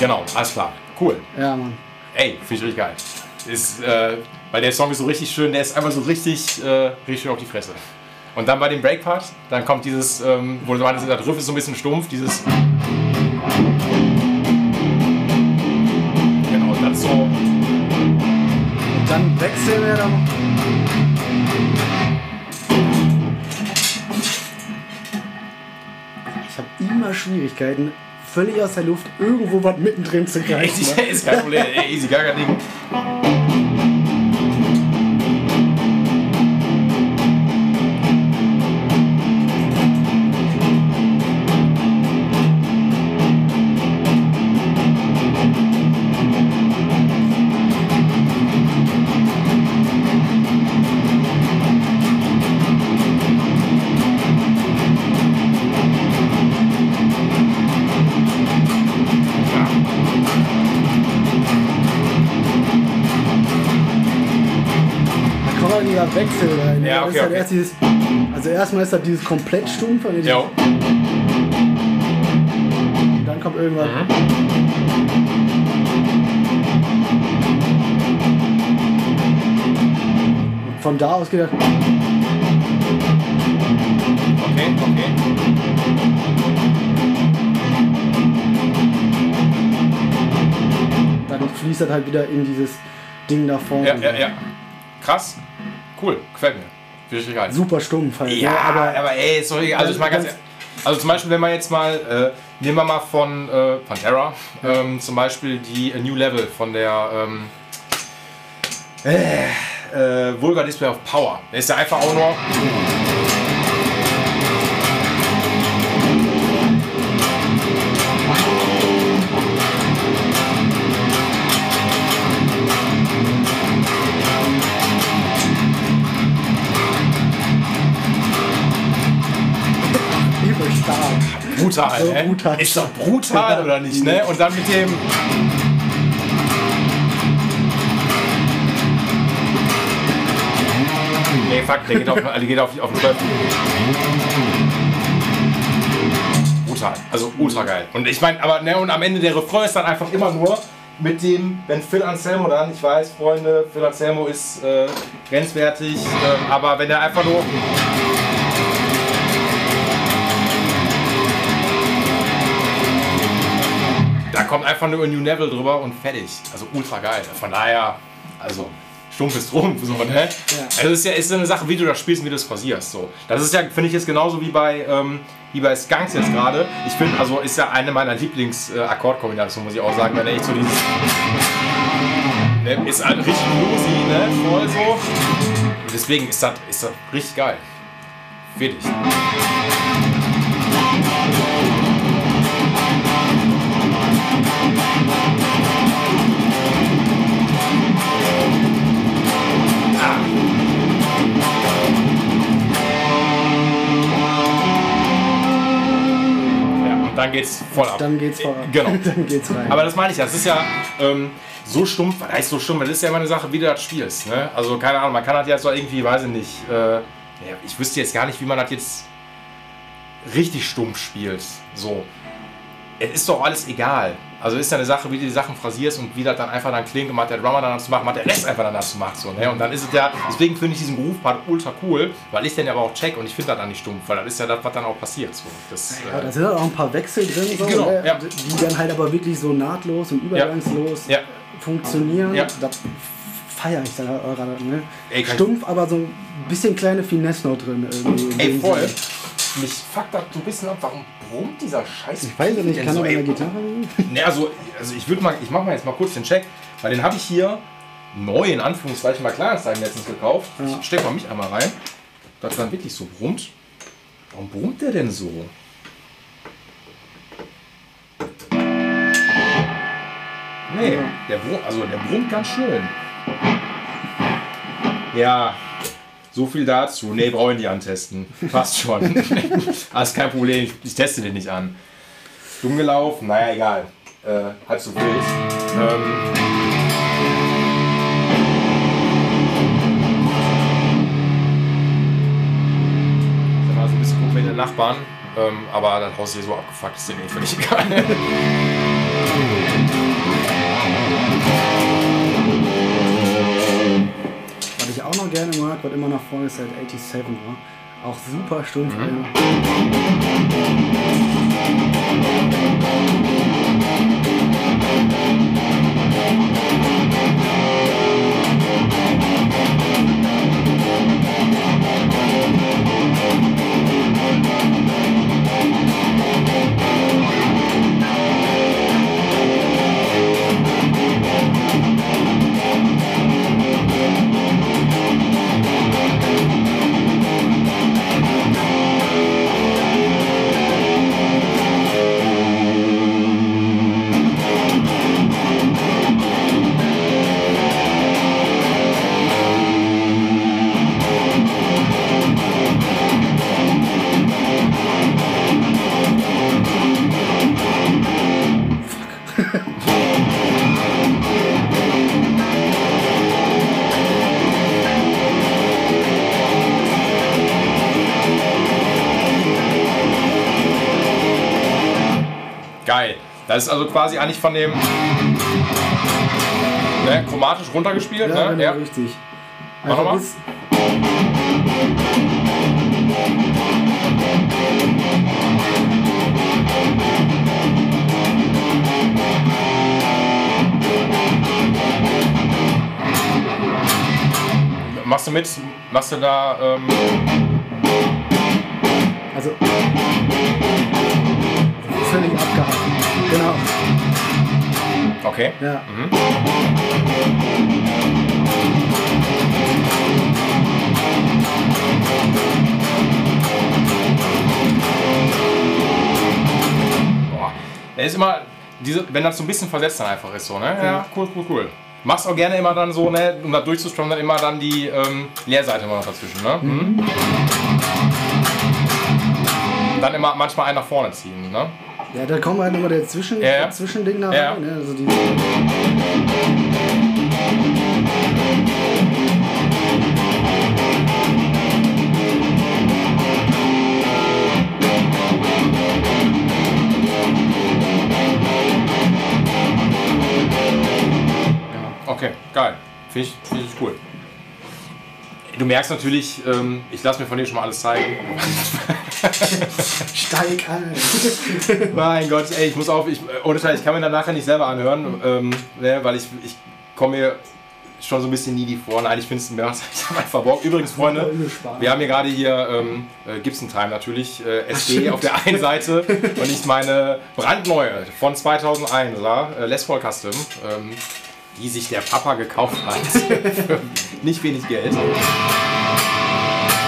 Genau, alles klar. Cool. Ja, Mann. Ey, finde ich richtig geil. Ist, äh, weil der Song ist so richtig schön, der ist einfach so richtig, äh, richtig schön auf die Fresse. Und dann bei dem Breakpart, dann kommt dieses, ähm, wo du meinst, der Riff ist so ein bisschen stumpf, dieses. Genau, das so. Und dann wechseln wir dann. Ich habe immer Schwierigkeiten, völlig aus der Luft irgendwo was mittendrin zu greifen. Easy, ist kein Problem, ey, easy, gar kein Ding. Wechsel rein. Ja, okay, ist halt okay. erst dieses, also erstmal ist das dieses komplett stumpf. und Ja. Dann kommt irgendwann. Mhm. Von da aus geht das. Okay, okay. Dann fließt das halt wieder in dieses Ding da vorne. Ja, ja, ja. Krass. Cool, gefällt mir. Richtig geil. Super stumpf halt. Ja, ne? aber, aber ey, sorry, also ich mal ganz Ganz- also zum Beispiel, wenn man jetzt mal, äh, nehmen wir mal von äh, Pantera, ähm, zum Beispiel die A New Level von der ähm, äh, äh, Vulgar Display of Power. Der ist ja einfach auch nur. Brutal, So ne? brutal. Ist doch brutal, oder nicht, ne? Und dann mit dem. Nee, fuck, der geht auf, der geht auf, auf den 12. Brutal, also ultra geil. Und ich meine, aber ne, und am Ende der Refrain ist dann einfach immer nur mit dem, wenn Phil Anselmo dann, ich weiß, Freunde, Phil Anselmo ist äh, grenzwertig, ähm, aber wenn er einfach nur. Da kommt einfach nur ein New Level drüber und fertig. Also ultra geil. Von daher, also stumpf ist Trumpf. So, ne? Also es ist ja ist eine Sache, wie du das spielst und wie du das pausierst. So. Das ist ja, finde ich jetzt genauso wie bei, ähm, wie bei Skunks jetzt gerade. Ich finde, also ist ja eine meiner Lieblings-Akkordkombinationen, muss ich auch sagen, wenn er echt so dieses. Ne, ist halt richtig bluesy, ne? Voll so. Deswegen ist das, ist das richtig geil. Fertig. Dann geht's voll ab. Dann geht's voran. Genau. Dann geht's rein. Aber das meine ich, ja, das ist ja ähm, so stumpf, was heißt so stumpf, das ist ja immer eine Sache, wie du das spielst. Ne? Also keine Ahnung, man kann das jetzt so irgendwie, weiß ich nicht, äh, ja, ich wüsste jetzt gar nicht, wie man das jetzt richtig stumpf spielt. So. Es ist doch alles egal. Also ist ja eine Sache, wie du die Sachen phrasierst und wie das dann einfach dann klingt und was der Drummer dann dazu macht, was der Rest einfach dann dazu macht. So, ne? Und dann ist es ja, deswegen finde ich diesen Groove-Part ultra cool, weil ich den aber auch check und ich finde das dann nicht stumpf, weil das ist ja das, was dann auch passiert. So. Das, Ja, äh, da sind auch ein paar Wechsel drin, so, Genau, ne? ja. die dann halt aber wirklich so nahtlos und übergangslos Ja. funktionieren. Ja. Das feiere ich da gerade. Ne? Ey, Stumpf, aber so ein bisschen kleine Finesse noch drin. Ey, voll. Sinne. Mich fuckt das so ein bisschen ab, warum brummt dieser Scheiß? Ich weiß ja nicht, kann so, ey, Gitarre? Ne, also, also ich würde mal, ich mache mal jetzt mal kurz den Check, weil den habe ich hier neu in Anführungszeichen mal Kleinanzeigen letztens gekauft. Ja. Ich stecke mal mich einmal rein, dass dann wirklich so brummt. Warum brummt der denn so? Nee, der brummt, also der brummt ganz schön. Ja, so viel dazu. Nee, brauche ich nicht antesten. Passt schon. Alles kein Problem, ich, teste den nicht an. Dumm gelaufen, naja, egal. Äh, halb so wild. Ähm, mit den Nachbarn, ähm, aber das Haus hier so abgefuckt ist, dem eh völlig egal. Auch noch gerne mag, was immer nach vorne ist, halt 87 war. Auch super stumpf. Mhm. Das ist also quasi eigentlich von dem ne, chromatisch runtergespielt. Ja, ne? genau, ja. richtig. Mach nochmal. Machst du mit? Machst du da. Ähm also. Völlig abgehakt. Genau. Okay. Ja. Mhm. Boah. Er ist immer, diese, wenn das so ein bisschen versetzt dann einfach ist, so, ne? Ja, cool, cool, cool. Machst auch gerne immer dann so, ne, um da durchzustrommen, dann immer dann die ähm, Leerseite immer noch dazwischen, ne? Mhm. Dann immer manchmal einen nach vorne ziehen, ne? Ja, da kommt halt nochmal der, Zwischen, ja. Zwischending nach ja. rein. Ne? Also die Okay, geil. Finde ich, cool. Du merkst natürlich, ähm, ich lasse mir von dir schon mal alles zeigen. Steig an. mein Gott, ey, ich muss auf, ich, ohne Scheiß, ich kann mir dann nachher nicht selber anhören, ähm, ne, weil ich, ich komme mir schon so ein bisschen needy vor. Nein, ich finde es mir einfach Bock. Übrigens, Freunde, wir haben hier gerade hier ähm, äh, Gibson Time natürlich, äh, SD auf der einen Seite und ich meine brandneue von 2001, äh, Les Paul Custom. Ähm, die sich der Papa gekauft hat. für nicht wenig Geld.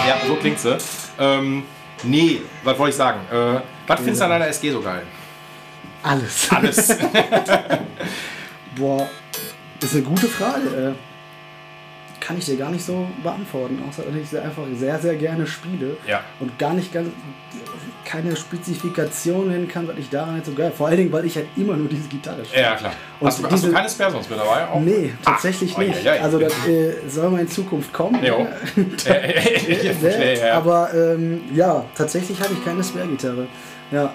Ja, so klingt sie. Ähm, Nee, was wollte ich sagen? Äh, was findest du an deiner SG so geil? Alles. Alles. Boah, das ist eine gute Frage. Äh, kann ich dir gar nicht so beantworten, außer dass ich sie einfach sehr, sehr gerne spiele. Ja. Und gar nicht ganz keine Spezifikation nennen kann, was ich daran nicht so geil. Vor allen Dingen, weil ich halt immer nur diese Gitarre spiele. Ja, klar. Und hast, du, hast du keine Spare sonst mit dabei? Auch? Nee, tatsächlich ah, nicht. Oh, ja, ja. Also das äh, soll mal in Zukunft kommen. Jo. ja, aber ähm, ja, tatsächlich habe ich keine Spare-Gitarre. Ja.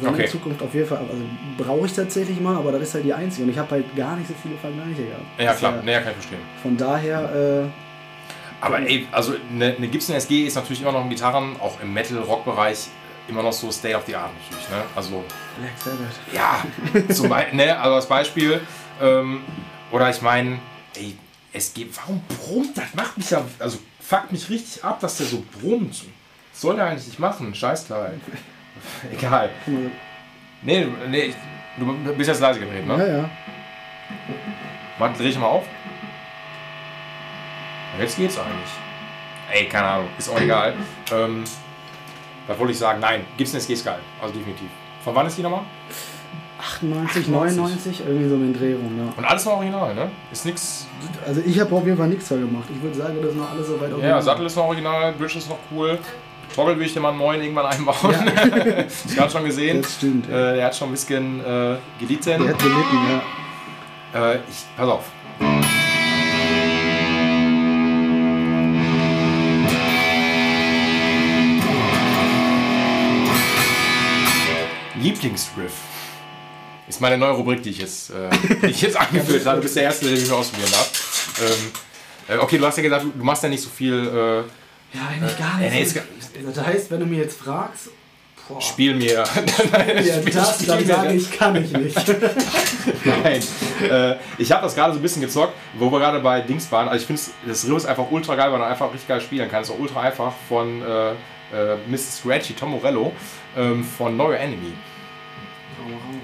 Soll okay. in Zukunft auf jeden Fall. Also brauche ich tatsächlich mal, aber das ist halt die einzige. Und ich habe halt gar nicht so viele Vergleiche gehabt. Ja, klar. Ja, nee, kann ich verstehen. Von daher. Äh, aber ey, also eine, eine Gibson SG ist natürlich immer noch in Gitarren, auch im Metal-Rock-Bereich, immer noch so State of the Art natürlich. Ne? Also, Black Sabbath. Ja, zum Beispiel, ne, also als Beispiel. Ähm, oder ich meine, es geht. Warum brummt? Das macht mich ja. Also fuckt mich richtig ab, dass der so brummt. Was soll der eigentlich nicht machen? Scheißteil. Egal. Nee, nee, du bist jetzt leise gedreht, ne? Ja, ja. Warte, dreh ich mal auf. Jetzt geht's eigentlich. Ey, keine Ahnung, ist auch egal. Ähm, was wollte ich sagen? Nein, Gibson SG geil. Also definitiv. Von wann ist die nochmal? 98, 99, irgendwie so in den Dreh rum, ja. Und alles noch original, ne? Ist nix. Also ich habe auf jeden Fall nichts da gemacht. Ich würde sagen, das ist noch alles so weit Ja, Sattel ist noch original, Bridge ist noch cool. Toggle will ich dir mal einen neuen irgendwann einbauen. Ja. ich gerade schon gesehen. Das stimmt. Ja. Äh, der hat schon ein bisschen äh, gelitten. Der hat gelitten, ja. Äh, ich, pass auf. Lieblingsriff. Ist meine neue Rubrik, die ich jetzt, äh, die ich jetzt angeführt habe. Du bist der Erste, der mich ausprobieren darf. Ähm, äh, okay, du hast ja gesagt, du, du machst ja nicht so viel. Äh, ja, eigentlich gar nicht. Äh, nee, das heißt, wenn du mir jetzt fragst, Boah. Spiel mir. ja, das dann sage ich, kann ich nicht. Nein. Äh, ich habe das gerade so ein bisschen gezockt, wo wir gerade bei Dings waren. Also ich finde das Riff ist einfach ultra geil, weil man einfach richtig geil spielen kann. Es ist auch ultra einfach von äh, äh, Mrs. Scratchy, Tom Morello, ähm, von Neue Enemy.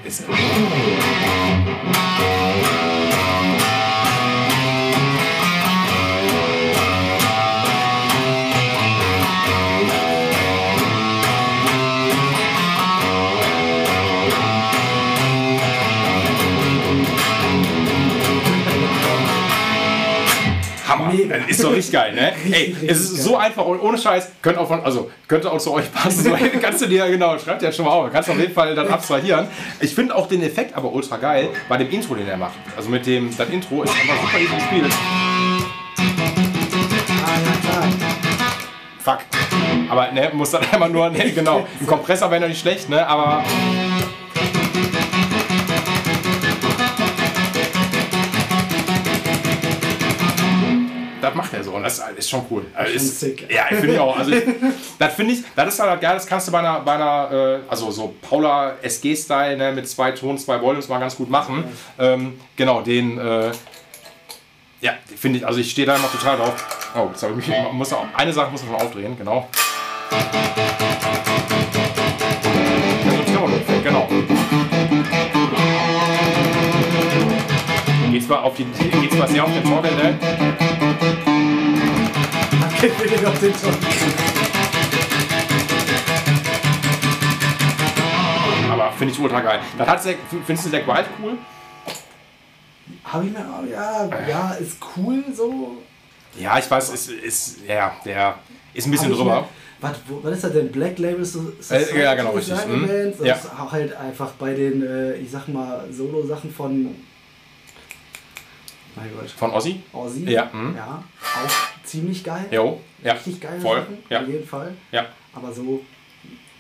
Ist, Hammer. Mega. Ist doch richtig geil, ne? Ey, es ist geil. so einfach und ohne Scheiß, könnte auch von, also könnte auch zu euch passen. So, kannst du dir, genau, schreibt ja schon mal auf, kannst du auf jeden Fall dann abstrahieren. Ich finde auch den Effekt aber ultra geil bei dem Intro, den er macht. Also mit dem, das Intro ist einfach super easy gespielt. Fuck. Aber ne, muss dann einmal nur, ne, genau. Ein Kompressor wäre noch nicht schlecht, ne, aber. Das macht er so und das ist schon cool. Also ist, sick. Ja, finde ich auch. Also das finde ich, das ist halt geil, das kannst du bei einer, bei einer äh, also so Paula SG-Style ne, mit zwei Tonen, zwei Volumes mal ganz gut machen. Ja. Ähm, genau, den, äh, ja, finde ich, also ich stehe da immer total drauf. Oh, jetzt habe ich mich, muss auch, eine Sache muss man schon aufdrehen. Genau. Zwar auf die, geht zwar sehr auf den Torgel, ne? Geht auf den Torgel. Aber finde ich ultra geil. Das hat Zack, findest du Zack Wild cool? Habe ich mir, ja, ja, ist cool so. Ja, ich weiß, ist, ist, ja, der ist ein bisschen drüber. Was, was ist das denn? Black Label Society? Äh, ja, genau, richtig. Mhm. Das ja. ist auch halt einfach bei den, äh, ich sag mal, Solo-Sachen von mein Gott. Von Ozzy? Ozzy, ja. Mhm. ja. Auch ziemlich geil. Jo, ja. Richtig geil. Voll. Sachen, ja. auf jeden Fall. Ja. Aber so,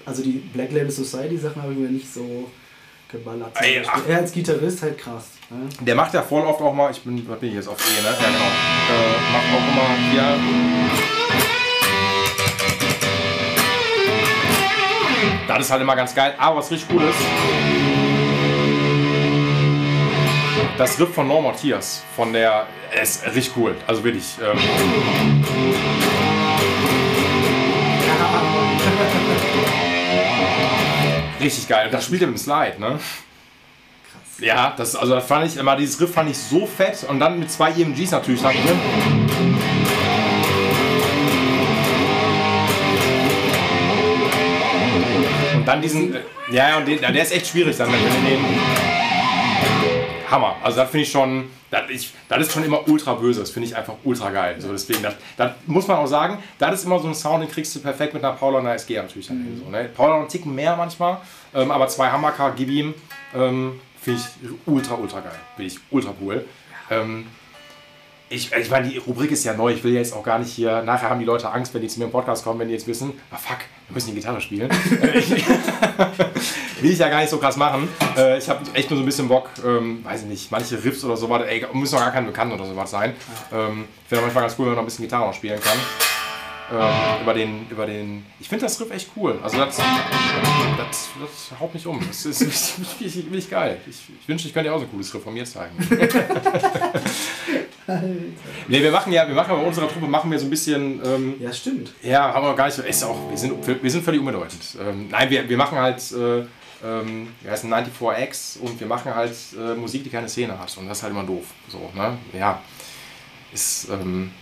also die Black Label Society Sachen habe ich mir nicht so geballert. Ey, er als Gitarrist halt krass. Ne? Der macht ja voll oft auch mal, ich bin, was bin ich jetzt auf E, ne? Ja, genau. Äh, macht auch immer hier. Das ist halt immer ganz geil. Aber was richtig cool ist, das Riff von Norm Matthias, von der, ist richtig cool. Also wirklich. Ähm, richtig geil. Und das spielt er mit dem Slide, ne? Krass. Ja, das, also das fand ich immer, dieses Riff fand ich so fett und dann mit zwei EMGs natürlich drin. Und dann diesen, ja, ja, und den, der ist echt schwierig dann, wenn du den Hammer. Also das finde ich schon, das, ich, das ist schon immer ultra böse. Das finde ich einfach ultra geil. So deswegen, das, das, muss man auch sagen, das ist immer so ein Sound, den kriegst du perfekt mit einer Paula und einer SG natürlich dann mhm. so. Ne? Paula einen Ticken mehr manchmal, ähm, aber zwei Hammercar, gib ihm, ähm, finde ich ultra, ultra geil. Finde ich ultra cool. Ähm, ich, ich meine, die Rubrik ist ja neu. Ich will jetzt auch gar nicht hier. Nachher haben die Leute Angst, wenn die zu mir im Podcast kommen, wenn die jetzt wissen, ah fuck, wir müssen die Gitarre spielen. will ich ja gar nicht so krass machen. Äh, ich habe echt nur so ein bisschen Bock, ähm, weiß ich nicht, manche Riffs oder so, ey, müssen doch gar kein Bekannt oder sowas sein. Ähm, ich finde manchmal ganz cool, wenn man noch ein bisschen Gitarre noch spielen kann. Ähm, über den, über den. Ich finde das Riff echt cool. Also das, das, das haut mich um. Das ist wirklich, geil. Ich, ich wünsche, ich könnte dir auch so ein cooles Riff von mir zeigen. nee, wir machen ja, wir machen bei unserer Truppe machen wir so ein bisschen. Ähm, ja, stimmt. Ja, haben wir gar nicht so. Ist auch, wir sind, wir sind völlig unbedeutend. Ähm, nein, wir, wir machen halt. Äh, ähm, wir heißen 94X und wir machen halt äh, Musik, die keine Szene hat. Und das ist halt immer doof. So, ne? Ja. Ist ähm,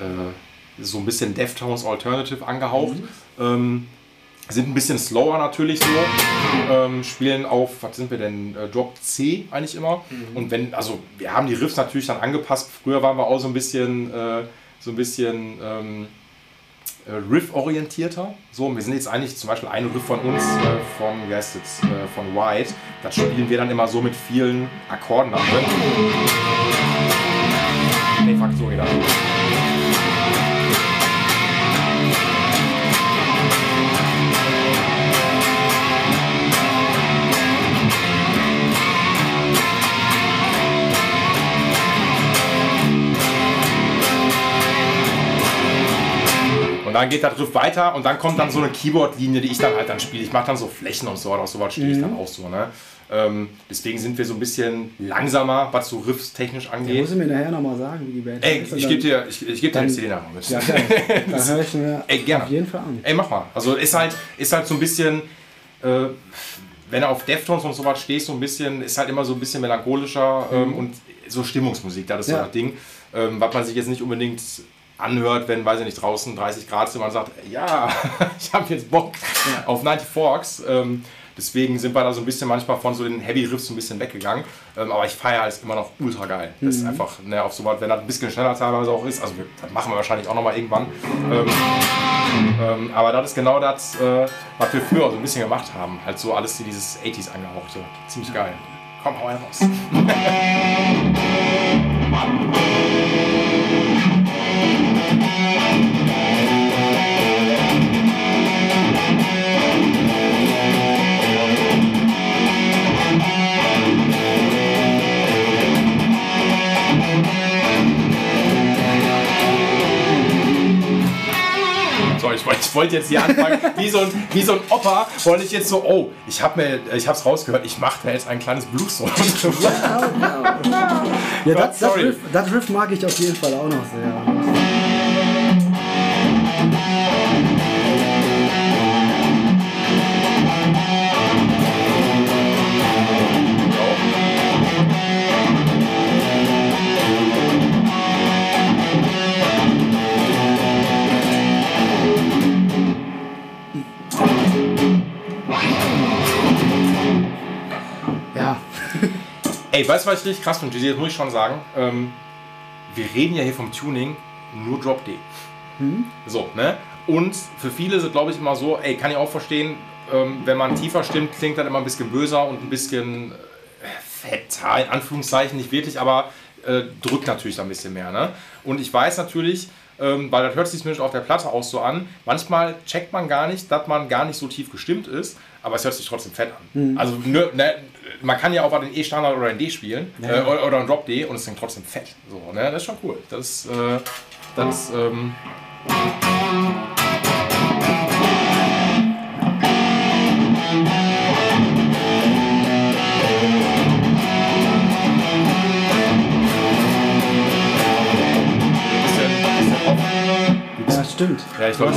äh, so ein bisschen Deftones Alternative angehaucht. Mhm. Ähm, sind ein bisschen slower natürlich so. Ähm, spielen auf, was sind wir denn? Äh, Drop C eigentlich immer. Mhm. Und wenn, also wir haben die Riffs natürlich dann angepasst. Früher waren wir auch so ein bisschen, äh, so ein bisschen ähm, äh, Riff-orientierter. So, wir sind jetzt eigentlich zum Beispiel ein Riff von uns, äh, von, wie heißt es, äh, von White. Das spielen wir dann immer so mit vielen Akkorden drin. Und dann geht der Riff weiter und dann kommt dann so eine Keyboard-Linie, die ich dann halt dann spiele. Ich mache dann so Flächen und so, oder sowas spiele ich dann mhm. auch so. Ne? Ähm, deswegen sind wir so ein bisschen langsamer, was so Riffs technisch angeht. Ja, musst du mir nachher nochmal sagen, wie die Band Ey, ich gebe dir, ich, ich geb dir eine CD nachher mit. Ja, da höre ich mir Ey, gerne. auf jeden Fall an. Ey, mach mal. Also ist halt, ist halt so ein bisschen, äh, wenn du auf Deftones und sowas stehst, so ein bisschen, ist halt immer so ein bisschen melancholischer ähm, mhm. und so Stimmungsmusik, das ist ja. so das Ding. Ähm, was man sich jetzt nicht unbedingt anhört, wenn, weiß ich nicht, draußen 30 Grad sind, man sagt, ja, ich habe jetzt Bock auf 90 Forks. Ähm, deswegen sind wir da so ein bisschen manchmal von so den Heavy Riffs so ein bisschen weggegangen. Ähm, aber ich feiere es immer noch ultra geil. Mhm. Das ist mhm. einfach, ne, auf so was, wenn das ein bisschen schneller teilweise auch ist, also das machen wir wahrscheinlich auch nochmal irgendwann. Ähm, ähm, aber das ist genau das, äh, was wir früher so ein bisschen gemacht haben. Halt so alles dieses 80s angehauchte. Ziemlich geil. Komm, hau raus. ich wollte, jetzt hier anfangen, wie so, ein, wie so ein Opa, wollte ich jetzt so, oh, ich habe mir, ich habe es rausgehört, ich mache da jetzt ein kleines Blues-Solo. ja, ja. ja das, das, Riff, das Riff mag ich auf jeden Fall auch noch sehr. Ey, weißt du, was ich richtig krass finde? Das muss ich schon sagen. Ähm, wir reden ja hier vom Tuning nur Drop D. Mhm. So, ne? Und für viele ist es, glaube ich, immer so, ey, kann ich auch verstehen, ähm, wenn man tiefer stimmt, klingt das immer ein bisschen böser und ein bisschen äh, fetter, in Anführungszeichen, nicht wirklich, aber äh, drückt natürlich ein bisschen mehr. Ne? Und ich weiß natürlich, ähm, weil das hört sich zumindest auf der Platte auch so an, manchmal checkt man gar nicht, dass man gar nicht so tief gestimmt ist, aber es hört sich trotzdem fett an. Mhm. Also ne, ne, man kann ja auch mal den E-Standard oder den D spielen ja. äh, oder, oder einen Drop D und es klingt trotzdem fett. So, ne? Das ist schon cool. Das, äh, das ähm Ja, stimmt. Ja, ich glaube,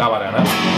Da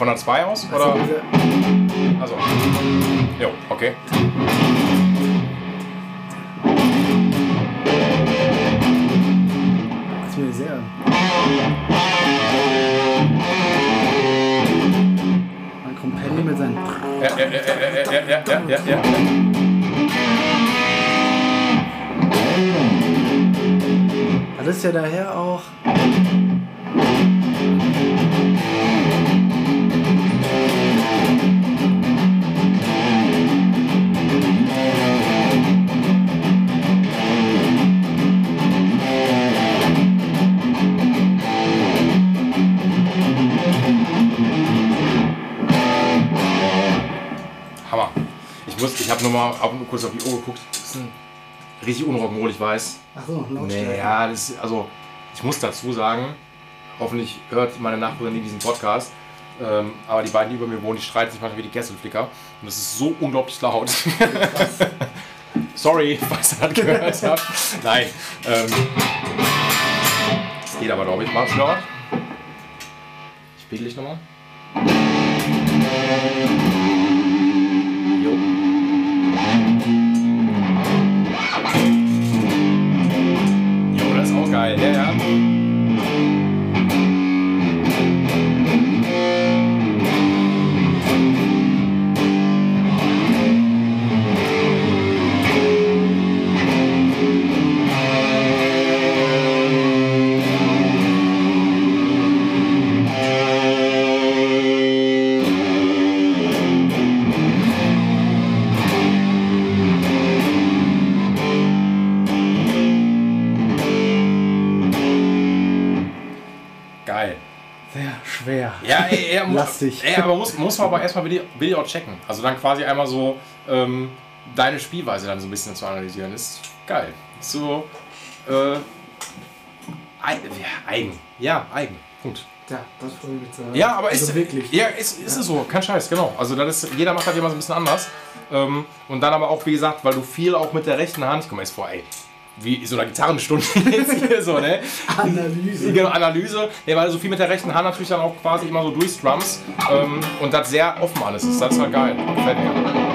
Von der 2 aus? Oder? Also. Jo, okay. Das ich sehr. Kommt Penny mit seinen. Ja, ja, ja, ja, ja, ja, ja, ja. Das ist ja daher auch. Ich muss, ich habe nur mal ab, kurz auf die Uhr geguckt. Das ist ein richtig unrock'n'roll, ich weiß. Achso, Nee, ja, das ist, also ich muss dazu sagen, hoffentlich hört meine Nachbarin nie diesen Podcast, ähm, aber die beiden, die über mir wohnen, die streiten sich manchmal wie die Kesselflicker und das ist so unglaublich laut. Sorry, falls ihr das gehört habt. Nein. Ähm, das geht aber, glaube ich. Mach's noch. Ich pegel dich nochmal. Lastig. ey, aber muss, muss man aber erstmal Video, checken. Also dann quasi einmal so ähm, deine Spielweise dann so ein bisschen zu analysieren. Ist geil. Ist so äh, ei- ja, eigen. Ja, eigen. Punkt. Ja, das jetzt sagen. Ja, aber also ist wirklich. Ja, ist, ist es so, kein Scheiß, genau. Also das ist, jeder macht das immer so ein bisschen anders. Ähm, und dann aber auch, wie gesagt, weil du viel auch mit der rechten Hand, ich komme jetzt vor, ey, wie so eine Gitarrenstunde jetzt hier so, ne? Analyse. Genau, Analyse, nee, weil du so viel mit der rechten Hand natürlich dann auch quasi immer so durchstrums ähm, und das sehr offen alles ist. Das ist halt geil. Gefällt mir.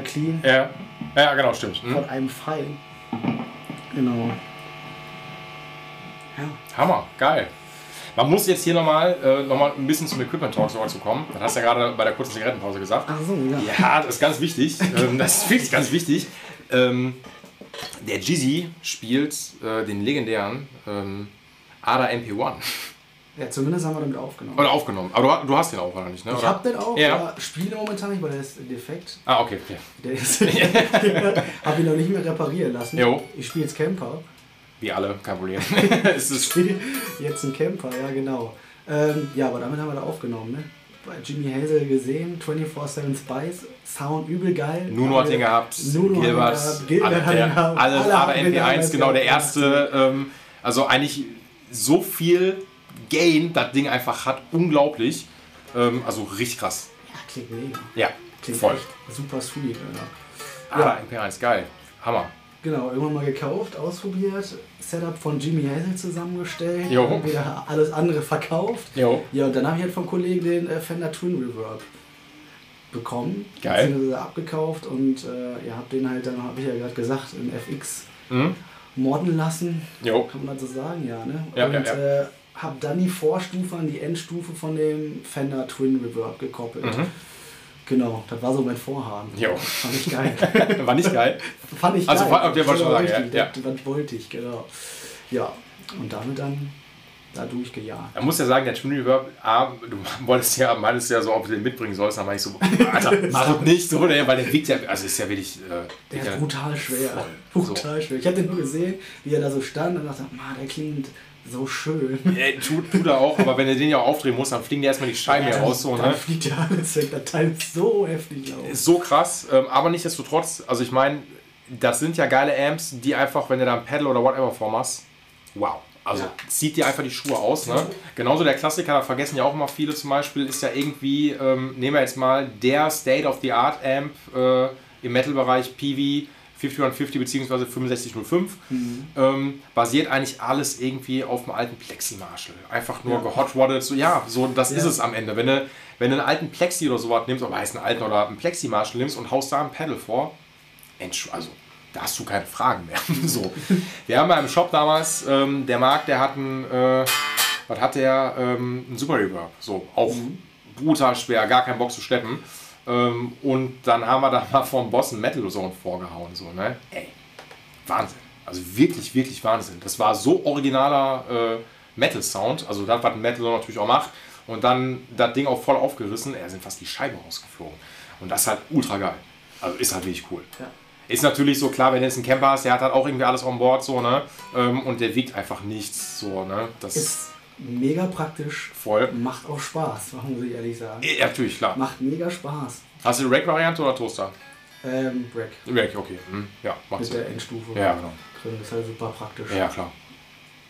Er da clean Ja, ja genau, stimmt. Hm? von einem Pfeil. Genau. Ja. Hammer, geil. Man muss jetzt hier nochmal äh, noch mal ein bisschen zum Equipment Talk zu kommen. Das hast du ja gerade bei der kurzen Zigarettenpause gesagt. Ach so, ja. Ja, das ist ganz wichtig. ähm, das ist wirklich ganz wichtig. Ähm, der Jizzy spielt äh, den legendären ähm, ADA MP1. Ja, zumindest haben wir damit aufgenommen. Oder aufgenommen. Aber du, du hast den auch, oder nicht? Ne? Ich oder? hab den auch, Ja. aber spiele momentan nicht, weil der ist defekt. Ah, okay. okay. Der ist. hab ihn noch nicht mehr reparieren lassen. Jo. Ich spiele jetzt Camper. Wie alle, kein Problem. es ist Jetzt ein Camper, ja genau. Ähm, ja, aber damit haben wir da aufgenommen, ne? Bei Jimmy Hazel gesehen, 24-7 Spice, Sound übel geil. Nuno hat den gehabt, Nuno Gilbert, hat Gilbert alle, hat der, gehabt, alle, alle MP1, gehabt, genau, der ja. erste. Ähm, also eigentlich so viel Gain das Ding einfach hat, unglaublich. Ähm, also richtig krass. Ja, klingt mega. Ja, Klingt voll. super sweet, Alter. Ah, MP1, geil. Hammer. Genau, irgendwann mal gekauft, ausprobiert, Setup von Jimmy Hazel zusammengestellt, Jo. wieder alles andere verkauft. Jo. Ja, und dann habe ich halt vom Kollegen den äh, Fender Twin Reverb bekommen, Geil. beziehungsweise abgekauft und äh, ihr habt den halt dann, habe ich ja gerade gesagt, in FX Mhm. morden lassen, Jo. kann man das so sagen, ja, ne? Ja, und ja, ja. Äh, habe dann die Vorstufe an die Endstufe von dem Fender Twin Reverb gekoppelt. Mhm. Genau, das war so mein Vorhaben. Jo. Fand ich geil. War nicht geil. Fand ich Also, geil. okay, wollte ich schon sagen, Richtig, ja, Das, das wollte ich, genau. Ja, und damit dann da durchgejagt. Man muss ja sagen, der Twin Reverb, A, du wolltest ja, meintest ja so, ob du den mitbringen sollst, dann war ich so, Alter, mach das nicht so, ne, weil der wiegt ja, also ist ja wirklich, äh, Der ja ist brutal schwer. voll. Brutal schwer. Ich den nur gesehen, wie er da so stand und dachte, "Ma, der klingt so schön. Ey, tut, tut er auch, aber wenn er den ja auch aufdrehen muss, dann fliegen die erstmal die Scheiben hier dann, raus. So, dann ne? fliegt ja alles weg. Der Teil ist so heftig. Ist so krass, ähm, aber nichtsdestotrotz, also ich meine, das sind ja geile Amps, die einfach, wenn du da ein Pedal oder whatever vormachst, wow. Also Ja. zieht dir einfach die Schuhe aus. Ne? Genauso der Klassiker, da vergessen ja auch immer viele zum Beispiel, ist ja irgendwie, ähm, nehmen wir jetzt mal der State of the Art Amp, äh, im Metal-Bereich, PV, 5150 bzw. 6505. Mhm. Ähm, basiert eigentlich alles irgendwie auf dem alten Plexi Marshall. Einfach nur ja. gehotroddet. So, ja, so das ja. ist es am Ende. Wenn du, wenn du einen alten Plexi oder sowas nimmst, oder heißt einen alten oder einen Plexi Marshall nimmst und haust da ein Pedal vor, also da hast du keine Fragen mehr. so. Wir haben mal im Shop damals, ähm, der Markt, der hat einen, äh, was hat der? Ähm, ein Super Reverb. So, auch mhm. brutal schwer, gar kein Bock zu schleppen. Ähm, und dann haben wir da mal vom Boss ein Metal Zone vorgehauen. So, ne? Ey, Wahnsinn. Also wirklich, wirklich Wahnsinn. Das war so originaler äh, Metal Sound. Also das, was ein Metal Zone natürlich auch macht. Und dann das Ding auch voll aufgerissen. Er sind fast die Scheiben rausgeflogen. Und das ist halt ultra geil. Also ist halt wirklich cool. Ja. Ist natürlich so klar, wenn du jetzt einen Camper hast, der hat halt auch irgendwie alles on board so, ne? Ähm, und der wiegt einfach nichts so, ne? Das ist mega praktisch. Voll. Macht auch Spaß, muss ich ehrlich sagen. Ja, natürlich, klar. Macht mega Spaß. Hast du die Rack-Variante oder Toaster? Ähm, Rack. Rack, okay. Hm. Ja, macht Mit der Endstufe. Ja, genau. Drin ist halt super praktisch. Ja, klar.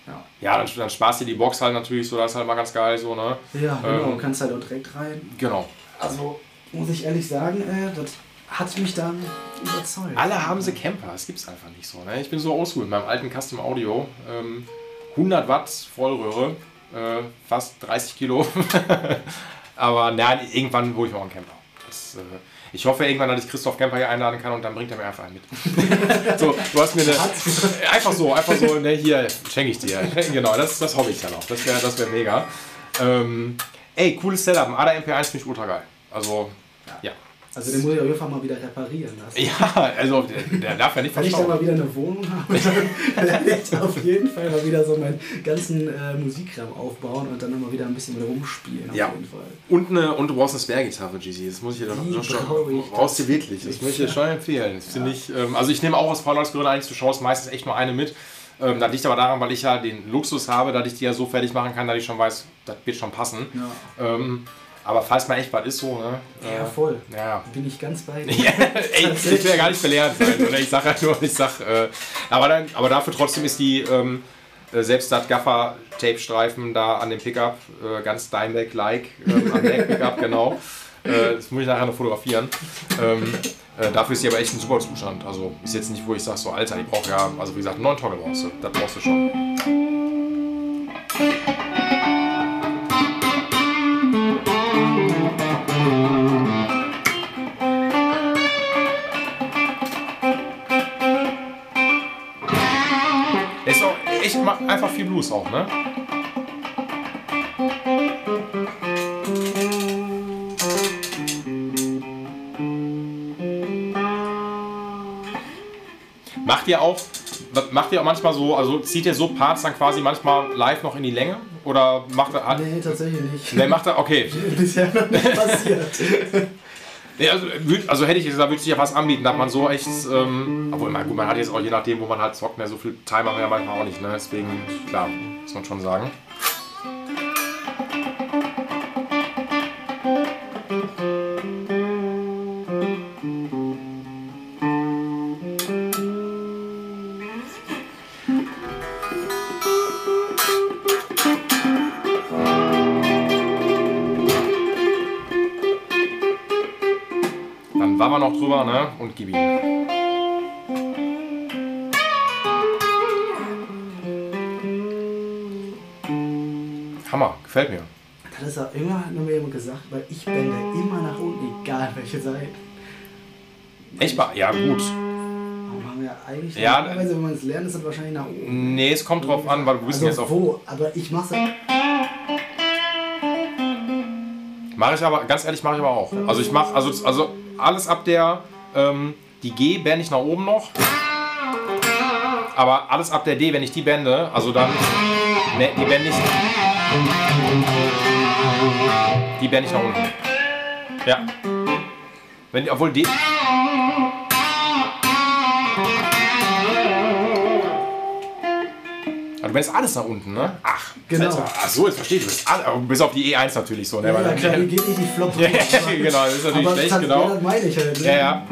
Ja, ja dann, dann sparst du die Box halt natürlich so, das ist halt mal ganz geil so, ne? Ja, genau, ähm, kannst halt auch direkt rein. Genau. Also, muss ich ehrlich sagen, äh, das hat mich dann überzeugt. Alle haben sie Camper, das gibt es einfach nicht so. Ne? Ich bin so oldschool mit meinem alten Custom Audio. Ähm, 100 Watt Vollröhre, äh, fast 30 Kilo. Aber na, irgendwann hole ich mir auch einen Camper. Das, äh, ich hoffe irgendwann, dass ich Christoph Camper hier einladen kann und dann bringt er mir einfach einen mit. so, du hast mir eine. Einfach so, einfach so, ne, hier schenke ich dir. genau, das, das hoffe ich dann auch. Das wäre das wär mega. Ähm, ey, cooles Setup. Ein ADA MP1 finde ich ultra geil. Also, ja. Also den muss ich auf jeden Fall mal wieder reparieren lassen. Ja, also der, der darf ja nicht Wenn ich dann mal wieder eine Wohnung habe, dann werde ich auf jeden Fall mal wieder so meinen ganzen äh, Musikkram aufbauen und dann mal wieder ein bisschen mit rumspielen. ja. Und, eine, und du brauchst eine Spare-Gitarre, GC. Das muss ich dir doch, doch schon. Brauchst du wirklich. Das möchte ich dir schon empfehlen. Das ja. ich, ähm, also ich nehme auch aus Vorlagsgründen eigentlich zu Shows meistens echt nur eine mit. Ähm, das liegt aber daran, weil ich ja den Luxus habe, dass ich die ja so fertig machen kann, dass ich schon weiß, das wird schon passen. Ja. Ähm, aber falls mal echt was ist so, ne? Ja, äh, voll. Ja. Bin ich ganz bei dir. Ey, ich will ja gar nicht belehrend sein. Oder ich sag halt nur, ich sag, äh, aber, dann, aber dafür trotzdem ist die, ähm, äh, selbst das Gaffer-Tape-Streifen da an dem Pickup, äh, ganz Dimebag-like, äh, am Pickup, genau. Äh, das muss ich nachher noch fotografieren. Ähm, äh, dafür ist sie aber echt ein super Zustand. Also ist jetzt nicht, wo ich sage, so Alter, ich brauche ja, also wie gesagt, einen neuen Toggle brauchst du. Das brauchst du schon. Einfach viel Blues auch, ne? Macht ihr auch, macht ihr auch manchmal so, also zieht ihr so Parts dann quasi manchmal live noch in die Länge? Oder macht er. Nee, tatsächlich nicht. Nee, macht er, okay. Bisher noch nicht passiert. Nee, also, also, hätte ich gesagt, würde sich ja was anbieten, dass man so echt, ähm, obwohl man, gut, man hat jetzt auch je nachdem, wo man halt zockt, ne, so viel Time haben wir ja manchmal auch nicht, ne? deswegen, klar, muss man schon sagen. Drüber ne? und gib ihm. Hammer, gefällt mir. Das ist auch immer, hat mir jemand gesagt, weil ich bände immer nach unten, egal welche Seite. Echt mal? Ja, gut. Warum haben wir eigentlich, ja, wenn man es lernt, ist es wahrscheinlich nach oben. Nee, es kommt drauf an, weil du bist also jetzt auf. Wo? Aber ich mach's. Mache ich aber, ganz ehrlich, mache ich aber auch. Also ich mache, also, also alles ab der, ähm, die G bände ich nach oben noch. Aber alles ab der D, wenn ich die bände, also dann, ne, die bände ich, die bände ich nach unten. Ja. Wenn, obwohl D, du bist alles nach unten, ne? Ach, genau. Ach so, jetzt verstehe ich. Alle, bis auf die E1 natürlich so, ne? Ja, ja klar, die geht nicht die Flop. ja, genau, das ist natürlich aber schlecht, genau. Ja, das meine ich halt. Ne? Ja, ja.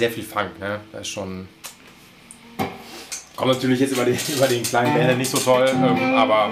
Sehr viel Funk, ne? Das ist schon. Kommt natürlich jetzt über den, über den kleinen Bänder nicht so toll, ähm, aber.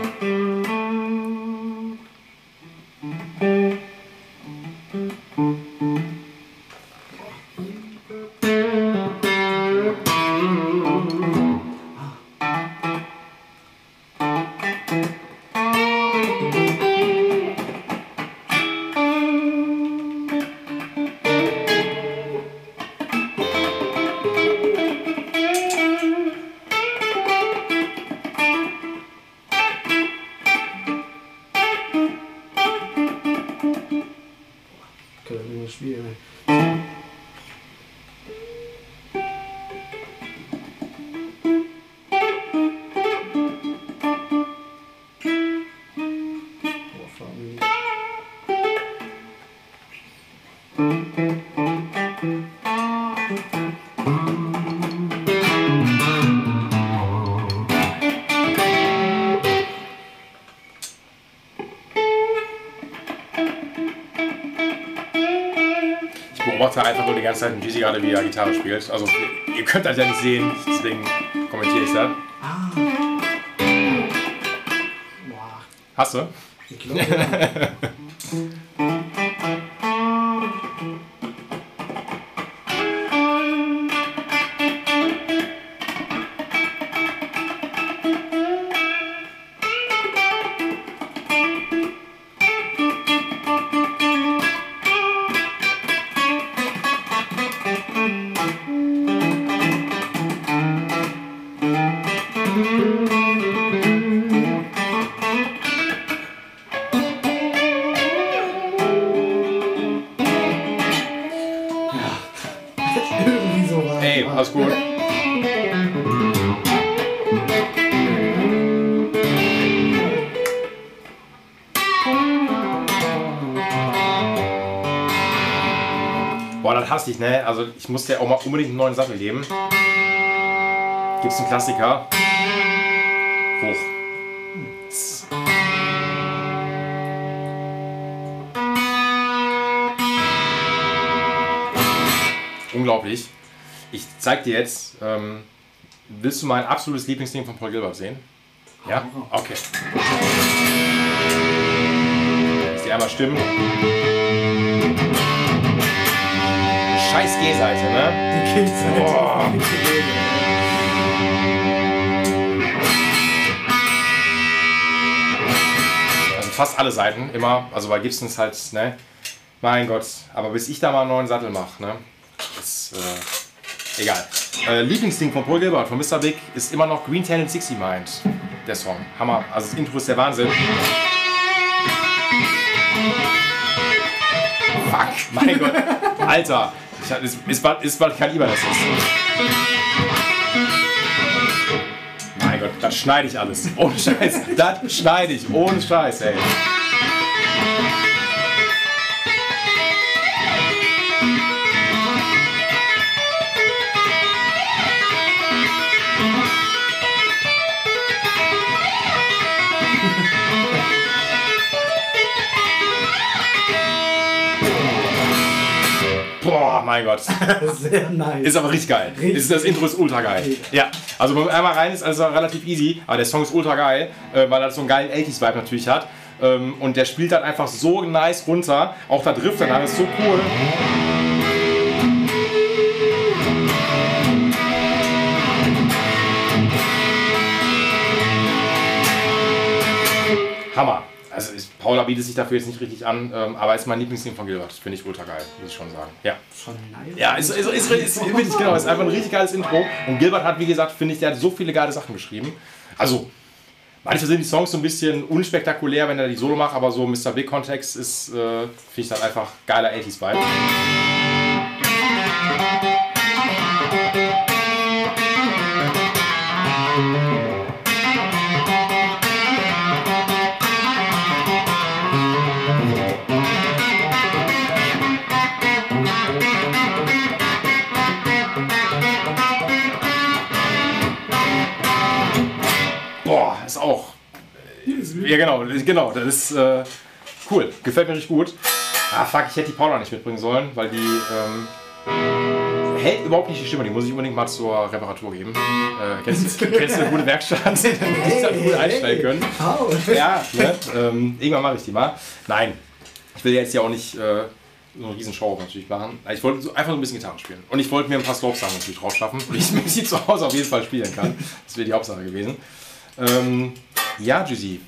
Ein Jeezy gerade wie er Gitarre spielt. Also ihr könnt das ja nicht sehen, deswegen kommentiere ich das. Ah. Hast du? Ich glaube. ne? Also ich musste ja auch mal unbedingt einen neuen Sattel geben. Gibt's einen Klassiker? Hoch. Unglaublich. Ich zeig dir jetzt, ähm, willst du mein absolutes Lieblingsding von Paul Gilbert sehen? Ja? Okay. Ich sehe einmal stimmen scheiß G-Seite, ne? Die G-Seite. Boah. Also fast alle Seiten, immer. Also bei Gibson ist halt, ne? Mein Gott. Aber bis ich da mal einen neuen Sattel mache, ne? Ist, äh, egal. Äh, Lieblingsding von Paul Gilbert, von Mr. Big, ist immer noch Green Tan and Sixty Mind. Der Song. Hammer. Also das Intro ist der Wahnsinn. Fuck, mein Gott. Alter, ich, ist, ist, ist, was Kaliber das ist. Mein Gott, das schneide ich alles. Ohne Scheiß. Das schneide ich. Ohne Scheiß, ey. Mein Gott. Sehr nice. Ist aber richtig geil. Richtig. Das Intro ist ultra geil. Ja, also wenn man einmal rein ist, also relativ easy, aber der Song ist ultra geil, äh, weil er so einen geilen 80s-Vibe natürlich hat. Ähm, und der spielt dann einfach so nice runter. Auch der Drift danach ist so cool. Hammer. Paula bietet sich dafür jetzt nicht richtig an, ähm, aber ist mein Lieblingsding von Gilbert. Finde ich ultra geil, muss ich schon sagen. Ja. Schon nice. Ja, ist, ist, ist, ist, ist, genau, ist einfach ein richtig geiles Intro. Und Gilbert hat, wie gesagt, finde ich, der hat so viele geile Sachen geschrieben. Also, manchmal sind die Songs so ein bisschen unspektakulär, wenn er die Solo macht, aber so Mr. Big Kontext ist, äh, finde ich dann einfach geiler 80s-Vibe. Ja, genau, genau. Das ist äh, cool. Gefällt mir richtig gut. Ah, fuck, ich hätte die Paula nicht mitbringen sollen, weil die ähm, hält überhaupt nicht die Stimme, die muss ich unbedingt mal zur Reparatur geben. Äh, kennst, kennst du eine gute Werkstatt, dann hätte ich das gut einstellen können. Ja, ne? ähm, irgendwann mache ich die mal. Nein, ich will jetzt ja auch nicht äh, so eine riesen Show natürlich machen. Ich wollte so einfach so ein bisschen Gitarre spielen. Und ich wollte mir ein paar Slope-Sachen natürlich drauf schaffen, wie ich sie zu Hause auf jeden Fall spielen kann. Das wäre die Hauptsache gewesen. Ähm, ja, Juicy,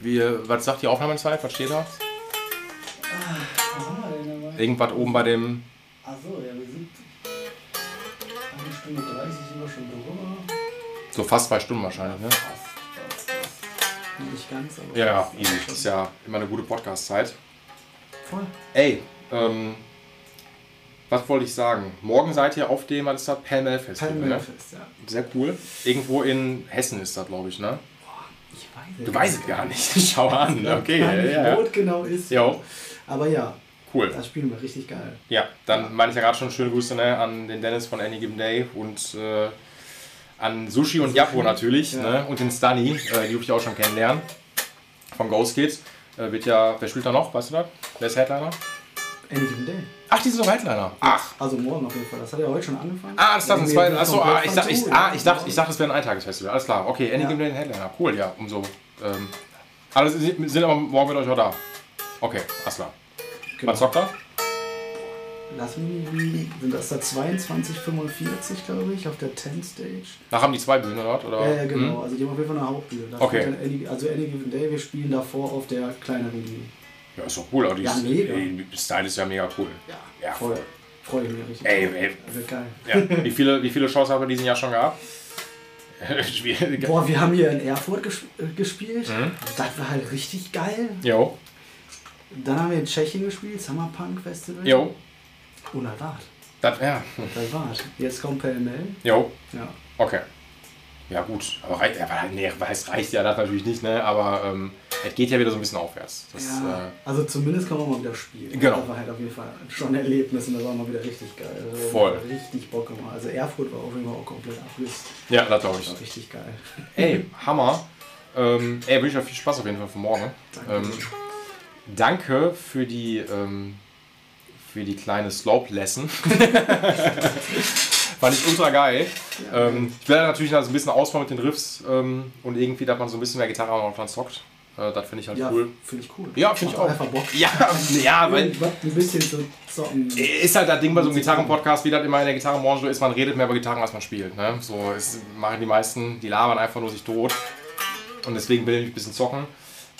was sagt die Aufnahmezeit? Was steht da? Irgendwas oben bei dem. Achso, ja, wir sind eine Stunde 30 sind wir schon drüber. So fast zwei Stunden wahrscheinlich, ne? Nicht ganz, aber. Ja, easy. Das ist ja immer eine gute Podcast-Zeit. Voll. Ey, ähm, was wollte ich sagen? Morgen seid ihr auf dem, was ist das? Pelmel Festival. Pelmel ne? Fest, ja. Sehr cool. Irgendwo in Hessen ist das, glaube ich, ne? Ich weiß es Du weißt es gar nicht. Schau an. Okay, ja, ja. Wo genau ist. Jo. Aber ja, Cool. Das spielen wir richtig geil. Ja, dann ja. meine ich ja gerade schon schöne Grüße ne, an den Dennis von Any Given Day und äh, an Sushi und Japo natürlich ja. ne, und den Stunny, äh, die durfte ich auch schon kennenlernen. Von Ghost Kids. Äh, wird ja, wer spielt da noch? Weißt du das? Wer ist Headliner? Any Given Day. Ach, die sind doch Headliner. Ach. Also morgen auf jeden Fall. Das hat ja heute schon angefangen. Ah, das ist das ein zweites. Achso, ah, ich, dachte, ich, ah, ich, dachte, ich dachte, es wäre ein Eintagesfestival. Alles klar. Okay, Any ja. Given Day Headliner. Cool, ja. Umso. Ähm, alle sind aber morgen mit euch auch da. Okay, alles klar. Genau. Was zockt er? Lass mich sind das da 22,45 glaube ich, auf der 10 Stage. Da haben die zwei Bühnen dort, oder? Ja, ja genau. Hm? Also die haben auf jeden Fall eine Hauptbühne. Das okay. Any, also Any Given Day, wir spielen davor auf der kleineren Bühne. Ja, ist doch cool. Aber die ja, mega. Ey, Style ist ja mega cool. Ja, ja voll. Freue ich mich richtig. Ey, ey. Das wird geil. Ja. Wie, viele, wie viele Shows haben wir diesen Jahr schon gehabt? Boah, wir haben hier in Erfurt gesp äh, gespielt. Mhm. Das war halt richtig geil. Jo. Dann haben wir in Tschechien gespielt, Summer Punk Festival. Jo. Und das war's. Das, ja. Das war's. Jetzt kommt PML. Jo. Ja. Okay. Ja gut, aber reicht, ja, nee, es reicht ja das natürlich nicht, ne? aber ähm, es geht ja wieder so ein bisschen aufwärts. Das, ja, äh, also zumindest kann man mal wieder spielen. Genau. Das war halt auf jeden Fall schon ein Erlebnis und das war mal wieder richtig geil. Also Voll. Richtig Bock gemacht. Also Erfurt war auf jeden Fall auch komplett Abriss. Ja, das glaube ich. Das war richtig geil. Ey, Hammer. Ähm, ey, wünsche euch viel Spaß auf jeden Fall für morgen. Danke. Ähm, danke für die, ähm, für die kleine Slope-Lesson. Fand ich ultra geil. Ja. Ähm, ich werde natürlich also ein bisschen ausbauen mit den Riffs ähm, und irgendwie, dass man so ein bisschen mehr Gitarre auch dran zockt. Äh, das finde ich halt ja, cool. Finde ich cool. Ja, finde ich auch. Einfach Bock. Ja, ja weil. Ein bisschen zu zocken. Ist halt das Ding bei so einem Gitarrenpodcast, wie das immer in der Gitarrenbranche ist, man redet mehr über Gitarren, als man spielt. Ne? So ist, machen die meisten, die labern einfach nur sich tot. Und deswegen will ich ein bisschen zocken.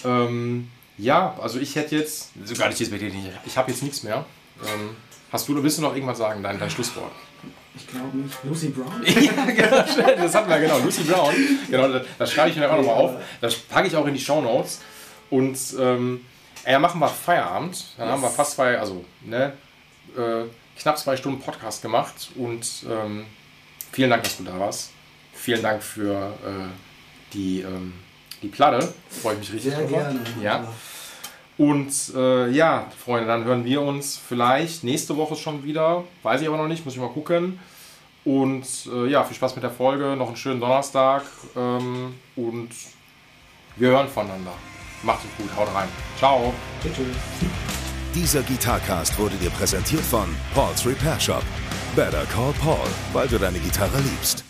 Ähm, ja, also ich hätte jetzt, sogar nicht jetzt nicht, ich habe jetzt nichts mehr. Ähm, hast du, willst du noch irgendwas sagen, dein, dein Schlusswort? Ich glaube nicht. Lucy Brown? ja, genau, das hatten wir genau. Lucy Brown. Genau, das, das schreibe ich mir auch nochmal auf. Das packe ich auch in die Show Notes. Und ähm, ja, machen wir Feierabend. Dann yes. haben wir fast zwei, also ne, äh, knapp zwei Stunden Podcast gemacht. Und ähm, vielen Dank, dass du da warst. Vielen Dank für äh, die, ähm, die Platte. Freue ich mich richtig Sehr drüber. Gerne. Ja. Und äh, ja, Freunde, dann hören wir uns vielleicht nächste Woche schon wieder. Weiß ich aber noch nicht, muss ich mal gucken. Und äh, ja, viel Spaß mit der Folge. Noch einen schönen Donnerstag. Ähm, und wir hören voneinander. Macht es gut, haut rein. Ciao. Tschüss. Dieser Gitarcast wurde dir präsentiert von Paul's Repair Shop. Better call Paul, weil du deine Gitarre liebst.